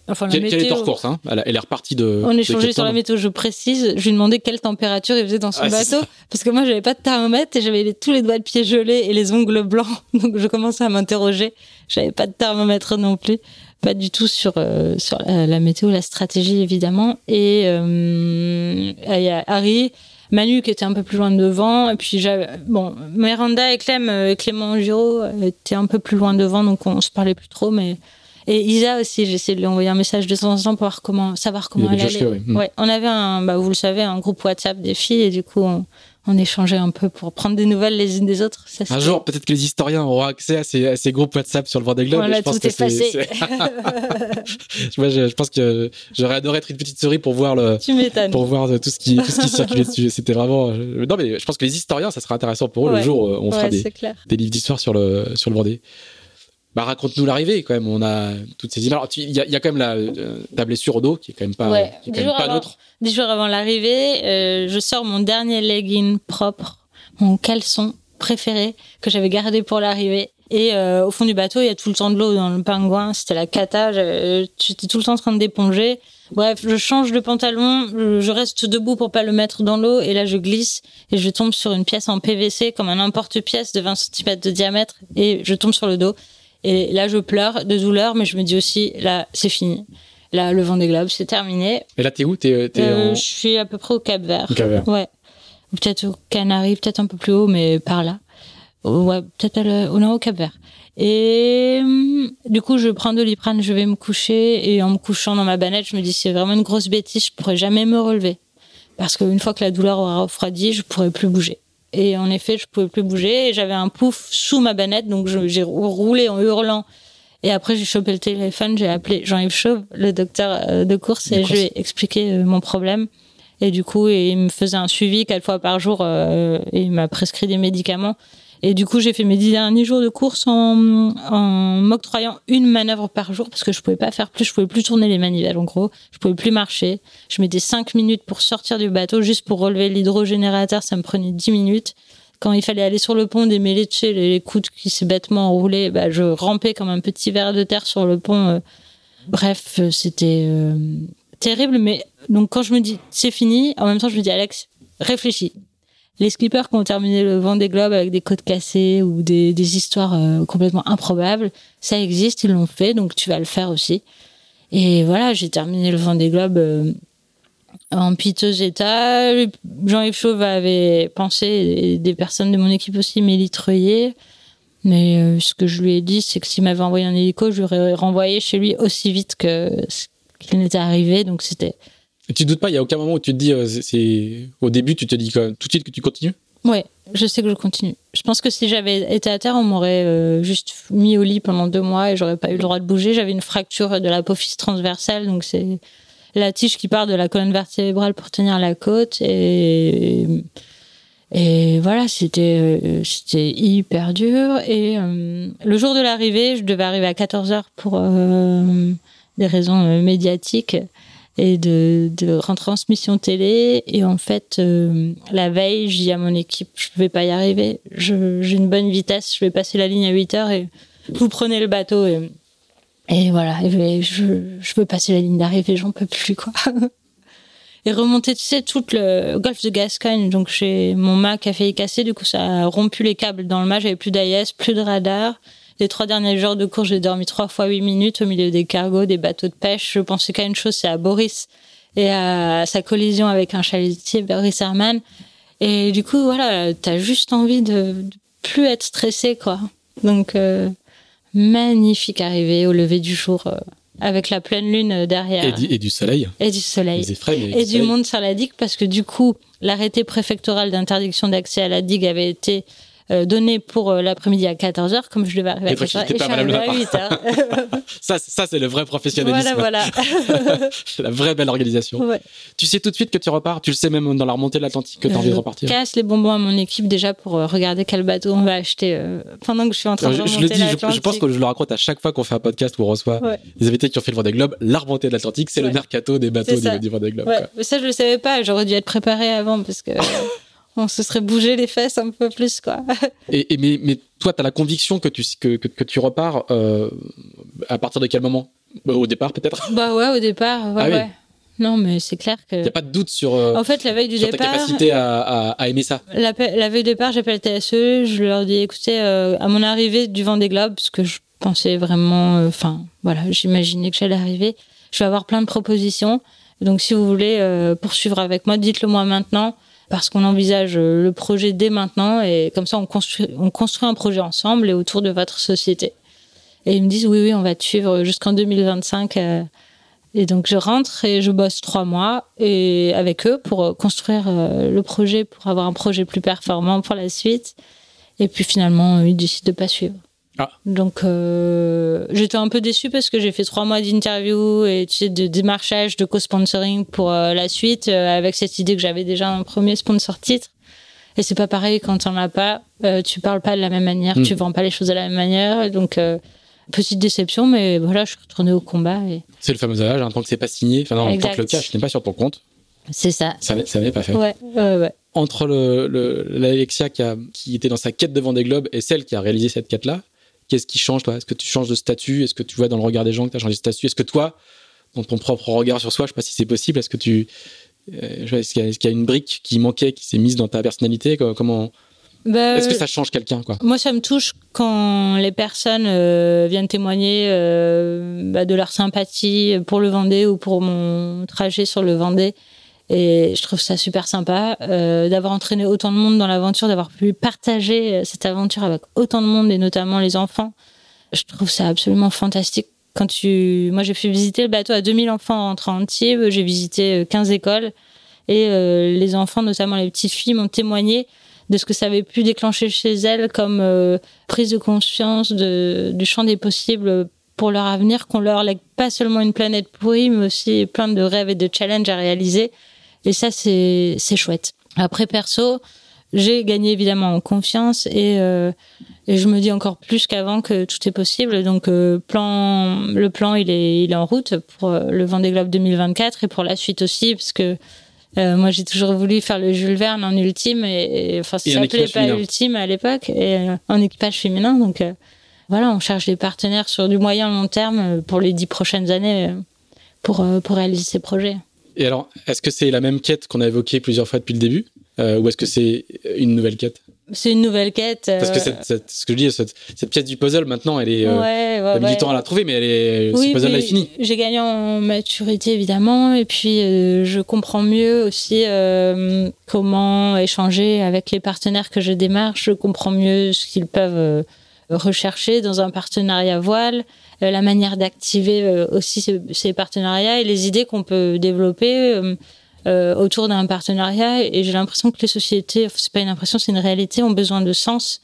Enfin, la météo... est hors course, hein? Elle, est repartie de. On échangeait sur la météo, je précise. Je lui demandais quelle température il faisait dans son bateau. Parce que moi, j'avais pas de thermomètre et j'avais tous les doigts de pied gelés et les ongles blancs. <laughs> Donc, je commençais à m'interroger. J'avais pas de thermomètre non plus. Pas du tout sur, euh, sur la, météo, la stratégie, évidemment. Et euh, il y a Harry. Manu qui était un peu plus loin devant et puis bon Miranda et Clem euh, Clément Giraud étaient un peu plus loin devant donc on se parlait plus trop mais et Isa aussi, j'ai essayé de lui envoyer un message de temps en temps pour voir comment, savoir comment elle allait. Hmm. Ouais, on avait un, bah, vous le savez, un groupe WhatsApp des filles et du coup, on, on échangeait un peu pour prendre des nouvelles les unes des autres. un jour, peut-être que les historiens auront accès à ces, à ces groupes WhatsApp sur le Vendée Globe. Voilà, je pense tout est, passé. <laughs> Moi, je, je, pense que j'aurais adoré être une petite souris pour voir le, pour voir tout ce qui, tout ce qui circulait dessus. C'était vraiment. Non, mais je pense que les historiens, ça sera intéressant pour eux le jour où on fera des, des, livres d'histoire sur le sur le Vendée. Bah, raconte-nous l'arrivée quand même. On a toutes ces images. Il y, a quand même la, euh, ta blessure au dos qui est quand même pas, ouais. qui est quand même pas neutre. Dix jours avant l'arrivée, euh, je sors mon dernier legging propre, mon caleçon préféré que j'avais gardé pour l'arrivée. Et euh, au fond du bateau, il y a tout le temps de l'eau dans le pingouin. C'était la cata. J'étais tout le temps en train de d'éponger. Bref, je change de pantalon, je reste debout pour pas le mettre dans l'eau et là je glisse et je tombe sur une pièce en PVC comme un emporte-pièce de 20 cm de diamètre et je tombe sur le dos. Et là, je pleure de douleur, mais je me dis aussi, là, c'est fini. Là, le vent des globes, c'est terminé. Et là, t'es où? T'es, euh, Je suis à peu près au Cap Vert. Cap Vert. Ouais. Peut-être au Canaries, peut-être un peu plus haut, mais par là. Ouais, peut-être au, non, au Cap Vert. Et hum, du coup, je prends de l'iprane, je vais me coucher. Et en me couchant dans ma banette, je me dis, c'est vraiment une grosse bêtise, je pourrais jamais me relever. Parce qu'une fois que la douleur aura refroidi, je pourrais plus bouger. Et en effet, je pouvais plus bouger et j'avais un pouf sous ma banette, donc j'ai roulé en hurlant. Et après, j'ai chopé le téléphone, j'ai appelé Jean-Yves Chauve, le docteur euh, de course, et je lui ai expliqué euh, mon problème. Et du coup, il me faisait un suivi quatre fois par jour euh, et il m'a prescrit des médicaments. Et du coup, j'ai fait mes dix derniers jours de course en, m'octroyant une manœuvre par jour parce que je pouvais pas faire plus, je pouvais plus tourner les manivelles en gros, je pouvais plus marcher. Je mettais cinq minutes pour sortir du bateau juste pour relever l'hydrogénérateur, ça me prenait dix minutes. Quand il fallait aller sur le pont, démêler les, coudes qui s'est bêtement enroulés, bah, je rampais comme un petit verre de terre sur le pont. Euh. Bref, euh, c'était euh, terrible. Mais donc quand je me dis c'est fini, en même temps je me dis Alex, réfléchis les skippers qui ont terminé le vent des globes avec des côtes cassées ou des, histoires euh, complètement improbables, ça existe, ils l'ont fait, donc tu vas le faire aussi. Et voilà, j'ai terminé le vent des globes euh, en piteux état. Jean-Yves Chauve avait pensé, et des personnes de mon équipe aussi, Mélie Mais euh, ce que je lui ai dit, c'est que s'il m'avait envoyé un hélico, je l'aurais renvoyé chez lui aussi vite qu'il n'était arrivé. Donc c'était tu doutes pas, il y a aucun moment où tu te dis, euh, au début, tu te dis tout de suite que tu continues? Ouais, je sais que je continue. Je pense que si j'avais été à terre, on m'aurait euh, juste mis au lit pendant deux mois et j'aurais pas eu le droit de bouger. J'avais une fracture de l'apophyse transversale, donc c'est la tige qui part de la colonne vertébrale pour tenir la côte et voilà, c'était euh, c'était hyper dur. Et le jour de l'arrivée, je devais arriver à 14 h pour des raisons médiatiques et de, de retransmission télé. Et en fait, euh, la veille, je dis à mon équipe, je vais pas y arriver. J'ai une bonne vitesse, je vais passer la ligne à 8 heures et vous prenez le bateau. Et, et voilà, je, je veux passer la ligne d'arrivée, j'en peux plus, quoi. <laughs> et remonter, tu sais, tout le golfe de Gascogne. Donc, j'ai mon mât qui a failli casser, du coup, ça a rompu les câbles dans le mât. J'avais plus d'AIS, plus de radar. Les trois derniers jours de cours, j'ai dormi trois fois huit minutes au milieu des cargos, des bateaux de pêche. Je pensais qu'à une chose, c'est à Boris et à sa collision avec un chalutier, Boris Herman. Et du coup, voilà, t'as juste envie de, plus être stressé, quoi. Donc, euh, magnifique arrivée au lever du jour. Euh, avec la pleine lune derrière. Et du, soleil. Et du soleil. et du monde sur la digue, parce que du coup, l'arrêté préfectoral d'interdiction d'accès à la digue avait été euh, donné pour euh, l'après-midi à 14h, comme je devais arriver à 14h, et à 8h. <laughs> ça, ça c'est le vrai professionnalisme. Voilà, voilà. <laughs> la vraie belle organisation. Ouais. Tu sais tout de suite que tu repars, tu le sais même dans la remontée de l'Atlantique que tu as envie de repartir. Je casse les bonbons à mon équipe déjà pour euh, regarder quel bateau on va acheter pendant que je suis en train de remonter Je le dis, je, pense que je le raconte à chaque fois qu'on fait un podcast où on reçoit des invités qui ont fait le Vendée Globe. La remontée de l'Atlantique, c'est le mercato des bateaux du, du Vendée Globe. Ça, je le savais pas. J'aurais dû être préparé avant parce que <laughs> on se serait bougé les fesses un peu plus, quoi. et, mais, mais toi, tu as la conviction que tu, que, que, tu repars euh, à partir de quel moment? Bah, Au départ, peut-être <laughs> Bah ouais, au départ, ouais, ah ouais. Non, mais c'est clair que. Il n'y a pas de doute sur. Euh, en fait, la veille du départ. ta capacité à, à, aimer ça. La, la, veille du départ, j'appelle TSE, je leur dis écoutez, euh, à mon arrivée du Vendée Globe, parce que je pensais vraiment. Enfin, voilà, j'imaginais que j'allais arriver. Je vais avoir plein de propositions. Donc, si vous voulez poursuivre avec moi, dites-le moi maintenant parce qu'on envisage euh, le projet dès maintenant et comme ça on construit, on construit un projet ensemble et autour de votre société. Et ils me disent oui, oui, on va te suivre jusqu'en 2025 euh, Et donc je rentre et je bosse trois mois et avec eux pour construire le projet, pour avoir un projet plus performant pour la suite. Et puis finalement, ils décident de pas suivre. Ah. Donc euh, j'étais un peu déçue parce que j'ai fait trois mois d'interview et tu sais, de démarchage, de co-sponsoring pour euh, la suite, euh, avec cette idée que j'avais déjà un premier sponsor titre. Et c'est pas pareil quand on as pas, tu parles pas de la même manière, hmm. tu vends pas les choses de la même manière. Donc petite déception, mais voilà, je suis retournée au combat. Et... C'est le fameux âge, hein, tant que c'est pas signé, enfin non, tant que le cash n'est pas sur ton compte. C'est ça. Ça, n'est pas fait. Ouais, ouais, ouais. Entre l'Alexia qui, qui était dans sa quête devant des globes et celle qui a réalisé cette quête-là, Qu'est-ce qui change, toi? Est-ce que tu changes de statut? Est-ce que tu vois dans le regard des gens que tu as changé de statut? Est-ce que toi, dans ton propre regard sur soi, je sais pas si c'est possible, est-ce que tu. Euh, est-ce qu'il y, a une brique qui manquait, qui s'est mise dans ta personnalité? Comment. Bah, Est-ce que ça change quelqu'un quoi? Moi, ça me touche quand les personnes euh, viennent témoigner euh, bah, de leur sympathie pour le Vendée ou pour mon trajet sur le Vendée. Et je trouve ça super sympa euh, d'avoir entraîné autant de monde dans l'aventure, d'avoir pu partager euh, cette aventure avec autant de monde et notamment les enfants. Je trouve ça absolument fantastique. Quand tu, moi j'ai pu visiter le bateau à 2000 enfants en Antibes, j'ai visité 15 euh, écoles et euh, les enfants, notamment les petites filles, m'ont témoigné de ce que ça avait pu déclencher chez elles comme euh, prise de conscience de, du champ des possibles pour leur avenir, qu'on leur lègue pas seulement une planète pourrie, mais aussi plein de rêves et de challenges à réaliser et ça, c'est chouette. Après, perso, j'ai gagné évidemment en confiance et, euh, et je me dis encore plus qu'avant que tout est possible. Donc, euh, plan, le plan, il est, il est en route pour euh, le Vendée Globe 2024 et pour la suite aussi, parce que euh, moi, j'ai toujours voulu faire le Jules Verne en ultime et, enfin, ça s'appelait pas ultime à l'époque et euh, en équipage féminin. Donc, voilà, on cherche des partenaires sur du moyen long terme pour les dix prochaines années pour, pour réaliser ces projets. Et alors, est-ce que c'est la même quête qu'on a évoquée plusieurs fois depuis le début euh, Ou est-ce que c'est une nouvelle quête? C'est une nouvelle quête. Parce que euh, cette, ce que je dis, cette, pièce du puzzle, maintenant, elle est. Euh, ouais, ouais, ouais. du temps à la trouver, mais elle est. ce puzzle est fini. J'ai gagné en maturité, évidemment, et puis je comprends mieux aussi comment échanger avec les partenaires que je démarche. Je comprends mieux ce qu'ils peuvent rechercher dans un partenariat voile. Euh, la manière d'activer euh, aussi ces, partenariats et les idées qu'on peut développer euh, autour d'un partenariat. Et j'ai l'impression que les sociétés, c'est pas une impression, c'est une réalité, ont besoin de sens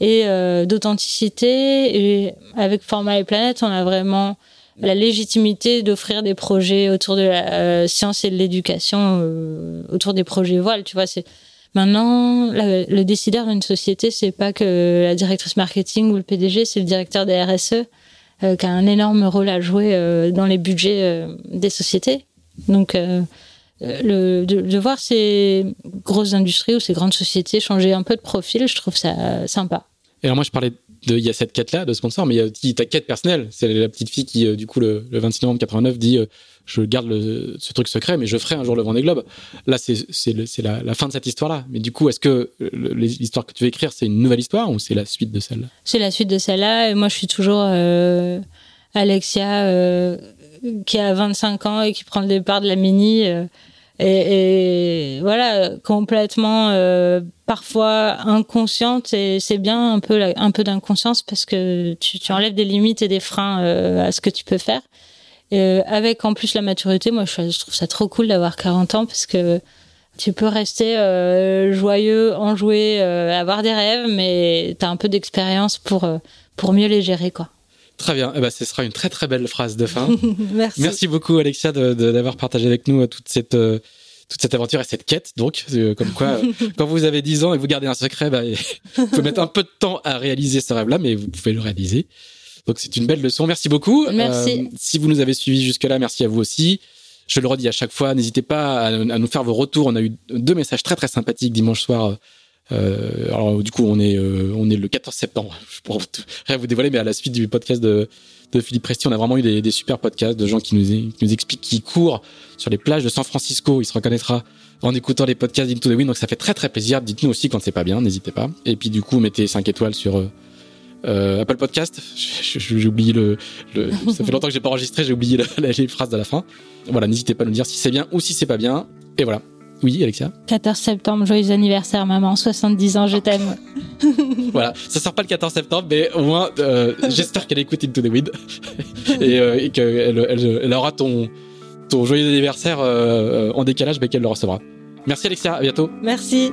et d'authenticité. Et avec Format et Planète, on a vraiment la légitimité d'offrir des projets autour de la science et de l'éducation, autour des projets voiles. Tu vois, c'est maintenant le décideur d'une société, c'est pas que la directrice marketing ou le PDG, c'est le directeur des RSE. Euh, qui a un énorme rôle à jouer euh, dans les budgets euh, des sociétés. Donc, le, de, voir ces grosses industries ou ces grandes sociétés changer un peu de profil, je trouve ça sympa. Et alors moi, je parlais de, il y a cette quête-là de sponsor, mais il y a aussi ta quête personnelle. C'est la petite fille qui, du coup, le, 26 novembre 89 dit, je garde ce truc secret, mais je ferai un jour le Vendée Globe. Là, c'est la, la, fin de cette histoire-là. Mais du coup, est-ce que l'histoire que tu veux écrire, c'est une nouvelle histoire ou c'est la suite de celle-là? C'est la suite de celle-là. Et moi, je suis toujours euh, Alexia, euh, qui a 25 ans et qui prend le départ de la mini. Euh, et, et, voilà, complètement, euh, parfois inconsciente. Et c'est bien un peu, un peu d'inconscience parce que tu, tu, enlèves des limites et des freins à ce que tu peux faire. Euh, avec en plus la maturité, moi je, trouve ça trop cool d'avoir 40 ans parce que tu peux rester euh, joyeux, enjoué, euh, avoir des rêves, mais tu as un peu d'expérience pour, euh, pour mieux les gérer. quoi. Très bien, eh ben, ce sera une très très belle phrase de fin. <laughs> Merci. Merci beaucoup Alexia d'avoir partagé avec nous toute cette, toute cette aventure et cette quête. Donc, comme quoi, <laughs> quand vous avez 10 ans et vous gardez un secret, bah, <laughs> vous pouvez mettre un peu de temps à réaliser ce rêve-là, mais vous pouvez le réaliser. Donc c'est une belle leçon. Merci beaucoup. Merci. Euh, si vous nous avez suivis jusque-là, merci à vous aussi. Je le redis à chaque fois, n'hésitez pas à, nous faire vos retours. On a eu deux messages très très sympathiques dimanche soir. Euh, alors du coup, on est euh, on est le 14 septembre. <laughs> Je pourrais vous dévoiler, mais à la suite du podcast de, de Philippe Presti, on a vraiment eu des, des super podcasts de gens qui nous, qui nous expliquent qui courent sur les plages de San Francisco. Il se reconnaîtra en écoutant les podcasts d'Into the Wind. Donc ça fait très très plaisir. Dites-nous aussi quand c'est pas bien, n'hésitez pas. Et puis du coup, mettez 5 étoiles sur euh, euh, Apple Podcast, <laughs> j'ai oublié le, le, ça fait longtemps que j'ai pas enregistré, j'ai oublié <laughs> les phrases de la fin. Voilà, n'hésitez pas à nous dire si c'est bien ou si c'est pas bien. Et voilà. Oui, Alexia. 14 septembre, joyeux anniversaire, maman, 70 ans, je t'aime. <laughs> <laughs> voilà, ça sort pas le 14 septembre, mais au moins, euh, j'espère qu'elle écoute Into the Wind <laughs> et, euh, et qu'elle elle, elle aura ton, ton joyeux anniversaire euh, en décalage, mais qu'elle le recevra. Merci Alexia, à bientôt. Merci.